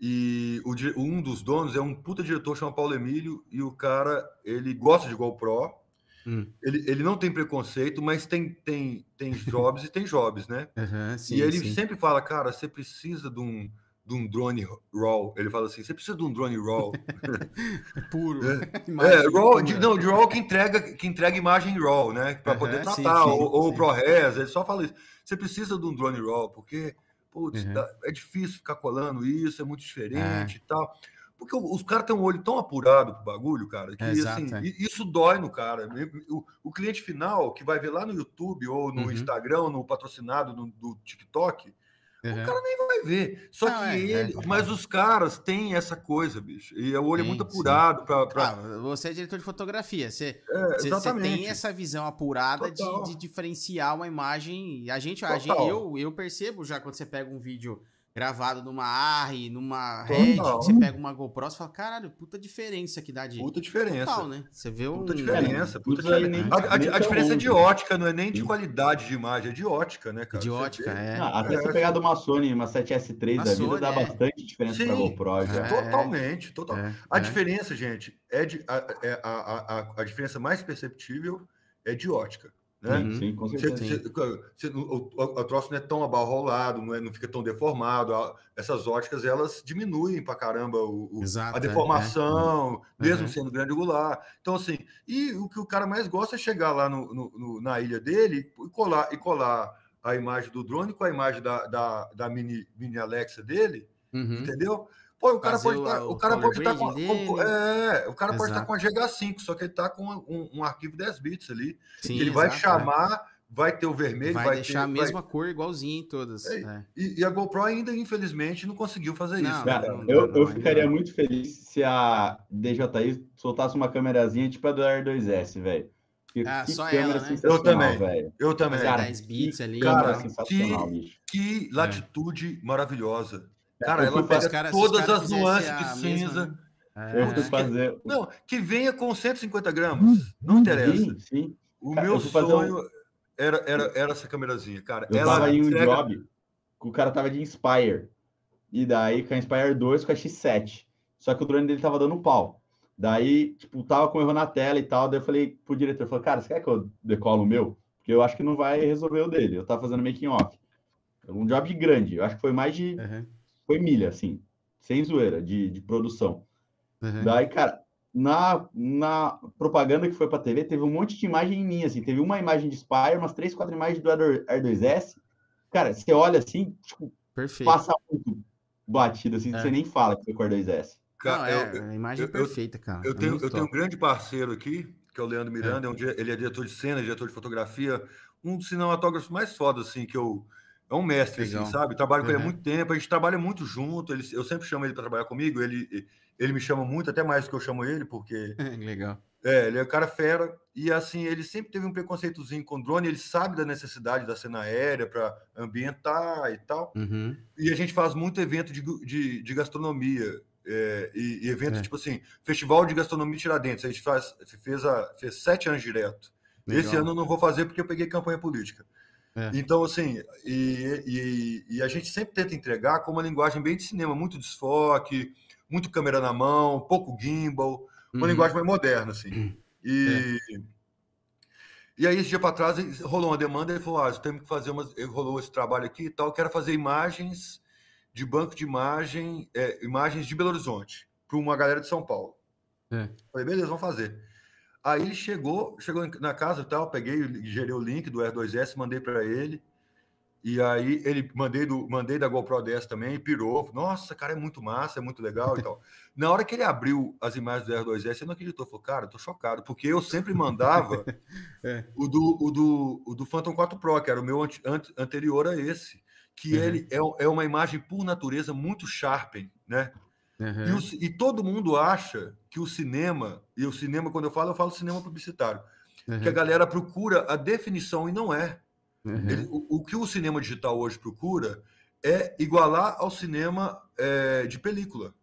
Speaker 3: E o um dos donos é um puta diretor, chama Paulo Emílio, e o cara, ele gosta de GoPro,
Speaker 1: Hum.
Speaker 3: ele, ele não tem preconceito, mas tem, tem, tem jobs e tem jobs, né?
Speaker 1: Aham, sim,
Speaker 3: e ele
Speaker 1: sim.
Speaker 3: sempre fala, cara, você precisa de um, de um drone RAW. Ele fala assim, você precisa de um drone RAW.
Speaker 1: puro.
Speaker 3: é,
Speaker 1: Imagem
Speaker 3: RAW, de, não, de RAW que entrega, que entrega imagem RAW, né? Para poder
Speaker 1: Aham, sim,
Speaker 3: tratar,
Speaker 1: sim,
Speaker 3: ou, ou
Speaker 1: sim.
Speaker 3: ProRes, ele só fala isso. Você precisa de um drone RAW, porque, putz,
Speaker 1: Uhum.
Speaker 3: é difícil ficar colando isso, é muito diferente e tal. Porque os caras têm um olho tão apurado pro bagulho, cara, que assim,
Speaker 1: é.
Speaker 3: i- isso dói no cara. O, o cliente final, que vai ver lá no YouTube ou no
Speaker 1: Uhum.
Speaker 3: Instagram, no patrocinado do, do TikTok,
Speaker 1: Aham.
Speaker 3: cara nem vai ver. Só
Speaker 1: Não,
Speaker 3: que
Speaker 1: é,
Speaker 3: ele.
Speaker 1: é.
Speaker 3: Mas os caras têm essa coisa, bicho. E o olho é muito apurado para. Pra...
Speaker 1: Ah, você é diretor de fotografia, você,
Speaker 3: É,
Speaker 1: você, você tem essa visão apurada de, de diferenciar uma imagem. A gente, a gente eu, eu percebo já quando você pega um vídeo gravado numa ARRI, numa Red, você pega uma GoPro, você fala, caralho, puta diferença aqui dá de
Speaker 3: Puta diferença.
Speaker 1: total, né? Você vê um...
Speaker 3: Puta diferença. Puta
Speaker 2: aí
Speaker 3: diferença.
Speaker 2: nem-
Speaker 3: A, a-
Speaker 2: nem
Speaker 3: a diferença é de ótica, não é nem de qualidade de imagem, é de ótica, né, cara?
Speaker 1: De
Speaker 3: Você
Speaker 1: ótica,
Speaker 3: vê-
Speaker 1: é.
Speaker 2: Ah, até
Speaker 3: É,
Speaker 2: você pegar de uma Sony, uma 7S3
Speaker 1: A
Speaker 2: da vida,
Speaker 1: Sony,
Speaker 2: dá
Speaker 1: é.
Speaker 2: bastante diferença
Speaker 3: Sim.
Speaker 2: pra GoPro já.
Speaker 1: É.
Speaker 3: Totalmente, total.
Speaker 1: É,
Speaker 3: A
Speaker 1: é.
Speaker 3: diferença, gente, é de a, é a, a, a, a diferença mais perceptível é de ótica, né?
Speaker 1: Uhum.
Speaker 2: Sim, com certeza.
Speaker 3: você- você- o, troço não é tão abarrolado, não, é, não fica tão deformado. a- essas óticas elas diminuem pra caramba o, o-
Speaker 1: Exato,
Speaker 3: a
Speaker 1: é,
Speaker 3: deformação, mesmo
Speaker 1: Uhum.
Speaker 3: sendo grande angular. Então, assim, e o que o cara mais gosta é chegar lá no, no- no- na ilha dele e colar, e colar a imagem do drone com a imagem da, da, da mini, mini Alexa dele,
Speaker 1: é. Uhum.
Speaker 3: entendeu? Pô, o cara
Speaker 1: Fazer
Speaker 3: pode estar,
Speaker 1: o
Speaker 3: o cara pode estar com,
Speaker 1: grading
Speaker 3: com-
Speaker 1: dele.
Speaker 3: é, o cara pode estar
Speaker 1: Exato.
Speaker 3: com a GH5, só que ele está com um, um arquivo 10 bits ali.
Speaker 1: Sim,
Speaker 3: que ele vai
Speaker 1: exato, é.
Speaker 3: chamar, vai ter o vermelho,
Speaker 1: Vai,
Speaker 3: vai,
Speaker 1: deixar a
Speaker 3: ter,
Speaker 1: mesma cor igualzinho em todas.
Speaker 3: É,
Speaker 1: é.
Speaker 3: E, e a GoPro ainda, infelizmente, não conseguiu fazer
Speaker 1: Não,
Speaker 3: isso.
Speaker 2: Cara,
Speaker 1: não, não,
Speaker 2: eu,
Speaker 1: não,
Speaker 2: eu ficaria
Speaker 1: não.
Speaker 2: muito feliz se a DJI soltasse uma câmerazinha tipo a do R2S, velho. Que,
Speaker 1: Ah,
Speaker 2: que
Speaker 1: só
Speaker 2: câmera
Speaker 1: ela, né?
Speaker 3: Eu também.
Speaker 2: velho.
Speaker 3: Eu também.
Speaker 2: Cara,
Speaker 1: 10 bits ali.
Speaker 2: câmera
Speaker 3: cara,
Speaker 2: sensacional,
Speaker 3: que-
Speaker 2: bicho.
Speaker 3: Que latitude maravilhosa. Cara,
Speaker 2: Eu
Speaker 3: ela
Speaker 2: fui
Speaker 3: pega
Speaker 1: os
Speaker 3: todas as nuances de
Speaker 1: mesma,
Speaker 3: cinza.
Speaker 2: Eu
Speaker 1: É.
Speaker 2: fui fazer.
Speaker 3: Não, que venha com 150 gramas. Não interessa.
Speaker 2: Sim, sim.
Speaker 3: O
Speaker 2: Cara,
Speaker 3: meu
Speaker 2: eu fazer um-
Speaker 3: sonho era, era, era essa câmerazinha, cara.
Speaker 2: Eu
Speaker 3: ela
Speaker 2: tava em um
Speaker 3: entrega-
Speaker 2: job que o cara tava de Inspire. E daí com a Inspire 2 com a X7. Só que o drone dele tava dando pau. Daí, tipo, tava com erro na tela e tal. Daí eu falei pro diretor, falei, cara, você quer que eu decolo o meu? Porque eu acho que não vai resolver o dele. Eu tava fazendo making off. Um job grande. Eu acho que foi mais de.
Speaker 1: Uhum,
Speaker 2: Foi milha, assim. Sem zoeira, de, de produção.
Speaker 1: uhum.
Speaker 2: Daí, cara, na, na propaganda que foi pra TV, teve um monte de imagem minha, assim. Teve uma imagem de Spire, umas três, quatro imagens do R- R2S. Cara, você olha assim, tipo,
Speaker 1: Perfeito.
Speaker 2: passa muito batido, assim,
Speaker 1: É.
Speaker 2: você nem fala que foi com o R2S.
Speaker 1: Não,
Speaker 3: Ca-
Speaker 1: é,
Speaker 3: eu-
Speaker 1: a imagem
Speaker 3: eu- eu-
Speaker 1: perfeita, cara.
Speaker 3: Eu
Speaker 1: É
Speaker 3: tenho, eu tenho um grande parceiro aqui, que é o Leandro Miranda, é. um dia- ele é diretor de cena, diretor de fotografia, um dos cinematógrafos mais fodas, assim, que eu. É um mestre, assim, sabe? Trabalho com ele há
Speaker 1: Uhum.
Speaker 3: muito tempo, a gente trabalha muito junto, ele, eu sempre chamo ele para trabalhar comigo, ele, ele me chama muito, até mais do que eu chamo ele, porque
Speaker 1: Legal.
Speaker 3: é, ele é um cara fera, e assim, ele sempre teve um preconceitozinho com drone, ele sabe da necessidade da cena aérea para ambientar e tal.
Speaker 1: Uhum.
Speaker 3: E a gente faz muito evento de, de, de gastronomia. é, e, e evento,
Speaker 1: É.
Speaker 3: tipo assim, Festival de Gastronomia Tiradentes. A gente faz, fez, a, fez sete anos direto. Esse
Speaker 1: Legal.
Speaker 3: ano eu não vou fazer porque eu peguei campanha política.
Speaker 1: É.
Speaker 3: Então, assim, e, e, e a gente sempre tenta entregar com uma linguagem bem de cinema, muito desfoque, muito câmera na mão, pouco gimbal, uma
Speaker 1: Uhum.
Speaker 3: linguagem mais moderna, assim. E, e aí, esse dia para trás, rolou uma demanda, ele falou, ah, temos que fazer umas... Rolou esse trabalho aqui e tal, eu quero fazer imagens de banco de imagem, é, imagens de Belo Horizonte, para uma galera de São Paulo.
Speaker 1: É.
Speaker 3: Falei, beleza, vamos fazer. Aí ele chegou, chegou na casa e tal, peguei, gerei o link do R2S, mandei para ele. E aí ele mandei do mandei da GoPro 10 também, pirou. Nossa, cara, é muito massa, é muito legal e tal. Na hora que ele abriu as imagens do R2S, ele não acreditou. Falou, cara, tô chocado, porque eu sempre mandava
Speaker 1: É.
Speaker 3: o, do, o, do, o do Phantom 4 Pro, que era o meu ante- ante- anterior a esse, que
Speaker 1: Uhum.
Speaker 3: ele é, é uma imagem por natureza muito sharpen, né? E,
Speaker 1: Uhum.
Speaker 3: o ci- e todo mundo acha que o cinema, e o cinema, quando eu falo, eu falo cinema publicitário, que a
Speaker 1: Uhum.
Speaker 3: galera procura a definição e não é.
Speaker 1: Uhum.
Speaker 3: Ele- o, o que o cinema digital hoje procura é igualar ao cinema é, de película,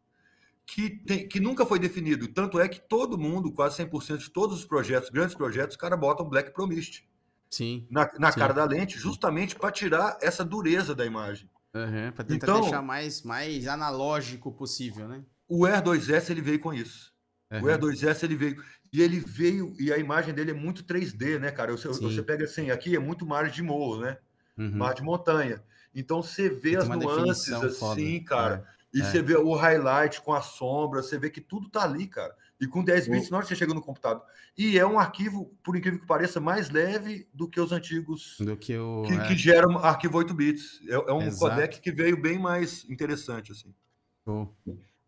Speaker 3: que, tem, que nunca foi definido. Tanto é que todo mundo, quase 100% de todos os projetos, grandes projetos, os caras botam Black Pro Mist
Speaker 1: Sim.
Speaker 3: na, na
Speaker 1: Sim.
Speaker 3: cara da lente, justamente para tirar essa dureza da imagem.
Speaker 1: Uhum. Pra tentar
Speaker 3: Então-
Speaker 1: deixar mais, mais analógico possível, né?
Speaker 3: O R2S ele veio com isso. O
Speaker 1: Uhum.
Speaker 3: R2S ele veio e ele veio e a imagem dele é muito 3D, né, cara? Você,
Speaker 1: Sim.
Speaker 3: você pega assim, aqui é muito mar de morro, né?
Speaker 1: Uhum.
Speaker 3: Mar de montanha. Então você vê
Speaker 1: Tem
Speaker 3: as nuances
Speaker 1: definição foda.
Speaker 3: assim, cara. E
Speaker 1: é.
Speaker 3: você vê o highlight com a sombra, você vê que tudo tá ali, cara. E com 10
Speaker 2: O-
Speaker 3: bits na hora que você chega no computador. E é um arquivo, por incrível que pareça, mais leve do que os antigos.
Speaker 1: Do que o.
Speaker 3: que,
Speaker 1: é,
Speaker 3: que geram arquivo 8 bits. É, é um
Speaker 1: Exato.
Speaker 3: codec que veio bem mais interessante, assim.
Speaker 1: show.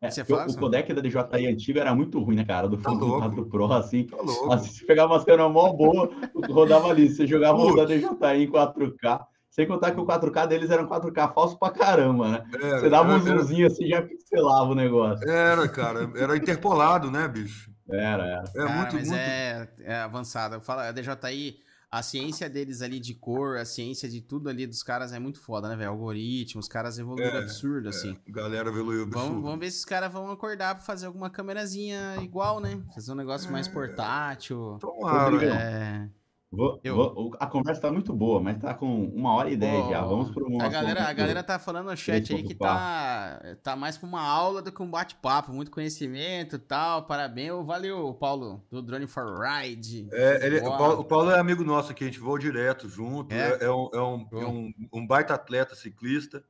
Speaker 2: É, o- o codec da DJI antigo era muito ruim, né, cara? Do
Speaker 3: Tá louco.
Speaker 2: 4 Pro, assim.
Speaker 3: Tá louco.
Speaker 2: Assim, você pegava umas câmeras mó boa, rodava ali. Você jogava o da. DJI em 4K. Sem contar que o 4K deles era um 4K falso pra caramba, né?
Speaker 3: É,
Speaker 2: Você dava um
Speaker 3: era-
Speaker 2: zoomzinho assim já pixelava o negócio.
Speaker 3: Era, cara, era interpolado, né, bicho?
Speaker 2: Era, era.
Speaker 3: É
Speaker 1: Cara,
Speaker 3: muito,
Speaker 1: mas
Speaker 3: muito.
Speaker 1: é, é avançada. Fala, a DJI, a ciência deles ali de cor, a ciência de tudo ali dos caras é muito foda, né, velho? Algoritmos, os caras evoluíram
Speaker 3: É,
Speaker 1: absurdo,
Speaker 3: É,
Speaker 1: assim.
Speaker 3: galera evoluiu absurdo.
Speaker 1: Vamos, vamos ver se os caras vão acordar pra fazer alguma câmerazinha igual, né? Fazer um negócio mais
Speaker 3: É.
Speaker 1: portátil.
Speaker 3: Tomara.
Speaker 1: É.
Speaker 2: Vou-
Speaker 1: Eu.
Speaker 2: vou- a conversa tá muito boa, mas tá com uma hora e dez já. Vamos pro
Speaker 1: A
Speaker 2: nosso
Speaker 1: galera, a galera tá falando no chat aí que tá, tá mais pra uma aula do que um bate-papo. Muito conhecimento e tal. Parabéns. Valeu, Paulo, do Drone for Ride.
Speaker 3: É, ele- o. Paulo, o Paulo é amigo nosso aqui, a gente voa direto junto.
Speaker 1: É?
Speaker 3: É, é um, é um- é um- um baita atleta ciclista.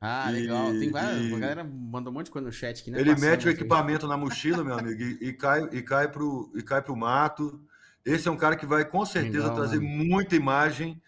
Speaker 1: Ah,
Speaker 3: E-
Speaker 1: legal. Tem várias.
Speaker 3: e-
Speaker 1: A galera mandou um monte de coisa no chat aqui, né?
Speaker 3: Ele
Speaker 1: Passando
Speaker 3: mete o equipamento na mochila, meu amigo, e, e cai, e, cai pro, e cai pro mato. Esse é um cara que vai com certeza
Speaker 1: Legal,
Speaker 3: trazer
Speaker 1: mano.
Speaker 3: muita imagem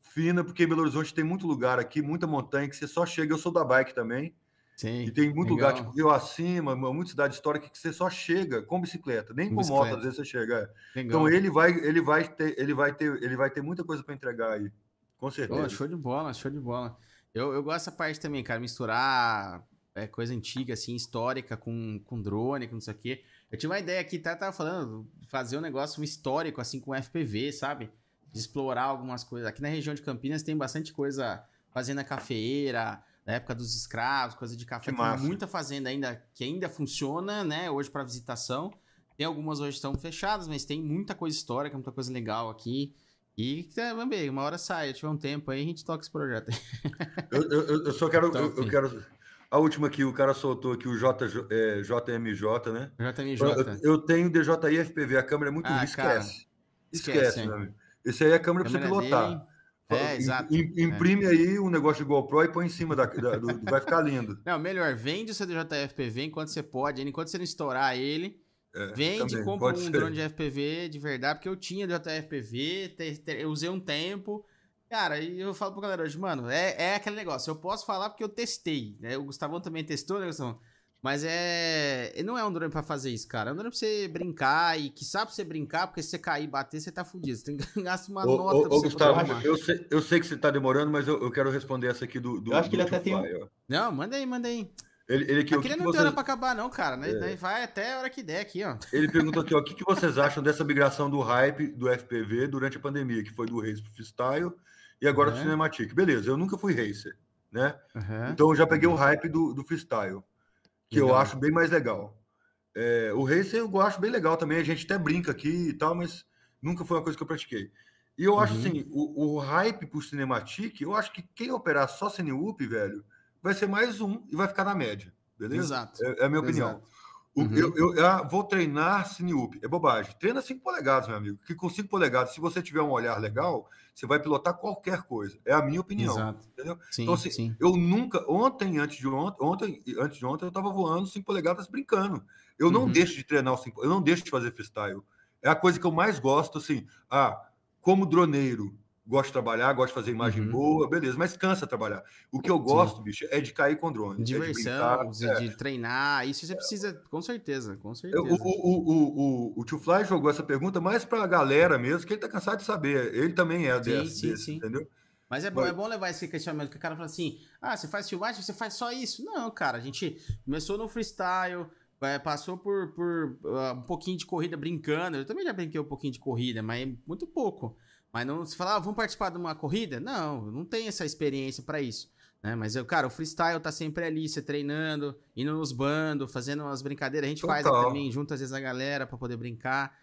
Speaker 3: fina, porque em Belo Horizonte tem muito lugar aqui, muita montanha, que você só chega. Eu sou da bike também.
Speaker 1: Sim.
Speaker 3: E tem muito
Speaker 1: legal.
Speaker 3: lugar, tipo Rio Acima, muita cidade histórica, que você só chega com bicicleta, nem
Speaker 1: Com
Speaker 3: com, moto, às vezes você chega. é.
Speaker 1: Legal.
Speaker 3: Então ele vai, ele vai ter, ele vai ter, ele vai ter muita coisa para entregar aí, com certeza.
Speaker 1: Pô, show de bola, show de bola. Eu, eu gosto dessa parte também, cara, misturar é, coisa antiga, assim, histórica com, com drone, com não sei o quê. Eu tive uma ideia aqui, tá, tava falando, fazer um negócio histórico, assim, com FPV, sabe? De explorar algumas coisas. Aqui na região de Campinas tem bastante coisa, fazenda cafeeira, da época dos escravos, coisa de café.
Speaker 3: Que
Speaker 1: Tem
Speaker 3: massa.
Speaker 1: muita fazenda ainda que ainda funciona, né, hoje para visitação. Tem algumas hoje estão fechadas, mas tem muita coisa histórica, muita coisa legal aqui. E é, vamos ver, uma hora sai, eu tiver um tempo aí, a gente toca esse projeto.
Speaker 3: Eu, eu- eu- eu só quero, eu,
Speaker 1: Top.
Speaker 3: eu quero a última aqui, o cara soltou aqui o J, é, JMJ, né?
Speaker 1: JMJ.
Speaker 3: Eu, eu tenho DJI FPV, a câmera é muito
Speaker 1: Ah,
Speaker 3: ruim, esquece.
Speaker 1: esquece,
Speaker 3: Esquece, meu amigo. Esse aí é a câmera para você pilotar.
Speaker 1: dele- É, exato.
Speaker 3: im- Imprime aí um negócio de GoPro e põe em cima da, da- do, vai ficar lindo.
Speaker 1: Não, melhor, vende o seu DJI FPV enquanto você pode, enquanto você não estourar ele.
Speaker 3: É,
Speaker 1: Vende,
Speaker 3: também,
Speaker 1: compra um
Speaker 3: ser.
Speaker 1: drone de FPV de verdade, porque eu tinha DJI FPV, te- te- eu usei um tempo. Cara, e eu falo pra galera hoje, mano, é, é aquele negócio, eu posso falar porque eu testei, né? O Gustavão também testou, né, Gustavão? Mas é. Não é um drone pra fazer isso, cara. É um drone pra você brincar e que sabe pra você brincar, porque se você cair e bater, você tá fudido. Você tem que gastar uma
Speaker 3: Ô,
Speaker 1: nota
Speaker 3: ô,
Speaker 1: pra
Speaker 3: ô,
Speaker 1: você
Speaker 3: Gustavo, eu sei, eu sei que você está demorando, mas eu, eu quero responder essa aqui do. do
Speaker 2: Eu acho que
Speaker 3: do
Speaker 2: ele até tem.
Speaker 1: Não, manda aí, manda aí.
Speaker 3: Ele, ele, aqui, que
Speaker 1: não
Speaker 3: que
Speaker 1: tem
Speaker 3: vocês-
Speaker 1: hora pra acabar, não, cara. Né?
Speaker 3: É.
Speaker 1: Vai até a hora que der aqui, ó.
Speaker 3: Ele perguntou aqui, ó, o que, que vocês acham dessa migração do hype do FPV durante a pandemia, que foi do race pro freestyle e agora do
Speaker 1: Uhum.
Speaker 3: cinematic. Beleza, eu nunca fui racer, né?
Speaker 1: Aham.
Speaker 3: Então eu já peguei o hype do, do freestyle, que eu
Speaker 1: Legal.
Speaker 3: acho bem mais legal. É, o racer eu acho bem legal também, a gente até brinca aqui e tal, mas nunca foi uma coisa que eu pratiquei. E eu acho
Speaker 1: Uhum.
Speaker 3: assim, o, o hype pro cinematic, eu acho que quem operar só CineUp, velho, vai ser mais um e vai ficar na média, beleza?
Speaker 1: Exato.
Speaker 3: É, é a minha opinião.
Speaker 1: Exato.
Speaker 3: O-
Speaker 1: Uhum.
Speaker 3: Eu, eu- ah, vou treinar Cineup. É bobagem. Treina 5 polegadas, meu amigo. Que com 5 polegadas, se você tiver um olhar legal, você vai pilotar qualquer coisa. É a minha opinião.
Speaker 1: Exato.
Speaker 3: entendeu?
Speaker 1: Sim,
Speaker 3: Então, assim,
Speaker 1: sim.
Speaker 3: Eu nunca, ontem, antes de ontem, ontem, antes de ontem, eu tava voando 5 polegadas brincando. Eu não
Speaker 1: Uhum.
Speaker 3: deixo de treinar o 5, eu não deixo de fazer freestyle. É a coisa que eu mais gosto, assim. Ah, como droneiro, gosto de trabalhar, gosto de fazer imagem
Speaker 1: Uhum.
Speaker 3: boa, beleza, mas cansa trabalhar. O que eu gosto, bicho, é de cair com drone. é de
Speaker 1: Diversão,
Speaker 3: brincar,
Speaker 1: de,
Speaker 3: é.
Speaker 1: de treinar, isso você precisa, com certeza, com certeza.
Speaker 3: O, o, o, o, o Tio Fly jogou essa pergunta mais para a galera mesmo, que ele tá cansado de saber. Ele também é
Speaker 1: Sim,
Speaker 3: desse,
Speaker 1: sim,
Speaker 3: desse,
Speaker 1: sim.
Speaker 3: entendeu?
Speaker 1: Mas é bom,
Speaker 3: Vai.
Speaker 1: é bom levar esse questionamento, que o cara fala assim, ah, você faz filmagem, você faz só isso? Não, cara, a gente começou no freestyle, é, passou por, por ah, um pouquinho de corrida brincando, eu também já brinquei um pouquinho de corrida, mas muito pouco. Mas não, se falar, ah, vamos participar de uma corrida? Não, não tenho essa experiência pra isso. Né? Mas, eu, cara, o freestyle tá sempre ali, você treinando, indo nos bandos, fazendo umas brincadeiras. A gente faz
Speaker 3: Total.
Speaker 1: também, junta às vezes a galera pra poder brincar.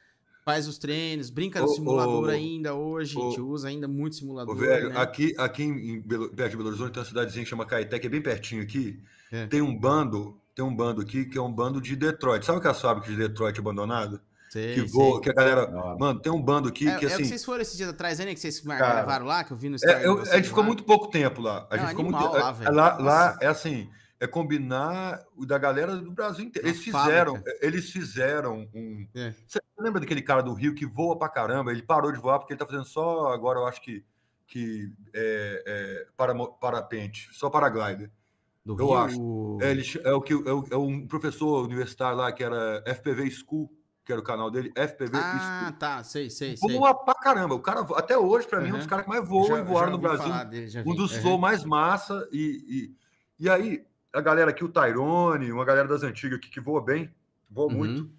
Speaker 1: Faz os treinos, brinca no simulador ainda hoje. a gente usa ainda muito simulador.
Speaker 3: Velho,
Speaker 1: né?
Speaker 3: aqui, aqui em Belo, perto de Belo Horizonte tem uma cidadezinha que chama Caeté, que é bem pertinho aqui.
Speaker 1: É.
Speaker 3: Tem um bando, tem um bando aqui que é um bando de Detroit. Sabe aquelas fábricas de Detroit abandonada?
Speaker 1: Sei,
Speaker 3: Que
Speaker 1: sei.
Speaker 3: voa, que a galera. Mano, tem um bando aqui
Speaker 1: É,
Speaker 3: que
Speaker 1: é o
Speaker 3: assim.
Speaker 1: que vocês foram esses dias atrás, né? Que vocês
Speaker 3: Cara,
Speaker 1: levaram lá, que eu vi no Instagram.
Speaker 3: É, eu- a gente ficou
Speaker 1: lá.
Speaker 3: muito pouco tempo lá. A
Speaker 1: Não,
Speaker 3: gente ficou muito tempo.
Speaker 1: lá,
Speaker 3: é-
Speaker 1: velho.
Speaker 3: lá, lá é assim, é combinar o da galera do Brasil inteiro. Eles fizeram,
Speaker 1: fábrica.
Speaker 3: eles fizeram um.
Speaker 1: É.
Speaker 3: Você lembra daquele cara do Rio que voa pra caramba? Ele parou de voar porque ele tá fazendo só agora, eu acho que que é, é, para parapente, só paraglider.
Speaker 1: Do
Speaker 3: eu
Speaker 1: Rio,
Speaker 3: acho. É, ele, é o que é, o- é um professor universitário lá que era FPV School, que era o canal dele, FPV
Speaker 1: Ah, tá, sei, sei, sei.
Speaker 3: Voa pra caramba. O cara, até hoje, pra mim, é um dos caras que mais
Speaker 1: Já-
Speaker 3: voam e voaram no Brasil
Speaker 1: dele,
Speaker 3: um dos
Speaker 1: Uhum.
Speaker 3: mais massa. E, e, e aí, a galera aqui, o Tyrone, uma galera das antigas aqui que voa bem, voa
Speaker 1: Uhum.
Speaker 3: muito.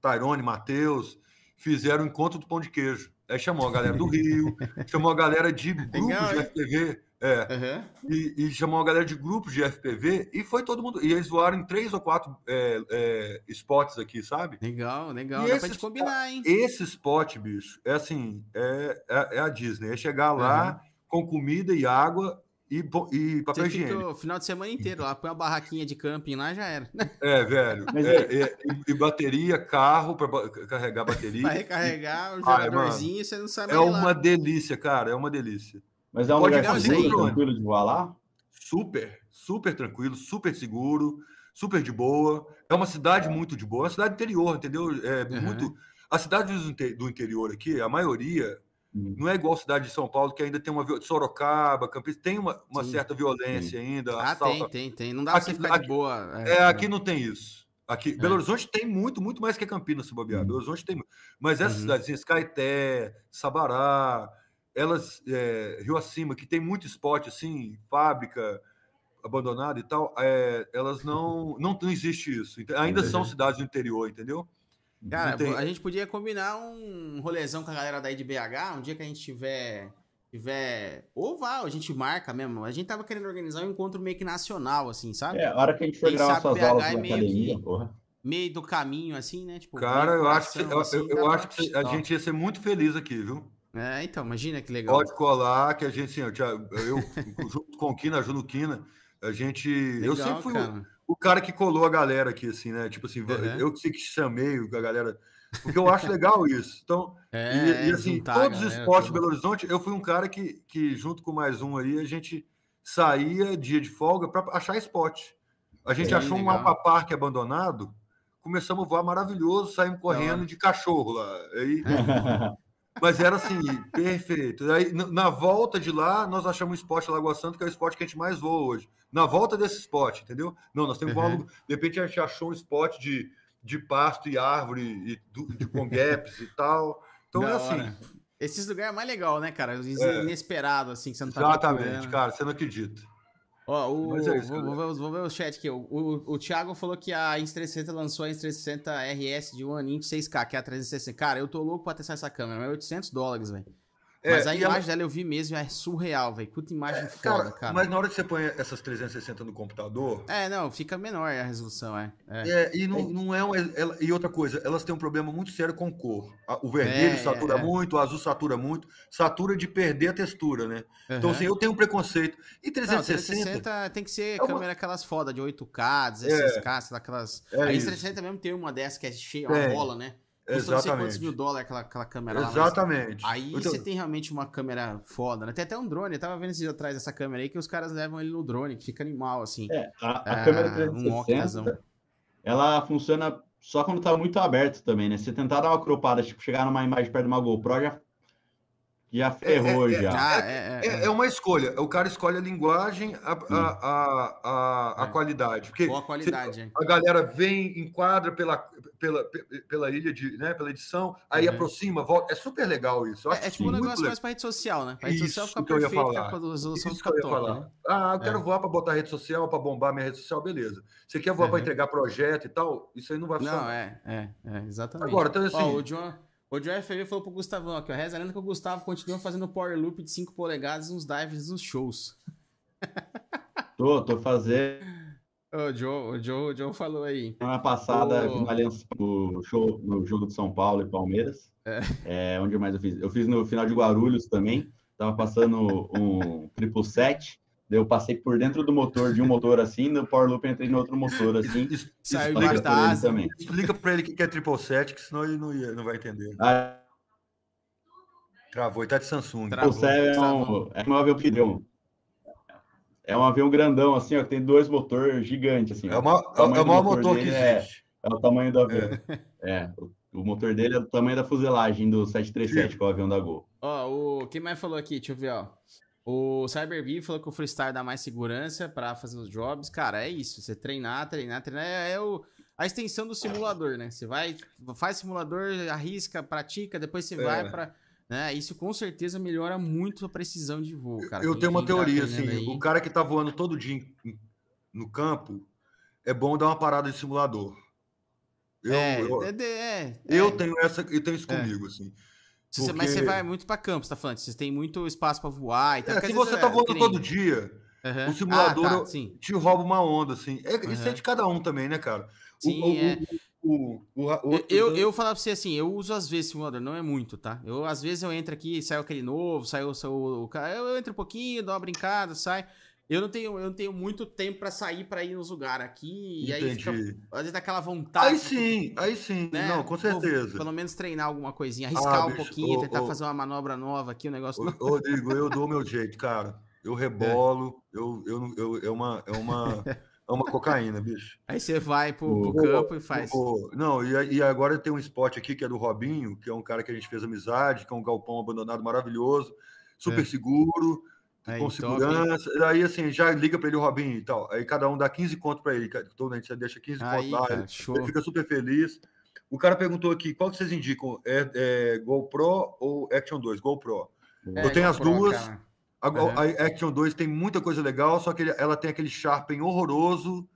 Speaker 3: Tyrone, Matheus, fizeram o encontro do pão de queijo. Aí chamou a galera do Rio, chamou a galera de grupos de? FPV, é,
Speaker 1: Aham.
Speaker 3: e, e chamou a galera de grupos de FPV, e foi todo mundo. E eles voaram em três ou quatro é, é, spots aqui, sabe?
Speaker 1: Legal, legal.
Speaker 3: E
Speaker 1: Dá gente combinar, hein?
Speaker 3: Esse spot, bicho, é assim, é, é, é a Disney. É chegar lá com comida e água e, e papel
Speaker 1: Você fica
Speaker 3: higiênico.
Speaker 1: o final de semana inteiro lá, põe uma barraquinha de camping lá já era.
Speaker 3: É, velho.
Speaker 2: Mas
Speaker 3: é, é, e, e bateria, carro para carregar bateria.
Speaker 1: Vai recarregar o
Speaker 3: Ai,
Speaker 1: jogadorzinho e você não sabe
Speaker 3: É
Speaker 1: ele lá.
Speaker 3: uma delícia, cara. É uma delícia.
Speaker 2: Mas é um
Speaker 3: Pode
Speaker 2: lugar seguro, tranquilo de voar lá?
Speaker 3: Super, super tranquilo, super seguro, super de boa. É uma cidade muito de boa, é uma cidade interior, entendeu? É
Speaker 1: Uhum.
Speaker 3: muito. A cidade do inte- do interior aqui, a maioria,
Speaker 2: Uhum.
Speaker 3: não é igual a cidade de São Paulo, que ainda tem uma Sorocaba, Campinas, tem uma, uma
Speaker 1: Sim.
Speaker 3: certa violência ainda.
Speaker 1: Ah,
Speaker 3: assalto.
Speaker 1: tem, tem, tem. Não dá pra você
Speaker 3: Aqui-
Speaker 1: ficar
Speaker 3: aqui-
Speaker 1: de boa.
Speaker 3: É, aqui não tem isso. Aqui,
Speaker 1: É.
Speaker 3: Belo Horizonte tem muito, muito mais que Campinas, se bobear.
Speaker 2: Uhum.
Speaker 3: Belo Horizonte tem muito. Mas essas
Speaker 1: Uhum.
Speaker 3: cidadezinhas, Caeté, Sabará, elas, é, Rio Acima, que tem muito esporte, assim, fábrica abandonada e tal, é, elas não, não. Não existe isso. Ainda são cidades do interior, entendeu?
Speaker 1: Cara, a gente podia combinar um rolezão com a galera daí de BH, um dia que a gente tiver. tiver ou vá, a gente marca mesmo. A gente tava querendo organizar um encontro meio que nacional, assim, sabe?
Speaker 2: É, a hora que a gente for gravar
Speaker 1: sabe
Speaker 2: suas
Speaker 1: BH
Speaker 2: aulas
Speaker 1: é
Speaker 2: na
Speaker 1: meio
Speaker 2: academia,
Speaker 1: que-
Speaker 2: porra.
Speaker 1: Meio do caminho, assim, né? Tipo,
Speaker 3: Cara, eu acho que, eu,
Speaker 1: assim,
Speaker 3: eu- eu acho que a gente ia ser muito feliz aqui, viu?
Speaker 1: É, então, imagina que legal.
Speaker 3: Pode colar, que a gente, assim, eu, eu junto com o Kina, Juno Kina, a gente. eu
Speaker 1: Legal,
Speaker 3: sempre fui o-
Speaker 1: cara.
Speaker 3: o cara que colou a galera aqui, assim, né? Tipo assim,
Speaker 1: Uhum.
Speaker 3: eu que sei que chamei a galera, porque eu acho legal isso. Então,
Speaker 1: É,
Speaker 3: e, e,
Speaker 1: é,
Speaker 3: assim, todos os esportes de. Belo Horizonte, eu fui um cara que, que, junto com mais um aí, a gente saía dia de folga para achar esporte. A gente achou um
Speaker 1: legal.
Speaker 3: aquaparque abandonado, começamos a voar maravilhoso, saímos correndo de cachorro lá. Aí, mas era assim, perfeito. Aí, na volta de lá, nós achamos o esporte Lagoa Santa, que é o esporte que a gente mais voa hoje. Na volta desse esporte, entendeu? Não, nós temos
Speaker 1: Uhum.
Speaker 3: um- De repente a gente achou um esporte de, de pasto e árvore, e do- de, com gaps e tal. Então
Speaker 1: Da
Speaker 3: é assim.
Speaker 1: hora. Esses lugares é mais legal, né, cara? Os
Speaker 3: É.
Speaker 1: assim, que você não tá
Speaker 3: Exatamente, cara, você não acredita.
Speaker 1: Ó, o,
Speaker 3: é isso,
Speaker 1: vou, vou ver, vou ver o chat aqui. O, o, o Thiago falou que a Insta360 lançou a Insta360 RS de One Inch 6K, que é a 360. Cara, eu tô louco pra testar essa câmera, mas é 800 dólares, velho.
Speaker 3: É,
Speaker 1: Mas a imagem dela eu vi mesmo, é surreal, velho. Puta imagem foda,
Speaker 3: Cara,
Speaker 1: cara.
Speaker 3: mas na hora que você põe essas 360 no computador,
Speaker 1: É, não, fica menor a resolução, é. é.
Speaker 3: É, e não, não é um, ela- e outra coisa, elas têm um problema muito sério com cor. A- O vermelho
Speaker 1: É,
Speaker 3: satura
Speaker 1: é, é.
Speaker 3: muito, o azul satura muito, satura de perder a textura, né? Então,
Speaker 1: Aham.
Speaker 3: assim, eu tenho um preconceito. E
Speaker 1: Não,
Speaker 3: 360
Speaker 1: 360 tem que ser
Speaker 3: é uma-
Speaker 1: câmera aquelas foda de 8K, 16K, sei lá, aquelas.
Speaker 3: É
Speaker 1: a
Speaker 3: isso.
Speaker 1: 360 mesmo tem uma dessa que é cheia, uma bola, né? Custa não sei quantos
Speaker 3: exatamente.
Speaker 1: mil dólares aquela, aquela câmera lá. mas-
Speaker 3: Exatamente.
Speaker 1: Aí
Speaker 3: Então,
Speaker 1: você tem realmente uma câmera foda, né? Tem até um drone, eu tava vendo esses atrás dessa câmera aí que os caras levam ele no drone, que fica animal, assim.
Speaker 2: É, a, a
Speaker 1: Ah,
Speaker 2: câmera
Speaker 1: um
Speaker 2: 360,
Speaker 1: octazão.
Speaker 2: ela funciona só quando tá muito aberto também, né? Se você tentar dar uma cropada, tipo, chegar numa imagem perto de uma GoPro, já, já ferrou,
Speaker 3: é, é,
Speaker 2: já.
Speaker 1: Ah, é, é,
Speaker 3: é, é uma escolha. O cara escolhe a linguagem, a, a, a, a, a
Speaker 1: É.
Speaker 3: qualidade. Porque
Speaker 1: Boa qualidade, hein?
Speaker 3: a galera vem, enquadra pela, pela, pela ilha de, né, pela edição, aí
Speaker 1: Uhum.
Speaker 3: aproxima, volta. É super legal isso. Eu
Speaker 1: É,
Speaker 3: acho
Speaker 1: é tipo um negócio
Speaker 3: legal.
Speaker 1: mais pra rede social, né? Pra rede social fica
Speaker 3: que eu ia
Speaker 1: perfeito,
Speaker 3: falar.
Speaker 1: fica com a resolução
Speaker 3: Isso
Speaker 1: fica
Speaker 3: que eu ia
Speaker 1: top,
Speaker 3: falar.
Speaker 1: né?
Speaker 3: Ah, eu quero
Speaker 1: É.
Speaker 3: voar para botar rede social, para bombar minha rede social, beleza. Você quer voar
Speaker 1: Uhum.
Speaker 3: para entregar projeto e tal? Isso aí não vai
Speaker 1: Não,
Speaker 3: funcionar.
Speaker 1: é, é, é, exatamente.
Speaker 3: Agora, então assim,
Speaker 1: Ó, o John, o John FV falou pro Gustavão aqui, ó. Reza a lenda que o Gustavo continua fazendo power loop de 5 polegadas nos dives nos shows.
Speaker 2: Tô, tô fazendo.
Speaker 1: O Joe, o Joe, o Joe falou aí.
Speaker 2: Semana passada, aliança no, show, no jogo de São Paulo e Palmeiras. É, onde mais eu fiz? Eu fiz no final de Guarulhos também. Tava passando um triple set. Eu passei por dentro do motor, de um motor assim, no Power Loop eu entrei no outro motor assim.
Speaker 3: es-
Speaker 1: Saiu
Speaker 3: explica,
Speaker 2: ele
Speaker 1: asa.
Speaker 2: também.
Speaker 3: explica para ele o que é triple set, que senão ele não, ia- não vai entender.
Speaker 2: Ah,
Speaker 3: Travou, ele tá de Samsung.
Speaker 1: Travou.
Speaker 2: set é um, é um avião. É um avião grandão, assim, ó, que tem dois motores gigantes, assim.
Speaker 3: É
Speaker 2: ó.
Speaker 3: o maior, é
Speaker 2: tamanho
Speaker 3: o
Speaker 2: do
Speaker 3: maior
Speaker 2: motor
Speaker 3: motor que
Speaker 2: dele é-
Speaker 3: existe.
Speaker 2: É o tamanho do avião. É, o, o motor dele é do tamanho da fuselagem do 737, que é o avião da Gol.
Speaker 1: Ó, o quem mais falou aqui? Deixa eu ver, ó. O Cyberbee falou que o freestyle dá mais segurança pra fazer os jobs. Cara, é isso. Você treinar, treinar, treinar. É, é o, a extensão do simulador, né? Você vai, faz simulador, arrisca, pratica, depois você
Speaker 3: É.
Speaker 1: vai pra. Né? Isso com certeza melhora muito a precisão de voo, cara.
Speaker 3: Eu tenho uma
Speaker 1: tá
Speaker 3: teoria, assim,
Speaker 1: aí-
Speaker 3: o cara que tá voando todo dia no campo, é bom dar uma parada de simulador. Eu,
Speaker 1: é,
Speaker 3: eu,
Speaker 1: é, é,
Speaker 3: eu
Speaker 1: é.
Speaker 3: tenho essa, eu tenho isso
Speaker 1: É.
Speaker 3: comigo, assim.
Speaker 1: Se você- Mas você vai muito pra campo, você tá falando? Vocês têm muito espaço pra voar e tal.
Speaker 3: É,
Speaker 1: porque
Speaker 3: se você
Speaker 1: vezes
Speaker 3: tá
Speaker 1: é
Speaker 3: voando todo dia,
Speaker 1: Aham.
Speaker 3: o simulador
Speaker 1: Ah, tá, sim.
Speaker 3: te rouba uma onda, assim. É, Isso é de cada um também, né, cara? O-
Speaker 1: Sim,
Speaker 3: o,
Speaker 1: é.
Speaker 3: o, o, o,
Speaker 1: Eu, eu, falar pra você assim, eu uso às vezes simulador, não é muito, tá? Eu, às vezes eu entro aqui, sai aquele novo, sai o sai o eu entro um pouquinho, dou uma brincada, sai. Eu não tenho, eu não tenho muito tempo pra sair pra ir nos lugares aqui, e aí fica,
Speaker 3: Entendi.
Speaker 1: às vezes dá aquela vontade.
Speaker 3: Aí sim, aí sim.
Speaker 1: né?
Speaker 3: Não, com certeza.
Speaker 1: pelo menos treinar alguma coisinha, arriscar
Speaker 3: Ah,
Speaker 1: um
Speaker 3: bicho,
Speaker 1: pouquinho,
Speaker 3: ô,
Speaker 1: tentar
Speaker 3: ô.
Speaker 1: fazer uma manobra nova aqui, um negócio.
Speaker 3: Ô, Rodrigo, eu dou o meu jeito, cara. Eu rebolo, eu, eu, não- eu, é, uma, é, uma, é uma cocaína, bicho.
Speaker 1: Aí você vai pro, pro
Speaker 3: Ô,
Speaker 1: campo e faz.
Speaker 3: Não, e, e agora tem um spot aqui que é do Robinho, que é um cara que a gente fez amizade, que é um galpão abandonado maravilhoso, super
Speaker 1: É.
Speaker 3: seguro,
Speaker 1: Aí,
Speaker 3: com
Speaker 1: top, hein?
Speaker 3: segurança. Aí assim, já liga pra ele o Robinho e tal. Aí cada um dá 15 conto pra ele. Todo mundo você deixa 15
Speaker 1: Aí,
Speaker 3: conto lá.
Speaker 1: cara,
Speaker 3: ele- ele fica super feliz. O cara perguntou aqui, qual que vocês indicam? É, é GoPro ou Action 2? GoPro.
Speaker 1: É,
Speaker 3: eu tenho as
Speaker 1: GoPro,
Speaker 3: duas.
Speaker 1: cara.
Speaker 3: A,
Speaker 1: Uhum.
Speaker 3: a Action 2 tem muita coisa legal, só que ele- ela tem aquele sharpen horroroso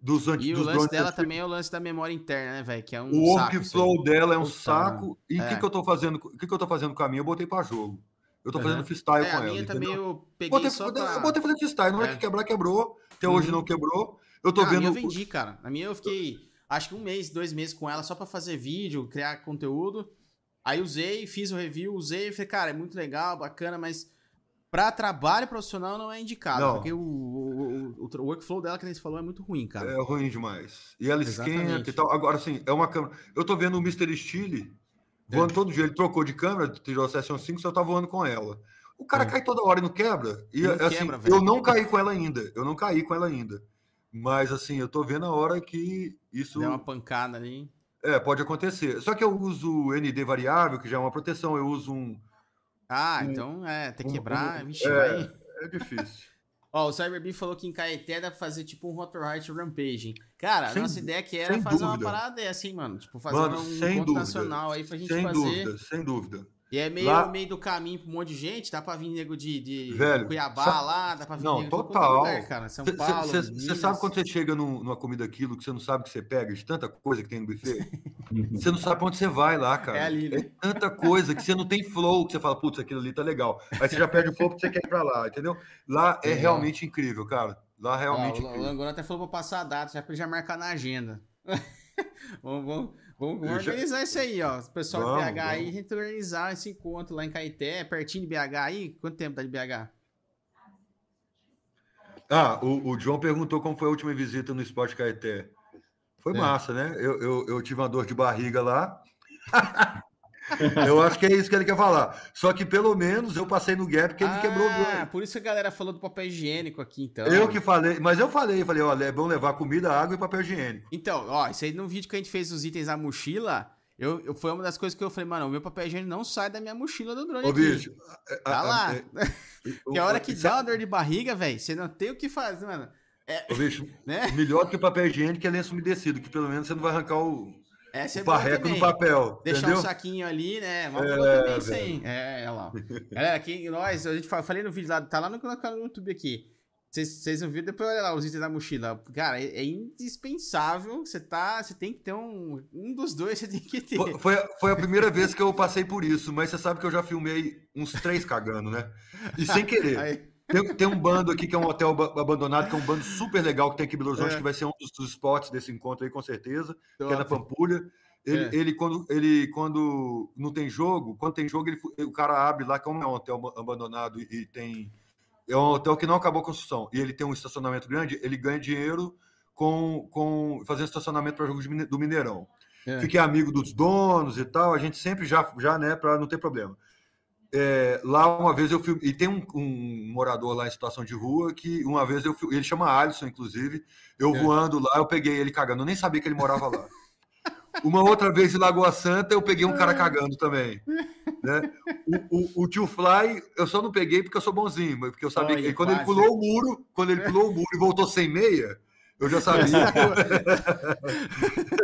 Speaker 3: dos antigos.
Speaker 1: E o
Speaker 3: dos
Speaker 1: lance
Speaker 3: drones
Speaker 1: dela também é o lance da memória interna, né, velho? Que é um
Speaker 3: O workflow dela é um
Speaker 1: Puta,
Speaker 3: saco. E o
Speaker 1: É.
Speaker 3: que, que eu tô fazendo? O que, que eu tô fazendo com a minha? Eu botei pra jogo. Eu tô
Speaker 1: Uhum.
Speaker 3: fazendo freestyle
Speaker 1: É,
Speaker 3: com
Speaker 1: a
Speaker 3: ela.
Speaker 1: minha também
Speaker 3: entendeu?
Speaker 1: eu peguei
Speaker 3: Botei,
Speaker 1: só pra...
Speaker 3: Eu botei fazendo freestyle. Na hora
Speaker 1: É.
Speaker 3: que quebrar, quebrou. Até hoje
Speaker 1: Uhum.
Speaker 3: não quebrou. Eu tô
Speaker 1: Ah, a
Speaker 3: vendo.
Speaker 1: minha eu vendi, cara. A minha eu fiquei, acho que um mês, dois meses com ela só pra fazer vídeo, criar conteúdo. Aí usei, fiz o review, usei falei, cara, é muito legal, bacana, mas pra trabalho profissional não é indicado.
Speaker 3: Não.
Speaker 1: Porque o, o, o, o workflow dela, que a gente falou, é muito ruim, cara.
Speaker 3: É ruim demais. E ela esquenta
Speaker 1: Exatamente.
Speaker 3: e tal. Agora, assim, é uma câmera. Eu tô vendo o Mr. Steele voando
Speaker 1: É.
Speaker 3: todo dia. Ele trocou de câmera, tirou a Session 5, só tá voando com ela. O cara
Speaker 1: É.
Speaker 3: cai toda hora e não quebra. E
Speaker 1: Não
Speaker 3: assim,
Speaker 1: quebra,
Speaker 3: eu não caí com ela ainda. Eu não caí com ela ainda. Mas assim, eu tô vendo a hora que isso
Speaker 1: Deu uma pancada ali.
Speaker 3: é, pode acontecer. Só que eu uso ND variável, que já é uma proteção. Eu uso um.
Speaker 1: Ah,
Speaker 3: Um-
Speaker 1: então é, até
Speaker 3: um-
Speaker 1: quebrar,
Speaker 3: um-
Speaker 1: vixe,
Speaker 3: é.
Speaker 1: vai.
Speaker 3: É difícil.
Speaker 1: Ó, o Cyberbeam falou que em Caeté dá pra fazer tipo um Rampage. hein? Cara, a
Speaker 3: Sem-
Speaker 1: nossa ideia que era
Speaker 3: sem
Speaker 1: fazer
Speaker 3: dúvida.
Speaker 1: uma parada dessa, hein, mano? Tipo, fazer
Speaker 3: Mano,
Speaker 1: um
Speaker 3: sem
Speaker 1: encontro
Speaker 3: dúvida.
Speaker 1: nacional aí pra gente
Speaker 3: sem
Speaker 1: fazer.
Speaker 3: dúvida, sem dúvida.
Speaker 1: E é meio
Speaker 3: Lá-
Speaker 1: meio do caminho pra um monte de gente, dá pra vir nego de, de
Speaker 3: Velho,
Speaker 1: Cuiabá
Speaker 3: sa-
Speaker 1: lá, dá pra vir
Speaker 3: Não,
Speaker 1: nego
Speaker 3: total.
Speaker 1: lugar, cara. São Paulo,
Speaker 3: Você sabe quando você chega num- numa comida aquilo que você não sabe que você pega, de tanta coisa que tem no buffet? Você não sabe pra onde você vai lá, cara.
Speaker 1: É ali, né?
Speaker 3: tanta coisa que você não tem flow, que você fala, putz, aquilo ali tá legal. Aí você já perde o flow porque você quer ir pra lá, entendeu? Lá é
Speaker 1: Legal.
Speaker 3: realmente incrível, cara. Lá
Speaker 1: Ó,
Speaker 3: realmente
Speaker 1: o, o. Langona até falou pra passar a data, já pra ele já marcar na agenda. vamos, vamos, vamos, vamos
Speaker 3: Eu já-
Speaker 1: organizar isso aí, ó. O pessoal
Speaker 3: Vamos,
Speaker 1: BH aí, a
Speaker 3: vamos.
Speaker 1: gente organizar esse encontro lá em Caeté, pertinho de BH aí. Quanto tempo tá de BH?
Speaker 3: Ah, o, o João perguntou como foi a última visita no Esporte Caeté. Foi
Speaker 1: É.
Speaker 3: massa, né? Eu, eu, eu tive uma dor de barriga lá. eu acho que é isso que ele quer falar. Só que pelo menos eu passei no gap que ele quebrou o
Speaker 1: Ah,
Speaker 3: joelho.
Speaker 1: por isso que a galera falou do papel higiênico aqui, então.
Speaker 3: Eu que falei, mas eu falei, falei, olha, é bom levar comida, água e papel higiênico.
Speaker 1: Então, ó, isso aí no vídeo que a gente fez os itens da mochila, eu, eu- foi uma das coisas que eu falei, mano, o meu papel higiênico não sai da minha mochila do drone
Speaker 3: Ô,
Speaker 1: aqui.
Speaker 3: bicho.
Speaker 1: Tá
Speaker 3: a- a-
Speaker 1: lá.
Speaker 3: é-
Speaker 1: Que a hora que dá uma dor de barriga, velho, você não tem o que fazer, mano.
Speaker 3: Ô, bicho,
Speaker 1: Né?
Speaker 3: melhor do que papel higiênico é lenço umedecido, que pelo menos você não vai arrancar o,
Speaker 1: Essa é
Speaker 3: o parreco
Speaker 1: também.
Speaker 3: no papel.
Speaker 1: Deixar
Speaker 3: entendeu?
Speaker 1: um saquinho ali, né? Uma
Speaker 3: É,
Speaker 1: boa também isso aí. É, olha lá. Galera, aqui nós, a gente fa- falei no vídeo lá, tá lá no canal do YouTube aqui. Vocês vocês não viram, depois olha lá os itens da mochila. Cara, é, é indispensável. Você tá. Você tem que ter um. Um dos dois você tem que ter.
Speaker 3: Foi, foi, a- foi a primeira vez que eu passei por isso, mas você sabe que eu já filmei uns três cagando, né? E sem querer.
Speaker 1: Aí,
Speaker 3: Tem, tem um bando aqui que é um hotel ba- abandonado, que é um bando super legal que tem aqui em Belo Horizonte,
Speaker 1: É.
Speaker 3: que vai ser um dos, dos spots desse encontro aí, com certeza, que é na. Pampulha. Ele,
Speaker 1: É.
Speaker 3: ele, quando, ele, quando não tem jogo, quando tem jogo, ele, o cara abre lá, como é um hotel aba- abandonado e, tem. É um hotel que não acabou a construção e ele tem um estacionamento grande, ele ganha dinheiro com, com fazendo estacionamento para jogos do Mineirão.
Speaker 1: É.
Speaker 3: Fiquei amigo dos donos e tal, a gente sempre já, já né, para não ter problema. É, lá uma vez eu filmei, e tem um, um morador lá em situação de rua que uma vez eu fil- ele chama Alisson, inclusive, eu
Speaker 1: É.
Speaker 3: voando lá, eu peguei ele cagando, eu nem sabia que ele morava lá. Uma outra vez em Lagoa Santa, eu peguei um cara cagando também. Né? O, o- o tio Fly, eu só não peguei porque eu sou bonzinho, mas porque eu sabia
Speaker 1: Olha,
Speaker 3: que quando ele
Speaker 1: quase.
Speaker 3: pulou o muro, quando ele pulou o muro e voltou sem meia, eu já sabia.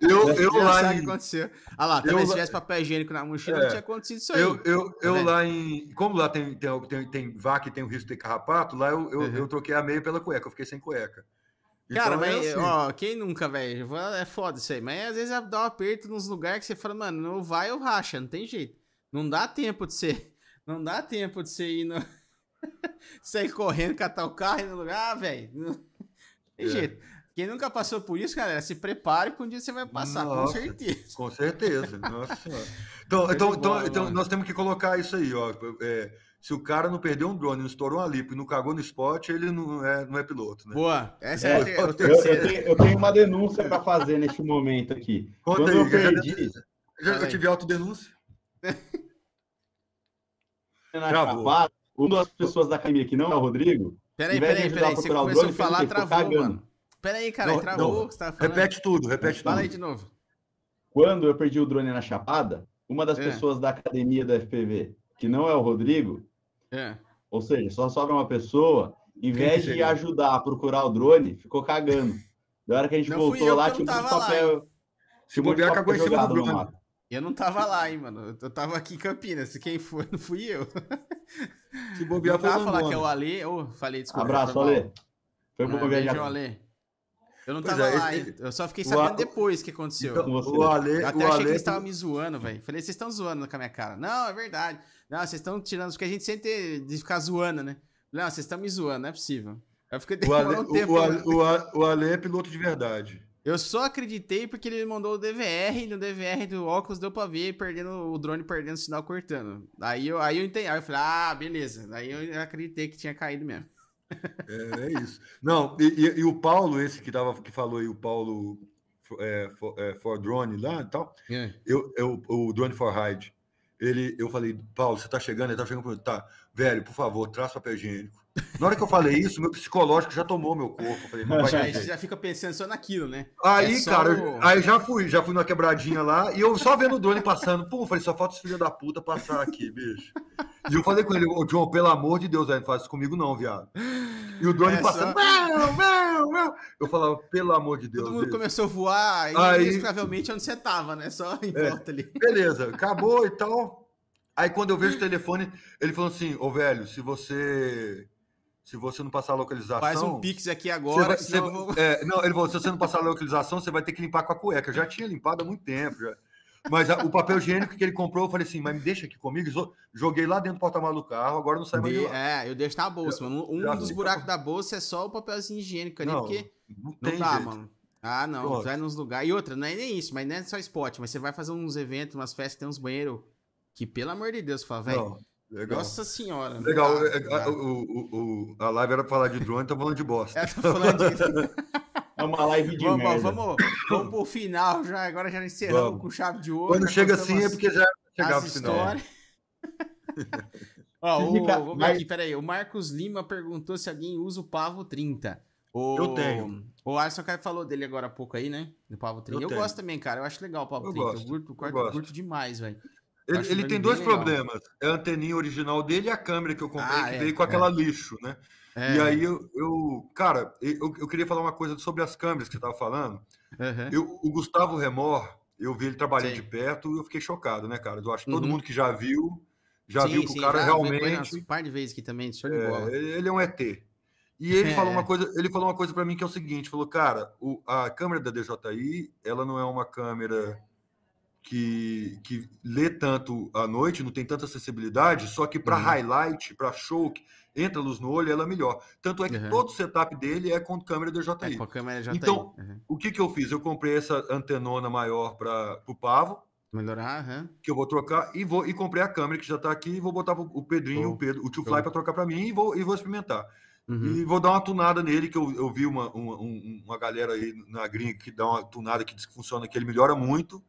Speaker 3: eu, eu
Speaker 1: Já
Speaker 3: lá em,
Speaker 1: que aconteceu. Ah lá,
Speaker 3: eu
Speaker 1: também se tivesse papel higiênico na mochila,
Speaker 3: É.
Speaker 1: não tinha acontecido isso aí.
Speaker 3: Eu, eu, eu
Speaker 1: vendo?
Speaker 3: lá em. Como lá tem, tem, tem, tem vaca e tem o risco de ter carrapato, lá eu, eu,
Speaker 1: Uhum.
Speaker 3: eu troquei a meia pela cueca, eu fiquei sem cueca.
Speaker 1: Cara,
Speaker 3: Então, é
Speaker 1: mas,
Speaker 3: assim.
Speaker 1: ó, quem nunca, velho? É foda isso aí. Mas às vezes dá um aperto nos lugares que você fala, mano, não vai ou racha, não tem jeito. Não dá tempo de ser. Não dá tempo de você ir no. sair correndo, catar o carro e no lugar, ah, velho. Não tem
Speaker 3: É.
Speaker 1: jeito. Quem nunca passou por isso, galera, se prepare que um dia você vai passar,
Speaker 3: Nossa.
Speaker 1: com certeza.
Speaker 3: Com certeza. Nossa senhora. Então, então, então,
Speaker 1: bola,
Speaker 3: então
Speaker 1: mano.
Speaker 3: nós temos que colocar isso aí, ó. É, se o cara não perdeu um drone, não estourou uma lipo e não cagou no spot, ele não é, não é piloto, né?
Speaker 1: Boa. Essa é,
Speaker 2: É,
Speaker 1: a
Speaker 2: Eu, eu
Speaker 1: terceira.
Speaker 2: tenho, eu tenho uma denúncia para fazer neste momento aqui.
Speaker 3: Conta
Speaker 2: Quando
Speaker 3: aí,
Speaker 2: eu
Speaker 3: já-
Speaker 2: perdi
Speaker 3: Já, eu
Speaker 1: aí.
Speaker 3: tive autodenúncia. Travou.
Speaker 2: Uma das pessoas da academia que não é o Rodrigo,
Speaker 1: Peraí, peraí, peraí. Você começou a falar, travou,
Speaker 2: cagando.
Speaker 1: mano. Peraí, cara,
Speaker 3: Não,
Speaker 1: travou
Speaker 3: não.
Speaker 1: o que você tava falando.
Speaker 3: Repete tudo, repete
Speaker 1: Fala aí
Speaker 3: tudo.
Speaker 1: de novo.
Speaker 2: quando eu perdi o drone na Chapada, uma das
Speaker 1: É.
Speaker 2: pessoas da academia do FPV, que não é o Rodrigo,
Speaker 1: É.
Speaker 2: ou seja, só sobra uma pessoa, em vez de ajudar a procurar o drone, ficou cagando. Da hora que a gente
Speaker 1: Não
Speaker 2: voltou
Speaker 1: eu
Speaker 2: lá, tinha um
Speaker 1: tava lá,
Speaker 2: papel.
Speaker 3: Se bobear,
Speaker 2: papel
Speaker 3: cagou em cima do
Speaker 2: jogado no
Speaker 3: drone.
Speaker 1: Eu não tava lá, hein, mano. Eu tava aqui em Campinas. Quem foi, não fui eu.
Speaker 3: Se
Speaker 1: Eu
Speaker 3: bobear, foi
Speaker 1: tava
Speaker 3: o
Speaker 1: falar que é o. Ale. Ô, falei, desculpa.
Speaker 2: Abraço,
Speaker 1: mal.
Speaker 2: Ale. Foi bom
Speaker 1: É,
Speaker 2: viajar.
Speaker 1: Beijo, Ale. Eu não
Speaker 3: Pois
Speaker 1: tava
Speaker 3: é,
Speaker 1: lá,
Speaker 3: esse-
Speaker 1: hein? Eu só fiquei
Speaker 3: o
Speaker 1: sabendo
Speaker 3: A-
Speaker 1: depois o que aconteceu.
Speaker 3: Então,
Speaker 2: você.
Speaker 3: o Ale,
Speaker 1: Eu até
Speaker 3: o
Speaker 1: achei
Speaker 3: Ale,
Speaker 1: que eles estavam me zoando, velho. Falei, vocês estão zoando com a minha cara. Não, é verdade. Não, vocês estão tirando, porque a gente sente de ficar zoando, né? Não, vocês estão me zoando, não é possível. Eu fiquei
Speaker 3: o Ale,
Speaker 1: um tempo.
Speaker 3: o, Ale,
Speaker 1: né?
Speaker 3: o Ale- o Ale é piloto de verdade.
Speaker 1: Eu só acreditei porque ele mandou o DVR e no DVR do óculos deu pra ver perdendo, o drone perdendo o sinal cortando. Aí eu, aí eu entendi. Aí eu falei, ah, beleza. Aí eu acreditei que tinha caído mesmo.
Speaker 3: É, é isso. Não, e, e- e o Paulo, esse que, tava, que falou aí, o Paulo é, for, é, for Drone lá e tal, eu, eu, o Drone for Ride, ele, eu falei, Paulo, você tá chegando? Ele tá chegando tá, velho, por favor, traz papel higiênico. Na hora que eu falei isso, meu psicológico já tomou meu corpo. Falei, não vai
Speaker 1: Já, aí você já fica pensando só naquilo, né?
Speaker 3: Aí,
Speaker 1: é
Speaker 3: cara,
Speaker 1: o-
Speaker 3: aí já fui, já fui na quebradinha lá, e eu só vendo o drone passando, pô, eu falei, só falta esse filho da puta passar aqui, bicho. E eu falei com ele, ô John, pelo amor de Deus, velho, não faz isso comigo não, viado. E o drone
Speaker 1: É
Speaker 3: passando,
Speaker 1: só-
Speaker 3: não, não. Eu falava, pelo amor de Deus.
Speaker 1: Todo mundo
Speaker 3: bicho.
Speaker 1: começou a voar, e
Speaker 3: Aí-
Speaker 1: inexplicavelmente onde você tava, né? Só em
Speaker 3: É.
Speaker 1: volta ali.
Speaker 3: Beleza, acabou e tal. Aí quando eu vejo o telefone, ele falou assim, ô velho, se você se você não passar a localização,
Speaker 1: Faz um pix aqui agora,
Speaker 3: vai- você-
Speaker 1: eu vou...
Speaker 3: é, não, ele falou, se você não passar a localização, você vai ter que limpar com a cueca. Eu já tinha limpado há muito tempo, já. Mas a- o papel higiênico que ele comprou, eu falei assim, mas me deixa aqui comigo. Jo- Joguei lá dentro do porta-malas do carro, agora não sai mais de.
Speaker 1: É, eu deixo na bolsa, mano. Um
Speaker 3: já
Speaker 1: dos
Speaker 3: fica-
Speaker 1: buracos da bolsa é só o papelzinho higiênico ali,
Speaker 3: Não,
Speaker 1: porque
Speaker 3: não
Speaker 1: não dá,
Speaker 3: jeito.
Speaker 1: mano. Ah, não.
Speaker 3: Pronto.
Speaker 1: Vai nos lugares. E outra, não é nem isso, mas não é só spot, mas você vai fazer uns eventos, umas festas, tem uns banheiros que, pelo amor de Deus, fala, velho.
Speaker 3: Legal.
Speaker 1: Nossa senhora.
Speaker 3: Legal,
Speaker 1: dá,
Speaker 3: é, o, o, o- a live era pra falar de drone, tá falando de bosta.
Speaker 1: É, tô falando de...
Speaker 2: É uma live de
Speaker 1: vamos,
Speaker 2: merda.
Speaker 1: vamos, vamos pro final já. Agora já encerramos
Speaker 3: Vamos.
Speaker 1: com chave de ouro.
Speaker 3: Quando chega assim é porque já chegava pro final.
Speaker 1: Ó, o, vamos
Speaker 2: mas-
Speaker 1: aqui, peraí. O Marcos Lima perguntou se alguém usa o Pavo 30. O,
Speaker 3: Eu tenho.
Speaker 1: O Alisson Caio falou dele agora há pouco aí, né? Do Pavo 30. Eu,
Speaker 3: Eu
Speaker 1: gosto também, cara. Eu acho legal o Pavo
Speaker 3: Eu
Speaker 1: 30.
Speaker 3: gosto,
Speaker 1: Eu curto,
Speaker 3: eu
Speaker 1: curto,
Speaker 3: gosto.
Speaker 1: curto demais, velho.
Speaker 3: Ele,
Speaker 1: Acho
Speaker 3: ele
Speaker 1: bem-
Speaker 3: tem dois
Speaker 1: legal.
Speaker 3: problemas. É a anteninha original dele e a câmera que eu comprei,
Speaker 1: Ah,
Speaker 3: que
Speaker 1: é,
Speaker 3: veio com aquela lixo, né?
Speaker 1: É,
Speaker 3: E aí eu, eu- cara, eu, eu queria falar uma coisa sobre as câmeras que você estava falando.
Speaker 1: aham.
Speaker 3: Eu- o Gustavo Remor, eu vi ele trabalhando de perto e eu fiquei chocado, né, cara? Eu acho que todo
Speaker 1: Uhum.
Speaker 3: mundo que já viu, já
Speaker 1: Sim,
Speaker 3: viu que
Speaker 1: sim,
Speaker 3: o cara
Speaker 1: já ele
Speaker 3: realmente.
Speaker 1: umas par de vezes aqui também, show de bola.
Speaker 3: É, ele é um ET. E ele
Speaker 1: É.
Speaker 3: falou uma coisa, ele falou uma coisa para mim que é o seguinte, falou, cara, o- a câmera da DJI, ela não é uma câmera que, que lê tanto à noite, não tem tanta acessibilidade, só que para
Speaker 1: Uhum.
Speaker 3: highlight, para show, que entra luz no olho, ela é melhor. Tanto é que
Speaker 1: Uhum.
Speaker 3: todo o setup dele é com câmera
Speaker 1: É,
Speaker 3: DJI.
Speaker 1: com a câmera já
Speaker 3: Então.
Speaker 1: Aham.
Speaker 3: O que que eu fiz? Eu comprei essa antenona maior para o Pavo,
Speaker 1: Melhorar,
Speaker 3: que eu vou trocar e vou e comprei a câmera que já está aqui e vou botar o Pedrinho,
Speaker 1: Show.
Speaker 3: o Pedro, o Tio. Fly para trocar para mim e vou e vou experimentar.
Speaker 1: Uhum.
Speaker 3: E vou dar uma tunada nele, que eu, eu vi uma, uma, um- uma galera aí na gringa que dá uma tunada que diz que funciona, que ele melhora muito.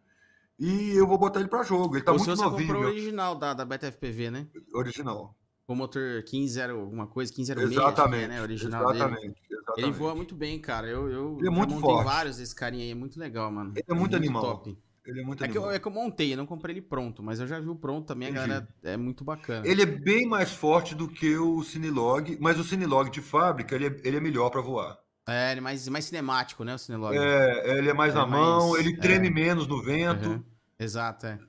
Speaker 3: E eu vou botar ele para jogo. Ele tá
Speaker 1: Ou
Speaker 3: muito
Speaker 1: se você
Speaker 3: novinho,
Speaker 1: comprou o original da, da Beta FPV, né?
Speaker 3: original.
Speaker 1: Com o motor 15.0 alguma coisa, 15.06,
Speaker 3: Exatamente.
Speaker 1: é, né? Original dele.
Speaker 3: exatamente, exatamente.
Speaker 1: Ele voa muito bem, cara. Eu, eu
Speaker 3: Ele é muito
Speaker 1: montei
Speaker 3: forte.
Speaker 1: vários desse carinha aí, é muito legal, mano.
Speaker 3: Ele é muito animal.
Speaker 1: top.
Speaker 3: Ele é muito
Speaker 1: É que, eu, é que eu montei, eu não comprei ele pronto, mas eu já vi o pronto também, a galera é muito bacana.
Speaker 3: Ele é bem mais forte do que o Cinelog, mas o Cinelog de fábrica ele é, ele é melhor para voar.
Speaker 1: É, ele é mais, mais cinemático, né, o Cinelog.
Speaker 3: É, ele é mais
Speaker 1: É
Speaker 3: na mão,
Speaker 1: mais-
Speaker 3: ele treme menos no vento.
Speaker 1: Aham. Exato, é.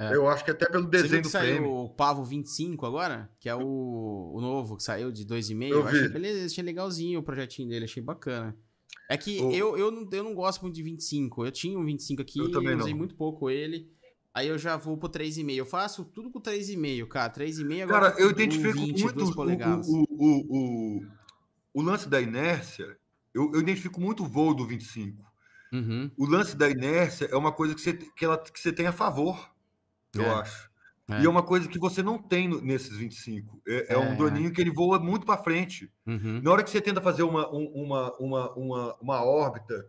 Speaker 1: É.
Speaker 3: Eu acho que até pelo
Speaker 1: Você viu
Speaker 3: desenho
Speaker 1: que
Speaker 3: do
Speaker 1: saiu
Speaker 3: frame.
Speaker 1: o Pavo 25 agora? Que é o, o novo, que saiu de 2,5.
Speaker 3: Eu
Speaker 1: Eu achei, beleza, achei legalzinho o projetinho dele, achei bacana. É que
Speaker 3: O-
Speaker 1: eu, eu, não, eu não gosto muito de 25. Eu tinha um 25 aqui,
Speaker 3: Eu também
Speaker 1: usei
Speaker 3: não.
Speaker 1: muito pouco ele. Aí eu já vou pro 3,5. Eu faço tudo com 3,5, cara. 3,5
Speaker 3: agora. Cara, eu identifico 20, muito o, o, o, o, lance da inércia. Eu, eu identifico muito o voo do 25. Uhum. O lance da inércia é uma coisa que você, que ela, que você tem a favor, eu é. acho. É. E é uma coisa que você não tem nesses 25. É, é, é um droninho que ele voa muito para frente. Uhum. Na hora que você tenta fazer uma, uma, uma, uma, uma órbita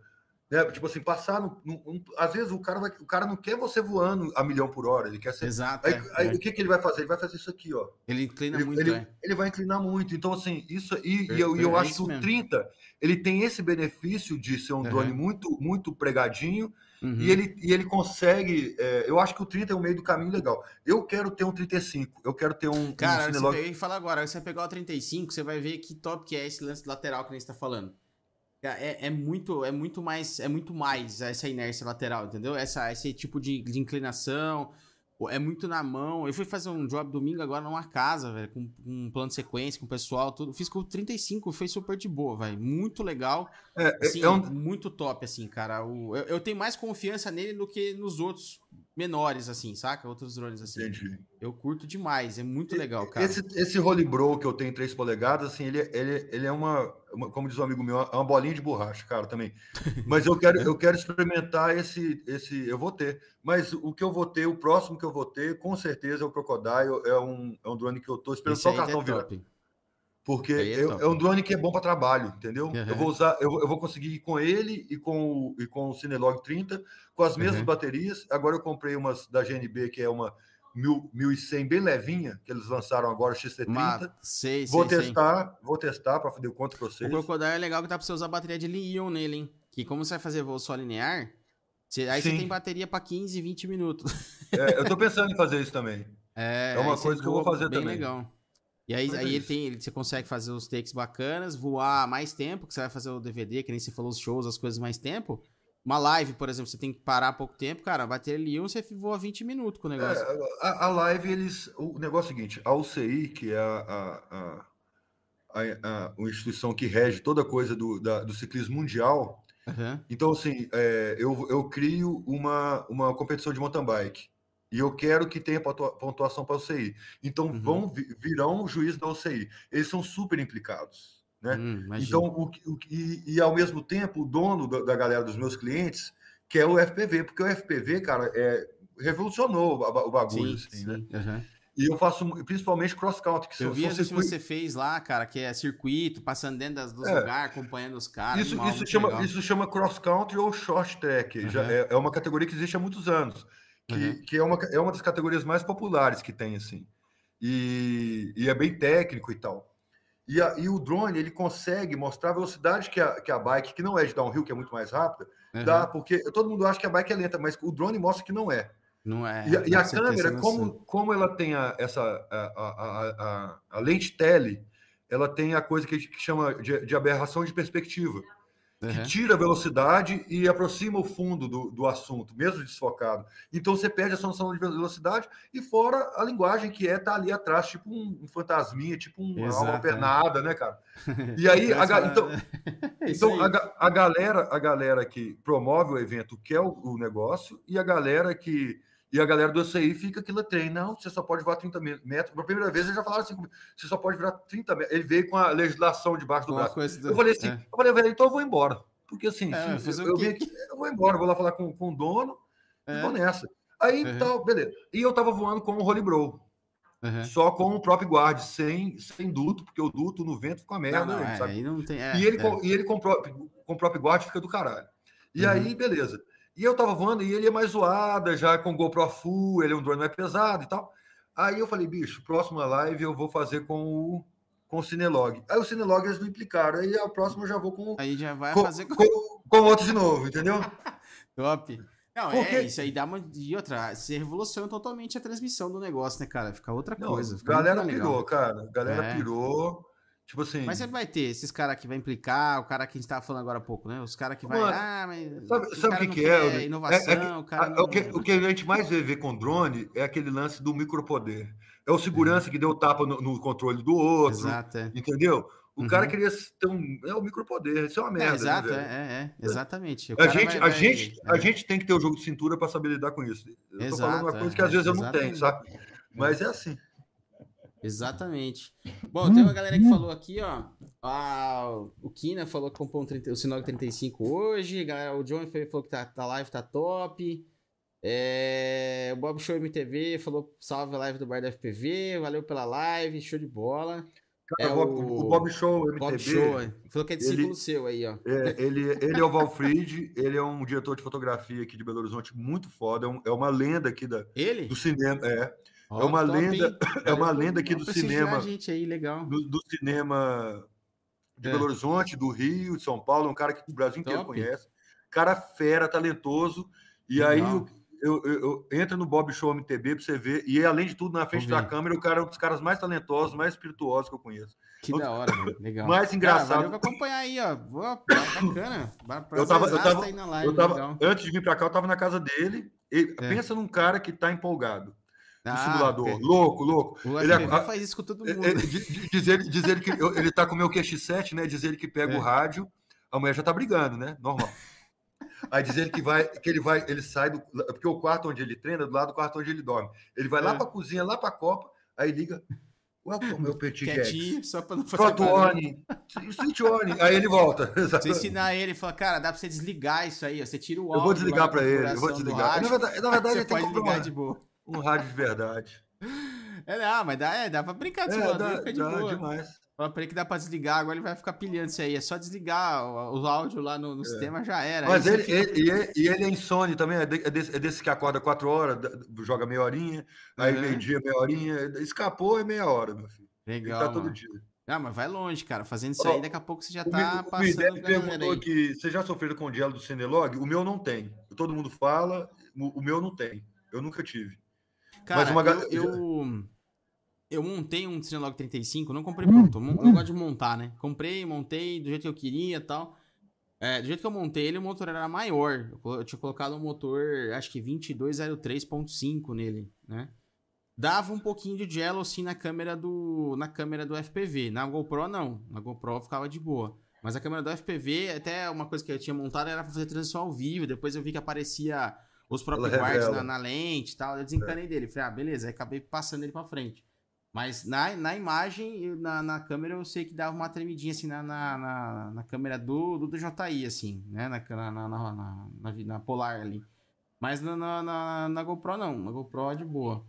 Speaker 3: né? Tipo assim, passar. No, no, às vezes o cara, vai, o cara não quer você voando a milhão por hora, ele quer ser.
Speaker 1: Exato.
Speaker 3: Aí,
Speaker 1: é,
Speaker 3: aí é. o que, que ele vai fazer? Ele vai fazer isso aqui, ó.
Speaker 1: Ele inclina ele, muito,
Speaker 3: ele,
Speaker 1: é.
Speaker 3: ele vai inclinar muito. Então, assim, isso. E, e eu, eu acho que o mesmo. 30 ele tem esse benefício de ser um uhum. drone muito, muito pregadinho. Uhum. E, ele, e ele consegue. É, eu acho que o 30 é um meio do caminho legal. Eu quero ter um 35. Eu quero ter um.
Speaker 1: Cara, um você peguei, fala agora. Se você pegar o 35, você vai ver que top que é esse lance lateral que nem está falando. É, é, muito é muito mais é muito mais essa inércia lateral, entendeu? Essa esse tipo de, de inclinação é muito na mão. Eu fui fazer um job domingo agora numa casa, velho, com, com um plano de sequência, com o pessoal, tudo. Fiz com 35, foi super de boa, velho. Muito legal. É, é assim, é um... muito top, assim, cara. O, eu, eu, tenho mais confiança nele do que nos outros menores, assim, saca? Outros drones, assim. Entendi. Eu curto demais, é muito legal, cara.
Speaker 3: Esse, esse Holy Bro que eu tenho em 3 polegadas, assim, ele, ele, ele é uma, uma, como diz um amigo meu, é uma bolinha de borracha, cara, também. Mas eu quero, eu quero experimentar esse, esse, eu vou ter. Mas o que eu vou ter, o próximo que eu vou ter, com certeza é o Crocodile, é um, é um drone que eu tô esperando só o cartão é virar. Porque é, é, um drone que é bom para trabalho, entendeu? Uhum. Eu vou usar, eu, eu, vou conseguir ir com ele e com, o, e com o Cinelog 30, com as mesmas uhum. baterias. Agora eu comprei umas da GNB, que é uma 1100 bem levinha, que eles lançaram agora, XT30.
Speaker 1: sei,
Speaker 3: vou
Speaker 1: sei,
Speaker 3: testar, sei. vou testar para fazer o quanto para vocês.
Speaker 1: O Crocodile é legal que dá para você usar bateria de Li-ion nele, hein? Que como você vai fazer voo só linear, você, aí Sim. você tem bateria para 15, 20 minutos.
Speaker 3: É, eu tô pensando em fazer isso também.
Speaker 1: É,
Speaker 3: é uma coisa que eu vou fazer
Speaker 1: bem
Speaker 3: também.
Speaker 1: legal. E aí, aí ele tem, você consegue fazer os takes bacanas, voar mais tempo, que você vai fazer o DVD, que nem você falou, os shows, as coisas mais tempo. Uma live, por exemplo, você tem que parar pouco tempo, cara, bater ali um, você voa 20 minutos com o negócio.
Speaker 3: É, a, a, live, eles. O negócio é o seguinte: a UCI, que é a, a, a, a instituição que rege toda coisa do, da, do ciclismo mundial. Uhum. Então, assim, é, eu, eu crio uma, uma competição de mountain bike. E eu quero que tenha pontuação para o CI. Então uhum. vão virão juiz da UCI. Eles são super implicados. Né? Hum, então, o, o, e, e, ao mesmo tempo, o dono da, da, galera dos meus clientes quer o FPV, porque o FPV, cara, é, revolucionou o, o bagulho. Sim, assim, sim. Né? Uhum. E eu faço principalmente cross-country.
Speaker 1: Que eu vi as que você fez lá, cara, que é circuito, passando dentro dos é. lugares, acompanhando os caras.
Speaker 3: Isso, isso, chama, isso chama cross-country ou short track. Uhum. Já é, é, uma categoria que existe há muitos anos que, uhum. que é, uma, é uma das categorias mais populares que tem, assim. E, e é bem técnico e tal. E, a, e o drone, ele consegue mostrar a velocidade que a, que a bike, que não é de downhill, que é muito mais rápida, uhum. dá, porque todo mundo acha que a bike é lenta, mas o drone mostra que não é.
Speaker 1: Não é.
Speaker 3: E, e a câmera, como, como ela tem a, essa a, a, a, a, lente tele, ela tem a coisa que, que chama de, de aberração de perspectiva uhum. que tira a velocidade e aproxima o fundo do, do assunto, mesmo desfocado. Então você perde a noção de velocidade e fora a linguagem que é tá ali atrás, tipo um, um fantasminha, tipo um, Exato, uma pernada, é. né, cara? E aí, a, então, então a, a, galera, a galera que promove o evento quer o, o negócio e a galera que e a galera do ECI fica aquilo trem. Não, você só pode voar 30 metros. Pela primeira vez, eles já falaram assim: você só pode virar 30 metros. Ele veio com a legislação debaixo do braço. Eu falei assim: é. eu falei, velho, então eu vou embora. Porque assim, é, eu, eu, vim aqui, eu vou embora, vou lá falar com, com o dono é. e vou nessa. Aí uhum. tal, beleza. E eu tava voando com o Holy Bro. Uhum. Só com o próprio guard, sem, sem duto, porque o duto no vento fica uma merda. Não, não,
Speaker 1: é? Não tem,
Speaker 3: e ele, com, e ele com, com o próprio guard fica do caralho. E uhum. aí, beleza. E eu tava voando e ele é mais zoada, já com GoPro Full, ele é um drone mais pesado e tal. Aí eu falei, bicho, próxima live eu vou fazer com o com o Cinelog. Aí o Cinelog eles não implicaram. Aí a próxima eu já vou com.
Speaker 1: Aí já vai
Speaker 3: com,
Speaker 1: fazer
Speaker 3: com, com, com outro de novo, entendeu?
Speaker 1: Top. Não, Porque... é, isso aí dá uma. E outra, você revoluciona totalmente a transmissão do negócio, né, cara? Fica outra não, coisa. Fica
Speaker 3: galera pirou, cara. Galera é. pirou. Tipo assim.
Speaker 1: Mas sempre vai ter esses caras que vai implicar, o cara que a gente tava falando agora há pouco, né? Os caras que vai.
Speaker 3: Mano,
Speaker 1: ah, mas.
Speaker 3: Sabe, sabe o que, que é?
Speaker 1: Inovação, é, é, o cara.
Speaker 3: Não... O, que, o que a gente mais vê ver com drone é aquele lance do micropoder. É o segurança uhum. que deu tapa no, no, controle do outro.
Speaker 1: Exato. É.
Speaker 3: Entendeu? O cara queria ter um. É o micropoder, isso é uma
Speaker 1: É,
Speaker 3: merda.
Speaker 1: exato,
Speaker 3: né,
Speaker 1: é,
Speaker 3: velho?
Speaker 1: é, é, exatamente.
Speaker 3: A gente,
Speaker 1: vai-
Speaker 3: a,
Speaker 1: vai-
Speaker 3: gente,
Speaker 1: é.
Speaker 3: a gente tem que ter o jogo de cintura para saber lidar com isso. Eu tô
Speaker 1: Exato,
Speaker 3: falando uma coisa
Speaker 1: é,
Speaker 3: que às
Speaker 1: é,
Speaker 3: vezes eu não tenho, sabe? Mas é assim.
Speaker 1: Exatamente. Bom, tem uma galera que falou aqui, ó. Ah, o Kina falou que comprou um 30, o Sinog 35 hoje. Galera, o John falou que tá, tá live, tá top. É, o Bob Show MTV falou salve a live do Bar da FPV. Valeu pela live, show de bola.
Speaker 3: Cara,
Speaker 1: É
Speaker 3: o, Bob,
Speaker 1: o-
Speaker 3: Bob Show MTB,
Speaker 1: Bob Show falou que é discípulo
Speaker 3: ele-
Speaker 1: seu aí, ó.
Speaker 3: é, ele, ele é o Valfried, ele é um diretor de fotografia aqui de Belo Horizonte muito foda, é, um- é uma lenda aqui da,
Speaker 1: Ele?
Speaker 3: do cinema. É,
Speaker 1: Ó,
Speaker 3: é uma
Speaker 1: top,
Speaker 3: lenda-
Speaker 1: hein?
Speaker 3: é uma lenda aqui
Speaker 1: vamos
Speaker 3: do cinema.
Speaker 1: gente aí, legal.
Speaker 3: do, do cinema de
Speaker 1: É.
Speaker 3: Belo Horizonte, do Rio, de São Paulo, um cara que o Brasil inteiro
Speaker 1: Top.
Speaker 3: conhece. Cara fera, talentoso. E aí
Speaker 1: Legal.
Speaker 3: eu, eu, eu- entra no Bob Show MTB pra você ver. E além de tudo, na frente
Speaker 1: Vou
Speaker 3: da
Speaker 1: ver.
Speaker 3: câmera, o cara é um dos caras mais talentosos, mais espirituosos que eu conheço.
Speaker 1: Que da hora, mano. Legal.
Speaker 3: Mais
Speaker 1: Cara,
Speaker 3: engraçado.
Speaker 1: pra acompanhar aí, ó. Boa, bacana.
Speaker 3: Eu tava- eu tava-
Speaker 1: aí na live,
Speaker 3: Eu tava, antes de vir pra cá, eu tava na casa dele. E
Speaker 1: É.
Speaker 3: Pensa num cara que tá empolgado. No
Speaker 1: Ah,
Speaker 3: simulador.
Speaker 1: ok.
Speaker 3: Louco, louco.
Speaker 1: O
Speaker 3: Ele é-
Speaker 1: FPV faz isso com todo mundo.
Speaker 3: É, é, di- di- diz, ele, diz ele que ele tá com o meu QX7, né? Diz ele que pega
Speaker 1: É.
Speaker 3: o rádio, a mulher já tá brigando, né? Normal. Aí diz ele que vai, que ele vai, ele sai do. Porque o quarto onde ele treina é do lado do quarto onde ele dorme. Ele vai lá
Speaker 1: É.
Speaker 3: pra cozinha, lá pra copa, aí liga. Welcome, meu petit Jack.
Speaker 1: Quietinho, só pra não fazer
Speaker 3: Front
Speaker 1: barulho.
Speaker 3: on, switch on. Aí ele volta.
Speaker 1: Você ensinar ele, fala, cara, dá pra você desligar isso aí, ó. Você tira o áudio.
Speaker 3: Eu vou desligar pra ele, eu vou
Speaker 1: do
Speaker 3: desligar. Na verdade, na verdade ele tem que comprar uma-
Speaker 1: de boa.
Speaker 3: Um rádio de verdade.
Speaker 1: É, não, mas dá, é, dá pra brincar de
Speaker 3: É, dá,
Speaker 1: fica de
Speaker 3: dá
Speaker 1: boa.
Speaker 3: demais.
Speaker 1: Fala pra ele que dá pra desligar, agora ele vai ficar pilhando isso aí. É só desligar o, o áudio lá no, no sistema, já era.
Speaker 3: Mas ele,
Speaker 1: você fica-
Speaker 3: ele, e ele, e ele é insone também, é, é desse, é desse que acorda quatro horas, joga meia horinha, aí
Speaker 1: Uhum.
Speaker 3: meio-dia, meia horinha, escapou é meia hora, meu filho. Ele
Speaker 1: Legal,
Speaker 3: tá todo
Speaker 1: mano.
Speaker 3: dia.
Speaker 1: Ah, mas vai longe, cara. Fazendo isso
Speaker 3: Ó,
Speaker 1: aí, daqui a pouco você já
Speaker 3: O,
Speaker 1: tá
Speaker 3: o
Speaker 1: passando galera
Speaker 3: perguntou
Speaker 1: aí.
Speaker 3: que vocês já sofreram com o gelo do Cinelog? O meu não tem. Todo mundo fala, o, o meu não tem. Eu nunca tive.
Speaker 1: Cara,
Speaker 3: Mas uma
Speaker 1: eu, eu, eu montei um Cinelog 35, não comprei pronto. Eu, gosto de montar, né? Comprei, montei do jeito que eu queria e tal. É, do jeito que eu montei ele, o motor era maior. Eu tinha colocado um motor, acho que 2203.5 nele, né? Dava um pouquinho de gelo assim na câmera do na câmera do FPV. Na GoPro não, na GoPro ficava de boa. Mas a câmera do FPV, até uma coisa que eu tinha montado era pra fazer transição ao vivo. Depois eu vi que aparecia os próprios guards na, na lente e tal. Eu desencanei dele. Falei, ah, beleza. Aí acabei passando ele pra frente. Mas na, na imagem, na, na câmera, eu sei que dava uma tremidinha assim na, na, na, na câmera do, do DJI, assim, né? Na, na, na, na, na, na Polar ali. Mas na, na, na, na GoPro não. Na GoPro é de boa.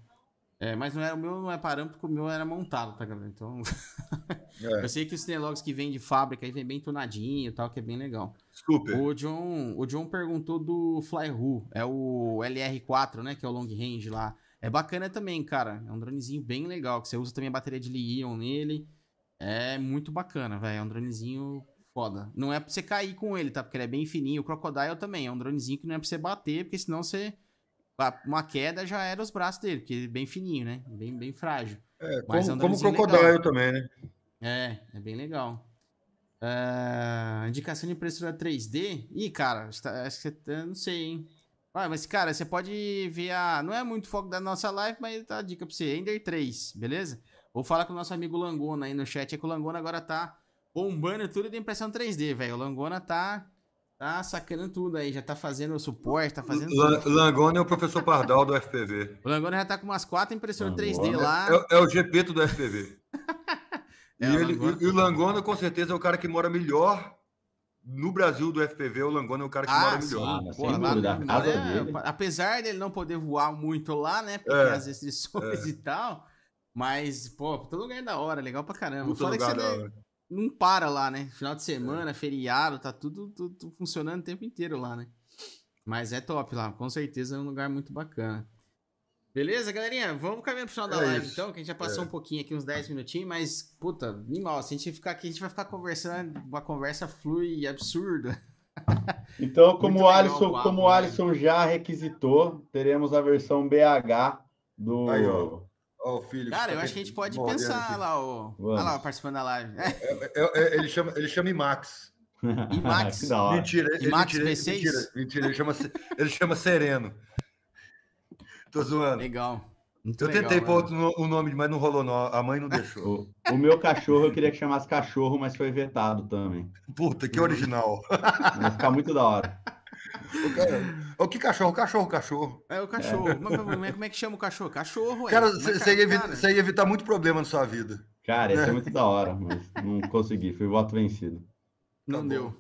Speaker 1: É, mas não é, o meu não é parâmetro, porque o meu era montado, tá, galera? Então.
Speaker 3: É,
Speaker 1: eu sei que os Cinelogs que vem de fábrica aí vem bem tonadinho e tal, que é bem legal.
Speaker 3: super.
Speaker 1: O John, o John perguntou do Flyhu, é o LR4, né, que é o long range lá. É bacana também, cara. É um dronezinho bem legal, que você usa também a bateria de Li-ion nele. É muito bacana, velho. É um dronezinho foda. Não é pra você cair com ele, tá? Porque ele é bem fininho. O Crocodile também é um dronezinho que não é pra você bater, porque senão você uma queda já era os braços dele, porque ele é bem fininho, né? Bem bem frágil.
Speaker 3: É,
Speaker 1: mas é
Speaker 3: como, como
Speaker 1: dronezinho
Speaker 3: Crocodile
Speaker 1: legal.
Speaker 3: também, né?
Speaker 1: É, é bem legal. Ah, indicação de impressora 3D? Ih, cara, está- acho que você. eu Não sei, hein? Ah, mas, cara, você pode ver a. Não é muito foco da nossa live, mas tá a dica pra você. Ender 3, beleza? Vou falar com o nosso amigo Langona aí no chat. É que o Langona agora tá bombando tudo de impressão 3D, velho. O Langona tá. Tá sacando tudo aí, já tá fazendo o suporte, tá fazendo tudo.
Speaker 3: Langoni é o professor Pardal do FPV.
Speaker 1: O Langona já tá com umas quatro impressoras
Speaker 2: Langona
Speaker 1: 3D lá.
Speaker 3: É, é o Gepeto do FPV.
Speaker 1: É,
Speaker 3: e,
Speaker 1: o
Speaker 3: ele-
Speaker 1: Langona-
Speaker 3: e o Langona, com certeza, é o cara que mora melhor no Brasil do FPV. O Langona é o cara que mora
Speaker 1: Ah, sim.
Speaker 3: melhor.
Speaker 2: Sem
Speaker 1: lá
Speaker 2: dúvida, casa
Speaker 1: é,
Speaker 2: dele.
Speaker 1: Apesar dele não poder voar muito lá, né? Porque
Speaker 3: É,
Speaker 1: as restrições e tal. Mas, pô, todo lugar é da hora, legal pra caramba. Que você não- para lá, né? Final de semana, feriado, tá tudo, tudo, tudo funcionando o tempo inteiro lá, né? Mas é top lá, com certeza é um lugar muito bacana. Beleza, galerinha? Vamos caminhando pro final da
Speaker 3: É
Speaker 1: live,
Speaker 3: isso.
Speaker 1: então, que a gente já passou
Speaker 3: É.
Speaker 1: um pouquinho aqui, uns 10 minutinhos, mas, puta, animal. Se a gente ficar aqui, a gente vai ficar conversando, uma conversa flui absurda.
Speaker 2: Então, como
Speaker 1: legal
Speaker 2: Alisson,
Speaker 1: o papo,
Speaker 2: como o
Speaker 1: né?
Speaker 2: Alisson já requisitou, teremos a versão BH do.
Speaker 3: Aí, ó. Ó, o filho.
Speaker 1: Cara,
Speaker 3: tá
Speaker 1: eu acho que a gente pode pensar
Speaker 3: aqui.
Speaker 1: lá, ó.
Speaker 2: Vamos.
Speaker 1: Olha lá, participando da live. É,
Speaker 3: É, é, é, ele, chama, ele chama IMAX.
Speaker 1: IMAX.
Speaker 3: Mentira, ele,
Speaker 1: IMAX
Speaker 3: mentira,
Speaker 1: V6?
Speaker 3: mentira, mentira, ele chama, ele chama Sereno. Tô zoando.
Speaker 1: legal. Muito
Speaker 3: Eu
Speaker 1: legal,
Speaker 3: tentei pôr o nome, mas não rolou, não. A mãe não deixou.
Speaker 2: O, o meu cachorro eu queria que chamasse cachorro, mas foi vetado também.
Speaker 3: Puta, que original.
Speaker 2: Vai ficar muito da hora.
Speaker 3: O, que cachorro? Cachorro, cachorro.
Speaker 1: É o cachorro. Mas, mas como é que chama o cachorro? Cachorro, é.
Speaker 3: Cara, você
Speaker 1: cara,
Speaker 3: ia, evi- ia evitar muito problema na sua vida.
Speaker 2: Cara, ia ser muito da hora, mas não consegui. Fui voto vencido.
Speaker 1: Não
Speaker 3: Tá
Speaker 1: deu.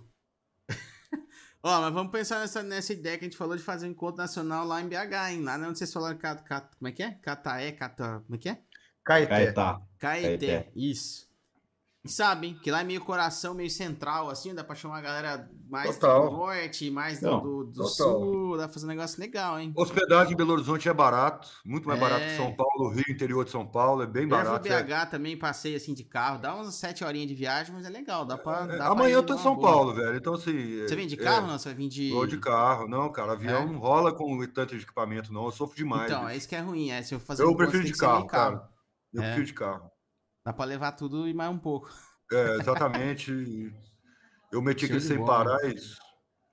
Speaker 1: Ó, mas vamos pensar nessa, nessa ideia que a gente falou de fazer um encontro nacional lá em BH, hein? Lá onde vocês falaram, Ca- Ca- como é que é? Cataé, Cata... como é que é?
Speaker 3: Caeté.
Speaker 2: Caetá.
Speaker 1: Caeté,
Speaker 2: Caeté.
Speaker 1: isso. E sabem que lá é meio coração, meio central, assim, dá pra chamar a galera mais
Speaker 3: Total.
Speaker 1: do norte, mais do,
Speaker 2: Não,
Speaker 1: do, do sul, dá pra fazer um negócio legal, hein?
Speaker 3: Hospedagem em Belo Horizonte é barato, muito mais
Speaker 1: É.
Speaker 3: barato que São Paulo, Rio, interior de São Paulo, é bem
Speaker 1: Eu
Speaker 3: barato. é.
Speaker 1: BH também, passei assim de carro, dá umas sete horinhas de viagem, mas é legal, dá pra.
Speaker 3: É,
Speaker 1: dá pra
Speaker 3: amanhã
Speaker 1: ir
Speaker 3: eu tô em São
Speaker 1: boa.
Speaker 3: Paulo, velho. Então, assim.
Speaker 1: Você vem de
Speaker 3: é,
Speaker 1: carro, não? Você vai vir de.
Speaker 3: Vou de carro. Não, cara, avião
Speaker 1: É?
Speaker 3: não rola com tanto de equipamento, não. Eu sofro demais.
Speaker 1: Então, é isso que é ruim, é. Se eu fazer
Speaker 3: eu
Speaker 1: um
Speaker 3: prefiro de
Speaker 1: ser meio
Speaker 3: carro, cara. Eu
Speaker 1: É.
Speaker 3: prefiro de carro.
Speaker 1: Dá pra levar tudo e mais um pouco.
Speaker 3: É, exatamente. Eu meti aqui sem
Speaker 1: bola.
Speaker 3: parar, é isso.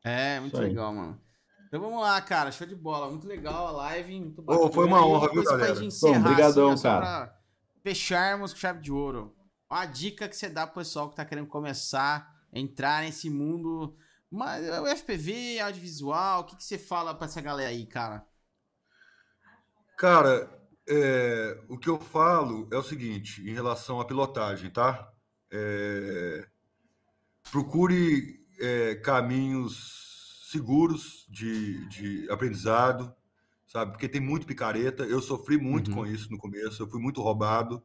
Speaker 1: É, muito legal, mano. Então vamos lá, cara. Show de bola. Muito legal a live. Muito
Speaker 3: Ô, foi uma honra, viu, galera?
Speaker 2: Bom, brigadão,
Speaker 1: assim, só
Speaker 2: cara.
Speaker 1: fecharmos com chave de ouro. Uma dica que você dá pro pessoal que tá querendo começar a entrar nesse mundo. Mas o FPV, audiovisual, o que, que você fala pra essa galera aí, cara?
Speaker 3: Cara, é, o que eu falo é o seguinte, em relação à pilotagem, tá? É, procure é, caminhos seguros de, de aprendizado, sabe? Porque tem muito picareta. Eu sofri muito
Speaker 1: Uhum.
Speaker 3: com isso no começo, eu fui muito roubado.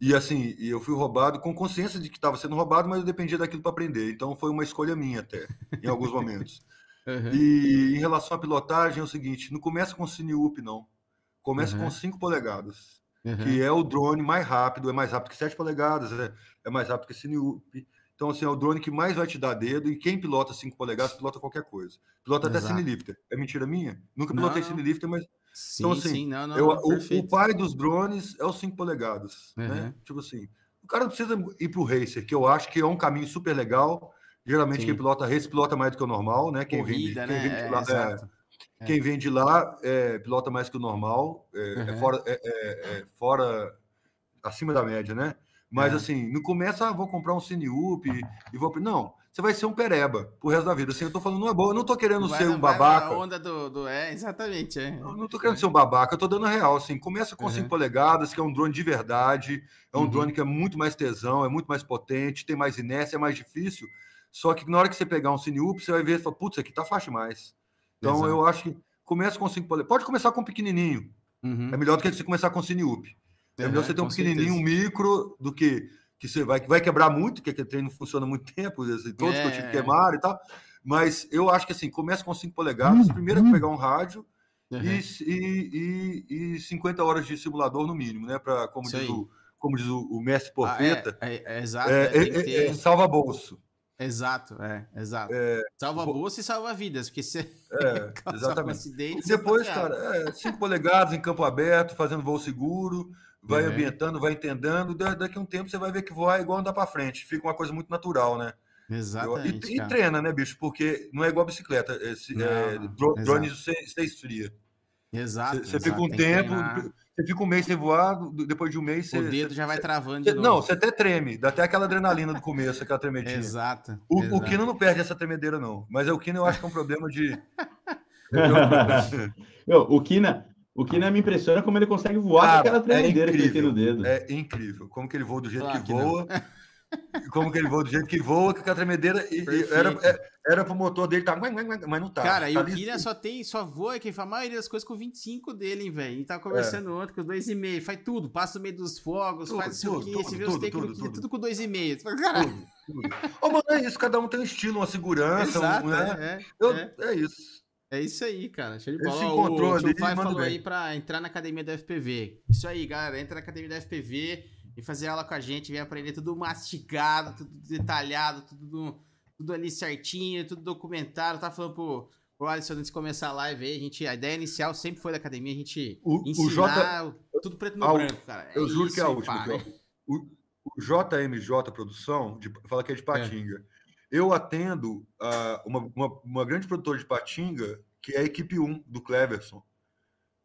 Speaker 3: E assim, eu fui roubado com consciência de que estava sendo roubado, mas eu dependia daquilo para aprender. Então foi uma escolha minha até, em alguns momentos. E em relação à pilotagem é o seguinte, não começa com Cineup, não. Começa
Speaker 1: Uhum.
Speaker 3: com 5 polegadas,
Speaker 1: Uhum.
Speaker 3: que é o drone mais rápido, é mais rápido que 7 polegadas, é, é mais rápido que Cineup. Então, assim, é o drone que mais vai te dar dedo, e quem pilota 5 polegadas, pilota qualquer coisa. Pilota até
Speaker 1: Exato.
Speaker 3: Cinelifter. É mentira minha? Nunca pilotei. Cinelifter, mas
Speaker 1: Sim,
Speaker 3: Então, assim,
Speaker 1: sim, não, não,
Speaker 3: eu- o- o, pai dos drones é os 5 polegadas,
Speaker 1: Uhum.
Speaker 3: né? Tipo assim, o cara não precisa ir pro racer, que eu acho que é um caminho super legal. Geralmente
Speaker 1: Sim.
Speaker 3: quem pilota racer pilota mais do que o normal, né? Quem vem
Speaker 1: Corrida,
Speaker 3: quem
Speaker 1: né?
Speaker 3: vem de
Speaker 1: É.
Speaker 3: É. quem vem de lá é, pilota mais que o normal, é, é
Speaker 1: Uhum.
Speaker 3: fora, é, é- é fora, acima da média, né? Mas
Speaker 1: É.
Speaker 3: assim, não começa, ah, vou comprar um Cineup e, e vou. Não, você vai ser um pereba pro resto da vida. Assim, eu tô falando, não é bom, eu não tô querendo
Speaker 1: Vai
Speaker 3: ser um babaca.
Speaker 1: onda do, do- É, exatamente. É.
Speaker 3: Eu não tô querendo ser um babaca, eu tô dando a real, assim, começa com
Speaker 1: Uhum.
Speaker 3: 5 polegadas, que é um drone de verdade, é um
Speaker 1: Uhum.
Speaker 3: drone que é muito mais tesão, é muito mais potente, tem mais inércia, é mais difícil, só que na hora que você pegar um Cineup, você vai ver e fala, putz, aqui tá fácil demais. Então
Speaker 1: Exato.
Speaker 3: eu acho que começa com 5 polegadas, pode começar com um pequenininho,
Speaker 1: Uhum.
Speaker 3: é melhor do que você começar com Cineup. É melhor
Speaker 1: Uhum,
Speaker 3: você ter um pequenininho, um
Speaker 1: certeza.
Speaker 3: micro, do que que você vai, vai quebrar muito, porque aquele trem não funciona há muito tempo, assim, todos que eu tive
Speaker 1: É.
Speaker 3: queimaram e tal, mas eu acho que assim, começa com 5 polegadas, primeiro é pegar um rádio,
Speaker 1: Uhum.
Speaker 3: e, e, e, e 50 horas de simulador no mínimo, né? Para como,
Speaker 1: Isso
Speaker 3: diz o, como diz o, o mestre
Speaker 1: Ah, é,
Speaker 3: Porpeta,
Speaker 1: é, é, exato,
Speaker 3: é,
Speaker 1: é, que
Speaker 3: é-
Speaker 1: ter-
Speaker 3: é salva bolso.
Speaker 1: Exato, é, exato. salva
Speaker 3: vou-
Speaker 1: bolsa e salva vidas, porque você
Speaker 3: É,
Speaker 1: um
Speaker 3: exatamente. E
Speaker 1: você tá
Speaker 3: depois, cara, 5 polegadas em campo aberto, fazendo voo seguro, vai
Speaker 1: Uhum.
Speaker 3: ambientando, vai entendendo. da- Daqui a um tempo você vai ver que voar é igual andar para frente. Fica uma coisa muito natural, né? Eu-
Speaker 1: Exatamente.
Speaker 3: e, e
Speaker 1: cara.
Speaker 3: treina, né, bicho? Porque não é igual bicicleta. Esse,
Speaker 1: Não,
Speaker 3: é,
Speaker 1: não, exato.
Speaker 3: drone esfria.
Speaker 1: Exato.
Speaker 3: Você, fica um tempo. Você fica um mês sem voar, depois de um mês você.
Speaker 1: O dedo
Speaker 3: você-
Speaker 1: já vai travando
Speaker 3: você-
Speaker 1: de
Speaker 3: não,
Speaker 1: novo.
Speaker 3: você até treme, dá até aquela adrenalina do começo, aquela tremedinha.
Speaker 1: Exato.
Speaker 3: O, o
Speaker 1: exato.
Speaker 3: Kino não perde essa tremedeira, não. Mas é o Kino eu acho que é um problema de.
Speaker 2: Meu, o Kina, o Kina me impressiona como ele consegue voar com aquela
Speaker 3: é
Speaker 2: tremedeira que ele tem
Speaker 3: incrível.
Speaker 2: no dedo.
Speaker 3: É incrível. Como que ele voa do jeito
Speaker 1: Claro
Speaker 3: que
Speaker 1: que não.
Speaker 3: Como que ele voa do jeito que voa, com aquela tremedeira. E, e era, é- era pro motor dele, tá, mas não tá.
Speaker 1: Cara, e
Speaker 3: tá
Speaker 1: o
Speaker 3: ali-
Speaker 1: Kira só tem, só voa, que faz a maioria das coisas com 25 dele, hein, velho. E tá
Speaker 3: É.
Speaker 1: conversando ontem com 2,5, faz tudo, passa no meio dos fogos,
Speaker 3: Tudo,
Speaker 1: faz o
Speaker 3: tudo,
Speaker 1: quê,
Speaker 3: tudo,
Speaker 1: você vê os do
Speaker 3: tudo,
Speaker 1: Kira,
Speaker 3: tudo.
Speaker 1: tudo com 2,5. Você fala, Cara,
Speaker 3: Tudo, tudo. Ô, mano, é isso, cada um tem um estilo, uma segurança,
Speaker 1: exato,
Speaker 3: um, né?
Speaker 1: é, é,
Speaker 3: Eu-
Speaker 1: é.
Speaker 3: é isso.
Speaker 1: É isso aí, cara. Show de
Speaker 3: Ele
Speaker 1: bola.
Speaker 3: se
Speaker 1: Ó,
Speaker 3: encontrou
Speaker 1: o tio
Speaker 3: ali, manda
Speaker 1: falou
Speaker 3: bem.
Speaker 1: aí pra entrar na academia da FPV. Isso aí, galera. Entra na academia da FPV e fazer aula com a gente. Vem aprender tudo mastigado, tudo detalhado, tudo, tudo ali certinho, tudo documentado. Tá falando pro, pro Alisson antes de começar a live aí. A, gente, a ideia inicial sempre foi da academia a gente
Speaker 3: O, o
Speaker 1: ensinar
Speaker 3: J,
Speaker 1: tudo preto no
Speaker 3: o-
Speaker 1: branco, cara.
Speaker 3: eu juro que é a última.
Speaker 1: pá.
Speaker 3: O, o JMJ Produção, de, fala que é de
Speaker 1: É.
Speaker 3: Patinga. Eu atendo ah, uma, uma, uma grande produtora de Patinga, que é a equipe 1 do Cleverson.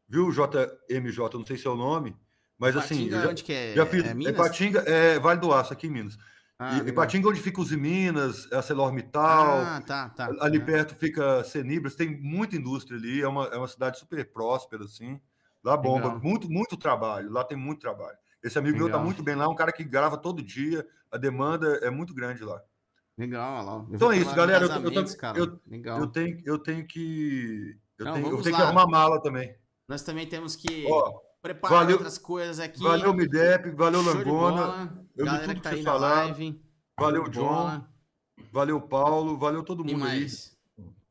Speaker 3: viu, JMJ? Não sei se é o nome, mas assim.
Speaker 1: Patinga,
Speaker 3: já,
Speaker 1: onde que é?
Speaker 3: já fiz.
Speaker 1: É
Speaker 3: É
Speaker 1: Minas?
Speaker 3: Patinga, é Vale do Aço, aqui em Minas.
Speaker 1: Ah,
Speaker 3: e, e
Speaker 1: legal.
Speaker 3: Patinga, onde fica os Minas, a ArcelorMittal.
Speaker 1: Ah, tá, tá.
Speaker 3: ali
Speaker 1: Ah,
Speaker 3: perto fica Senibras, tem muita indústria ali, é uma, é uma cidade super próspera, assim. Lá bomba,
Speaker 1: Legal.
Speaker 3: muito, muito trabalho, lá tem muito trabalho. Esse amigo meu tá
Speaker 1: Legal.
Speaker 3: muito bem lá, um cara que grava todo dia, a demanda é muito grande lá.
Speaker 1: Legal, lá.
Speaker 3: Então é isso, galera, eu eu eu-
Speaker 1: Legal.
Speaker 3: Eu tenho, eu tenho que. Eu
Speaker 1: Não,
Speaker 3: tenho, eu tenho que arrumar mala também.
Speaker 1: Nós também temos que
Speaker 3: Ó,
Speaker 1: preparar
Speaker 3: valeu-
Speaker 1: outras coisas aqui.
Speaker 3: valeu, Midep, valeu,
Speaker 1: Show
Speaker 3: Langona, eu
Speaker 1: Galera
Speaker 3: tudo
Speaker 1: que tá
Speaker 3: que
Speaker 1: aí na live.
Speaker 3: valeu, John,
Speaker 1: bola.
Speaker 3: valeu, Paulo, valeu todo mundo aí.
Speaker 1: mais?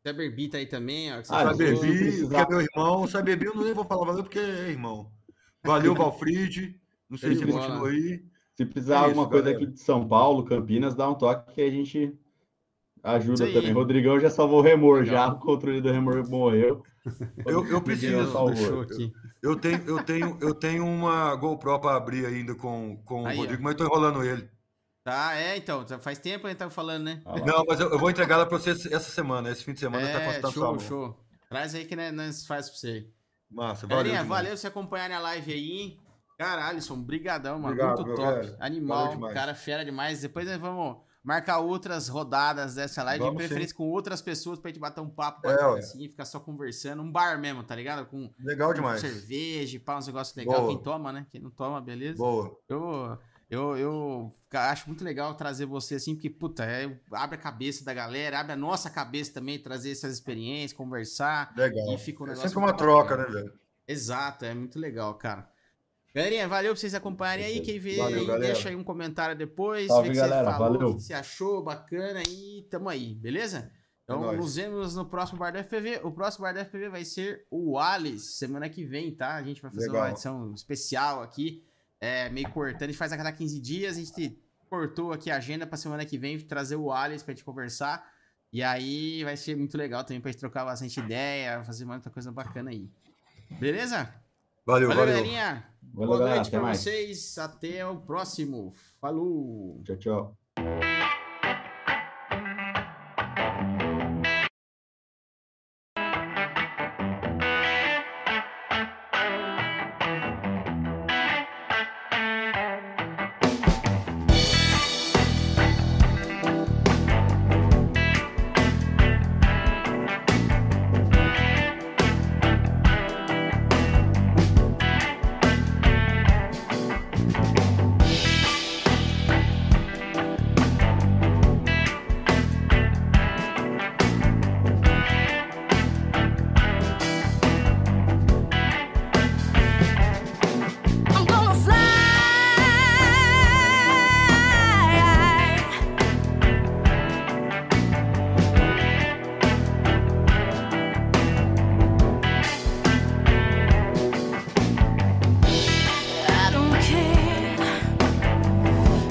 Speaker 1: Zé Berbi tá aí também, ó.
Speaker 2: Ah, precisar-
Speaker 3: que é meu irmão. Sabebi, eu não vou falar valeu porque é irmão. Valeu, Valfrid. Não sei se ele continua aí.
Speaker 2: Se precisar
Speaker 3: É
Speaker 2: alguma
Speaker 3: isso,
Speaker 2: coisa
Speaker 3: galera.
Speaker 2: aqui de São Paulo, Campinas, dá um toque que a gente ajuda também. Rodrigão já salvou o remor,
Speaker 1: Legal.
Speaker 2: já o controle do remor morreu.
Speaker 3: Eu, eu preciso.
Speaker 2: salvou.
Speaker 1: Deixou aqui.
Speaker 3: Eu tenho, eu tenho, eu tenho uma GoPro para abrir ainda com, com
Speaker 1: Aí,
Speaker 3: o
Speaker 1: ó.
Speaker 3: Rodrigo, mas eu tô enrolando ele.
Speaker 1: Tá, é, então. já Faz tempo que a gente tava falando, né?
Speaker 3: Não, mas eu, eu vou entregar ela para você essa semana. Esse fim de semana tá
Speaker 1: É,
Speaker 3: custando
Speaker 1: show, show. Traz aí que né, nós faz pra você.
Speaker 3: Massa, valeu.
Speaker 1: Galerinha, valeu você acompanharem a live aí. Caralho, Alisson, brigadão, mano.
Speaker 3: Obrigado,
Speaker 1: Muito top.
Speaker 3: velho.
Speaker 1: Animal, cara fera demais. Depois nós vamos marcar outras rodadas dessa live, de
Speaker 3: Vamos
Speaker 1: preferência com outras pessoas pra gente bater um papo
Speaker 3: É,
Speaker 1: assim, ficar só conversando. Um bar mesmo, tá ligado? Com,
Speaker 3: Legal
Speaker 1: com
Speaker 3: demais.
Speaker 1: cerveja, pá, uns negócios legais.
Speaker 3: Boa.
Speaker 1: Quem toma, né? Quem não toma, beleza?
Speaker 3: Boa.
Speaker 1: Eu, eu, eu acho muito legal trazer você assim, porque, puta, é, abre a cabeça da galera, abre a nossa cabeça também, trazer essas experiências, conversar.
Speaker 3: Legal.
Speaker 1: E fica um
Speaker 3: É sempre uma troca, né, velho?
Speaker 1: Exato, é muito legal, cara. Galerinha, valeu pra vocês acompanharem aí. Quem vê
Speaker 3: Valeu,
Speaker 1: aí,
Speaker 3: galera.
Speaker 1: deixa aí um comentário depois.
Speaker 2: Salve,
Speaker 1: vê o que você falou,
Speaker 2: valeu.
Speaker 1: o que você achou, bacana e tamo aí, beleza? Então,
Speaker 3: nóis.
Speaker 1: nos vemos no próximo Bar do FPV. O próximo Bar do FPV vai ser o Alice, semana que vem, tá? A gente vai fazer
Speaker 3: Legal.
Speaker 1: uma edição especial aqui, é, meio cortando. A gente faz a cada 15 dias, a gente cortou aqui a agenda pra semana que vem trazer o Alice pra gente conversar. E aí vai ser muito legal também pra gente trocar bastante ideia, fazer muita coisa bacana aí. Beleza?
Speaker 3: Valeu,
Speaker 1: Valeu,
Speaker 3: valeu.
Speaker 1: galerinha.
Speaker 2: Valeu,
Speaker 1: Boa
Speaker 2: galera,
Speaker 1: noite
Speaker 2: mais.
Speaker 1: vocês. Até o próximo. Falou.
Speaker 2: Tchau, tchau.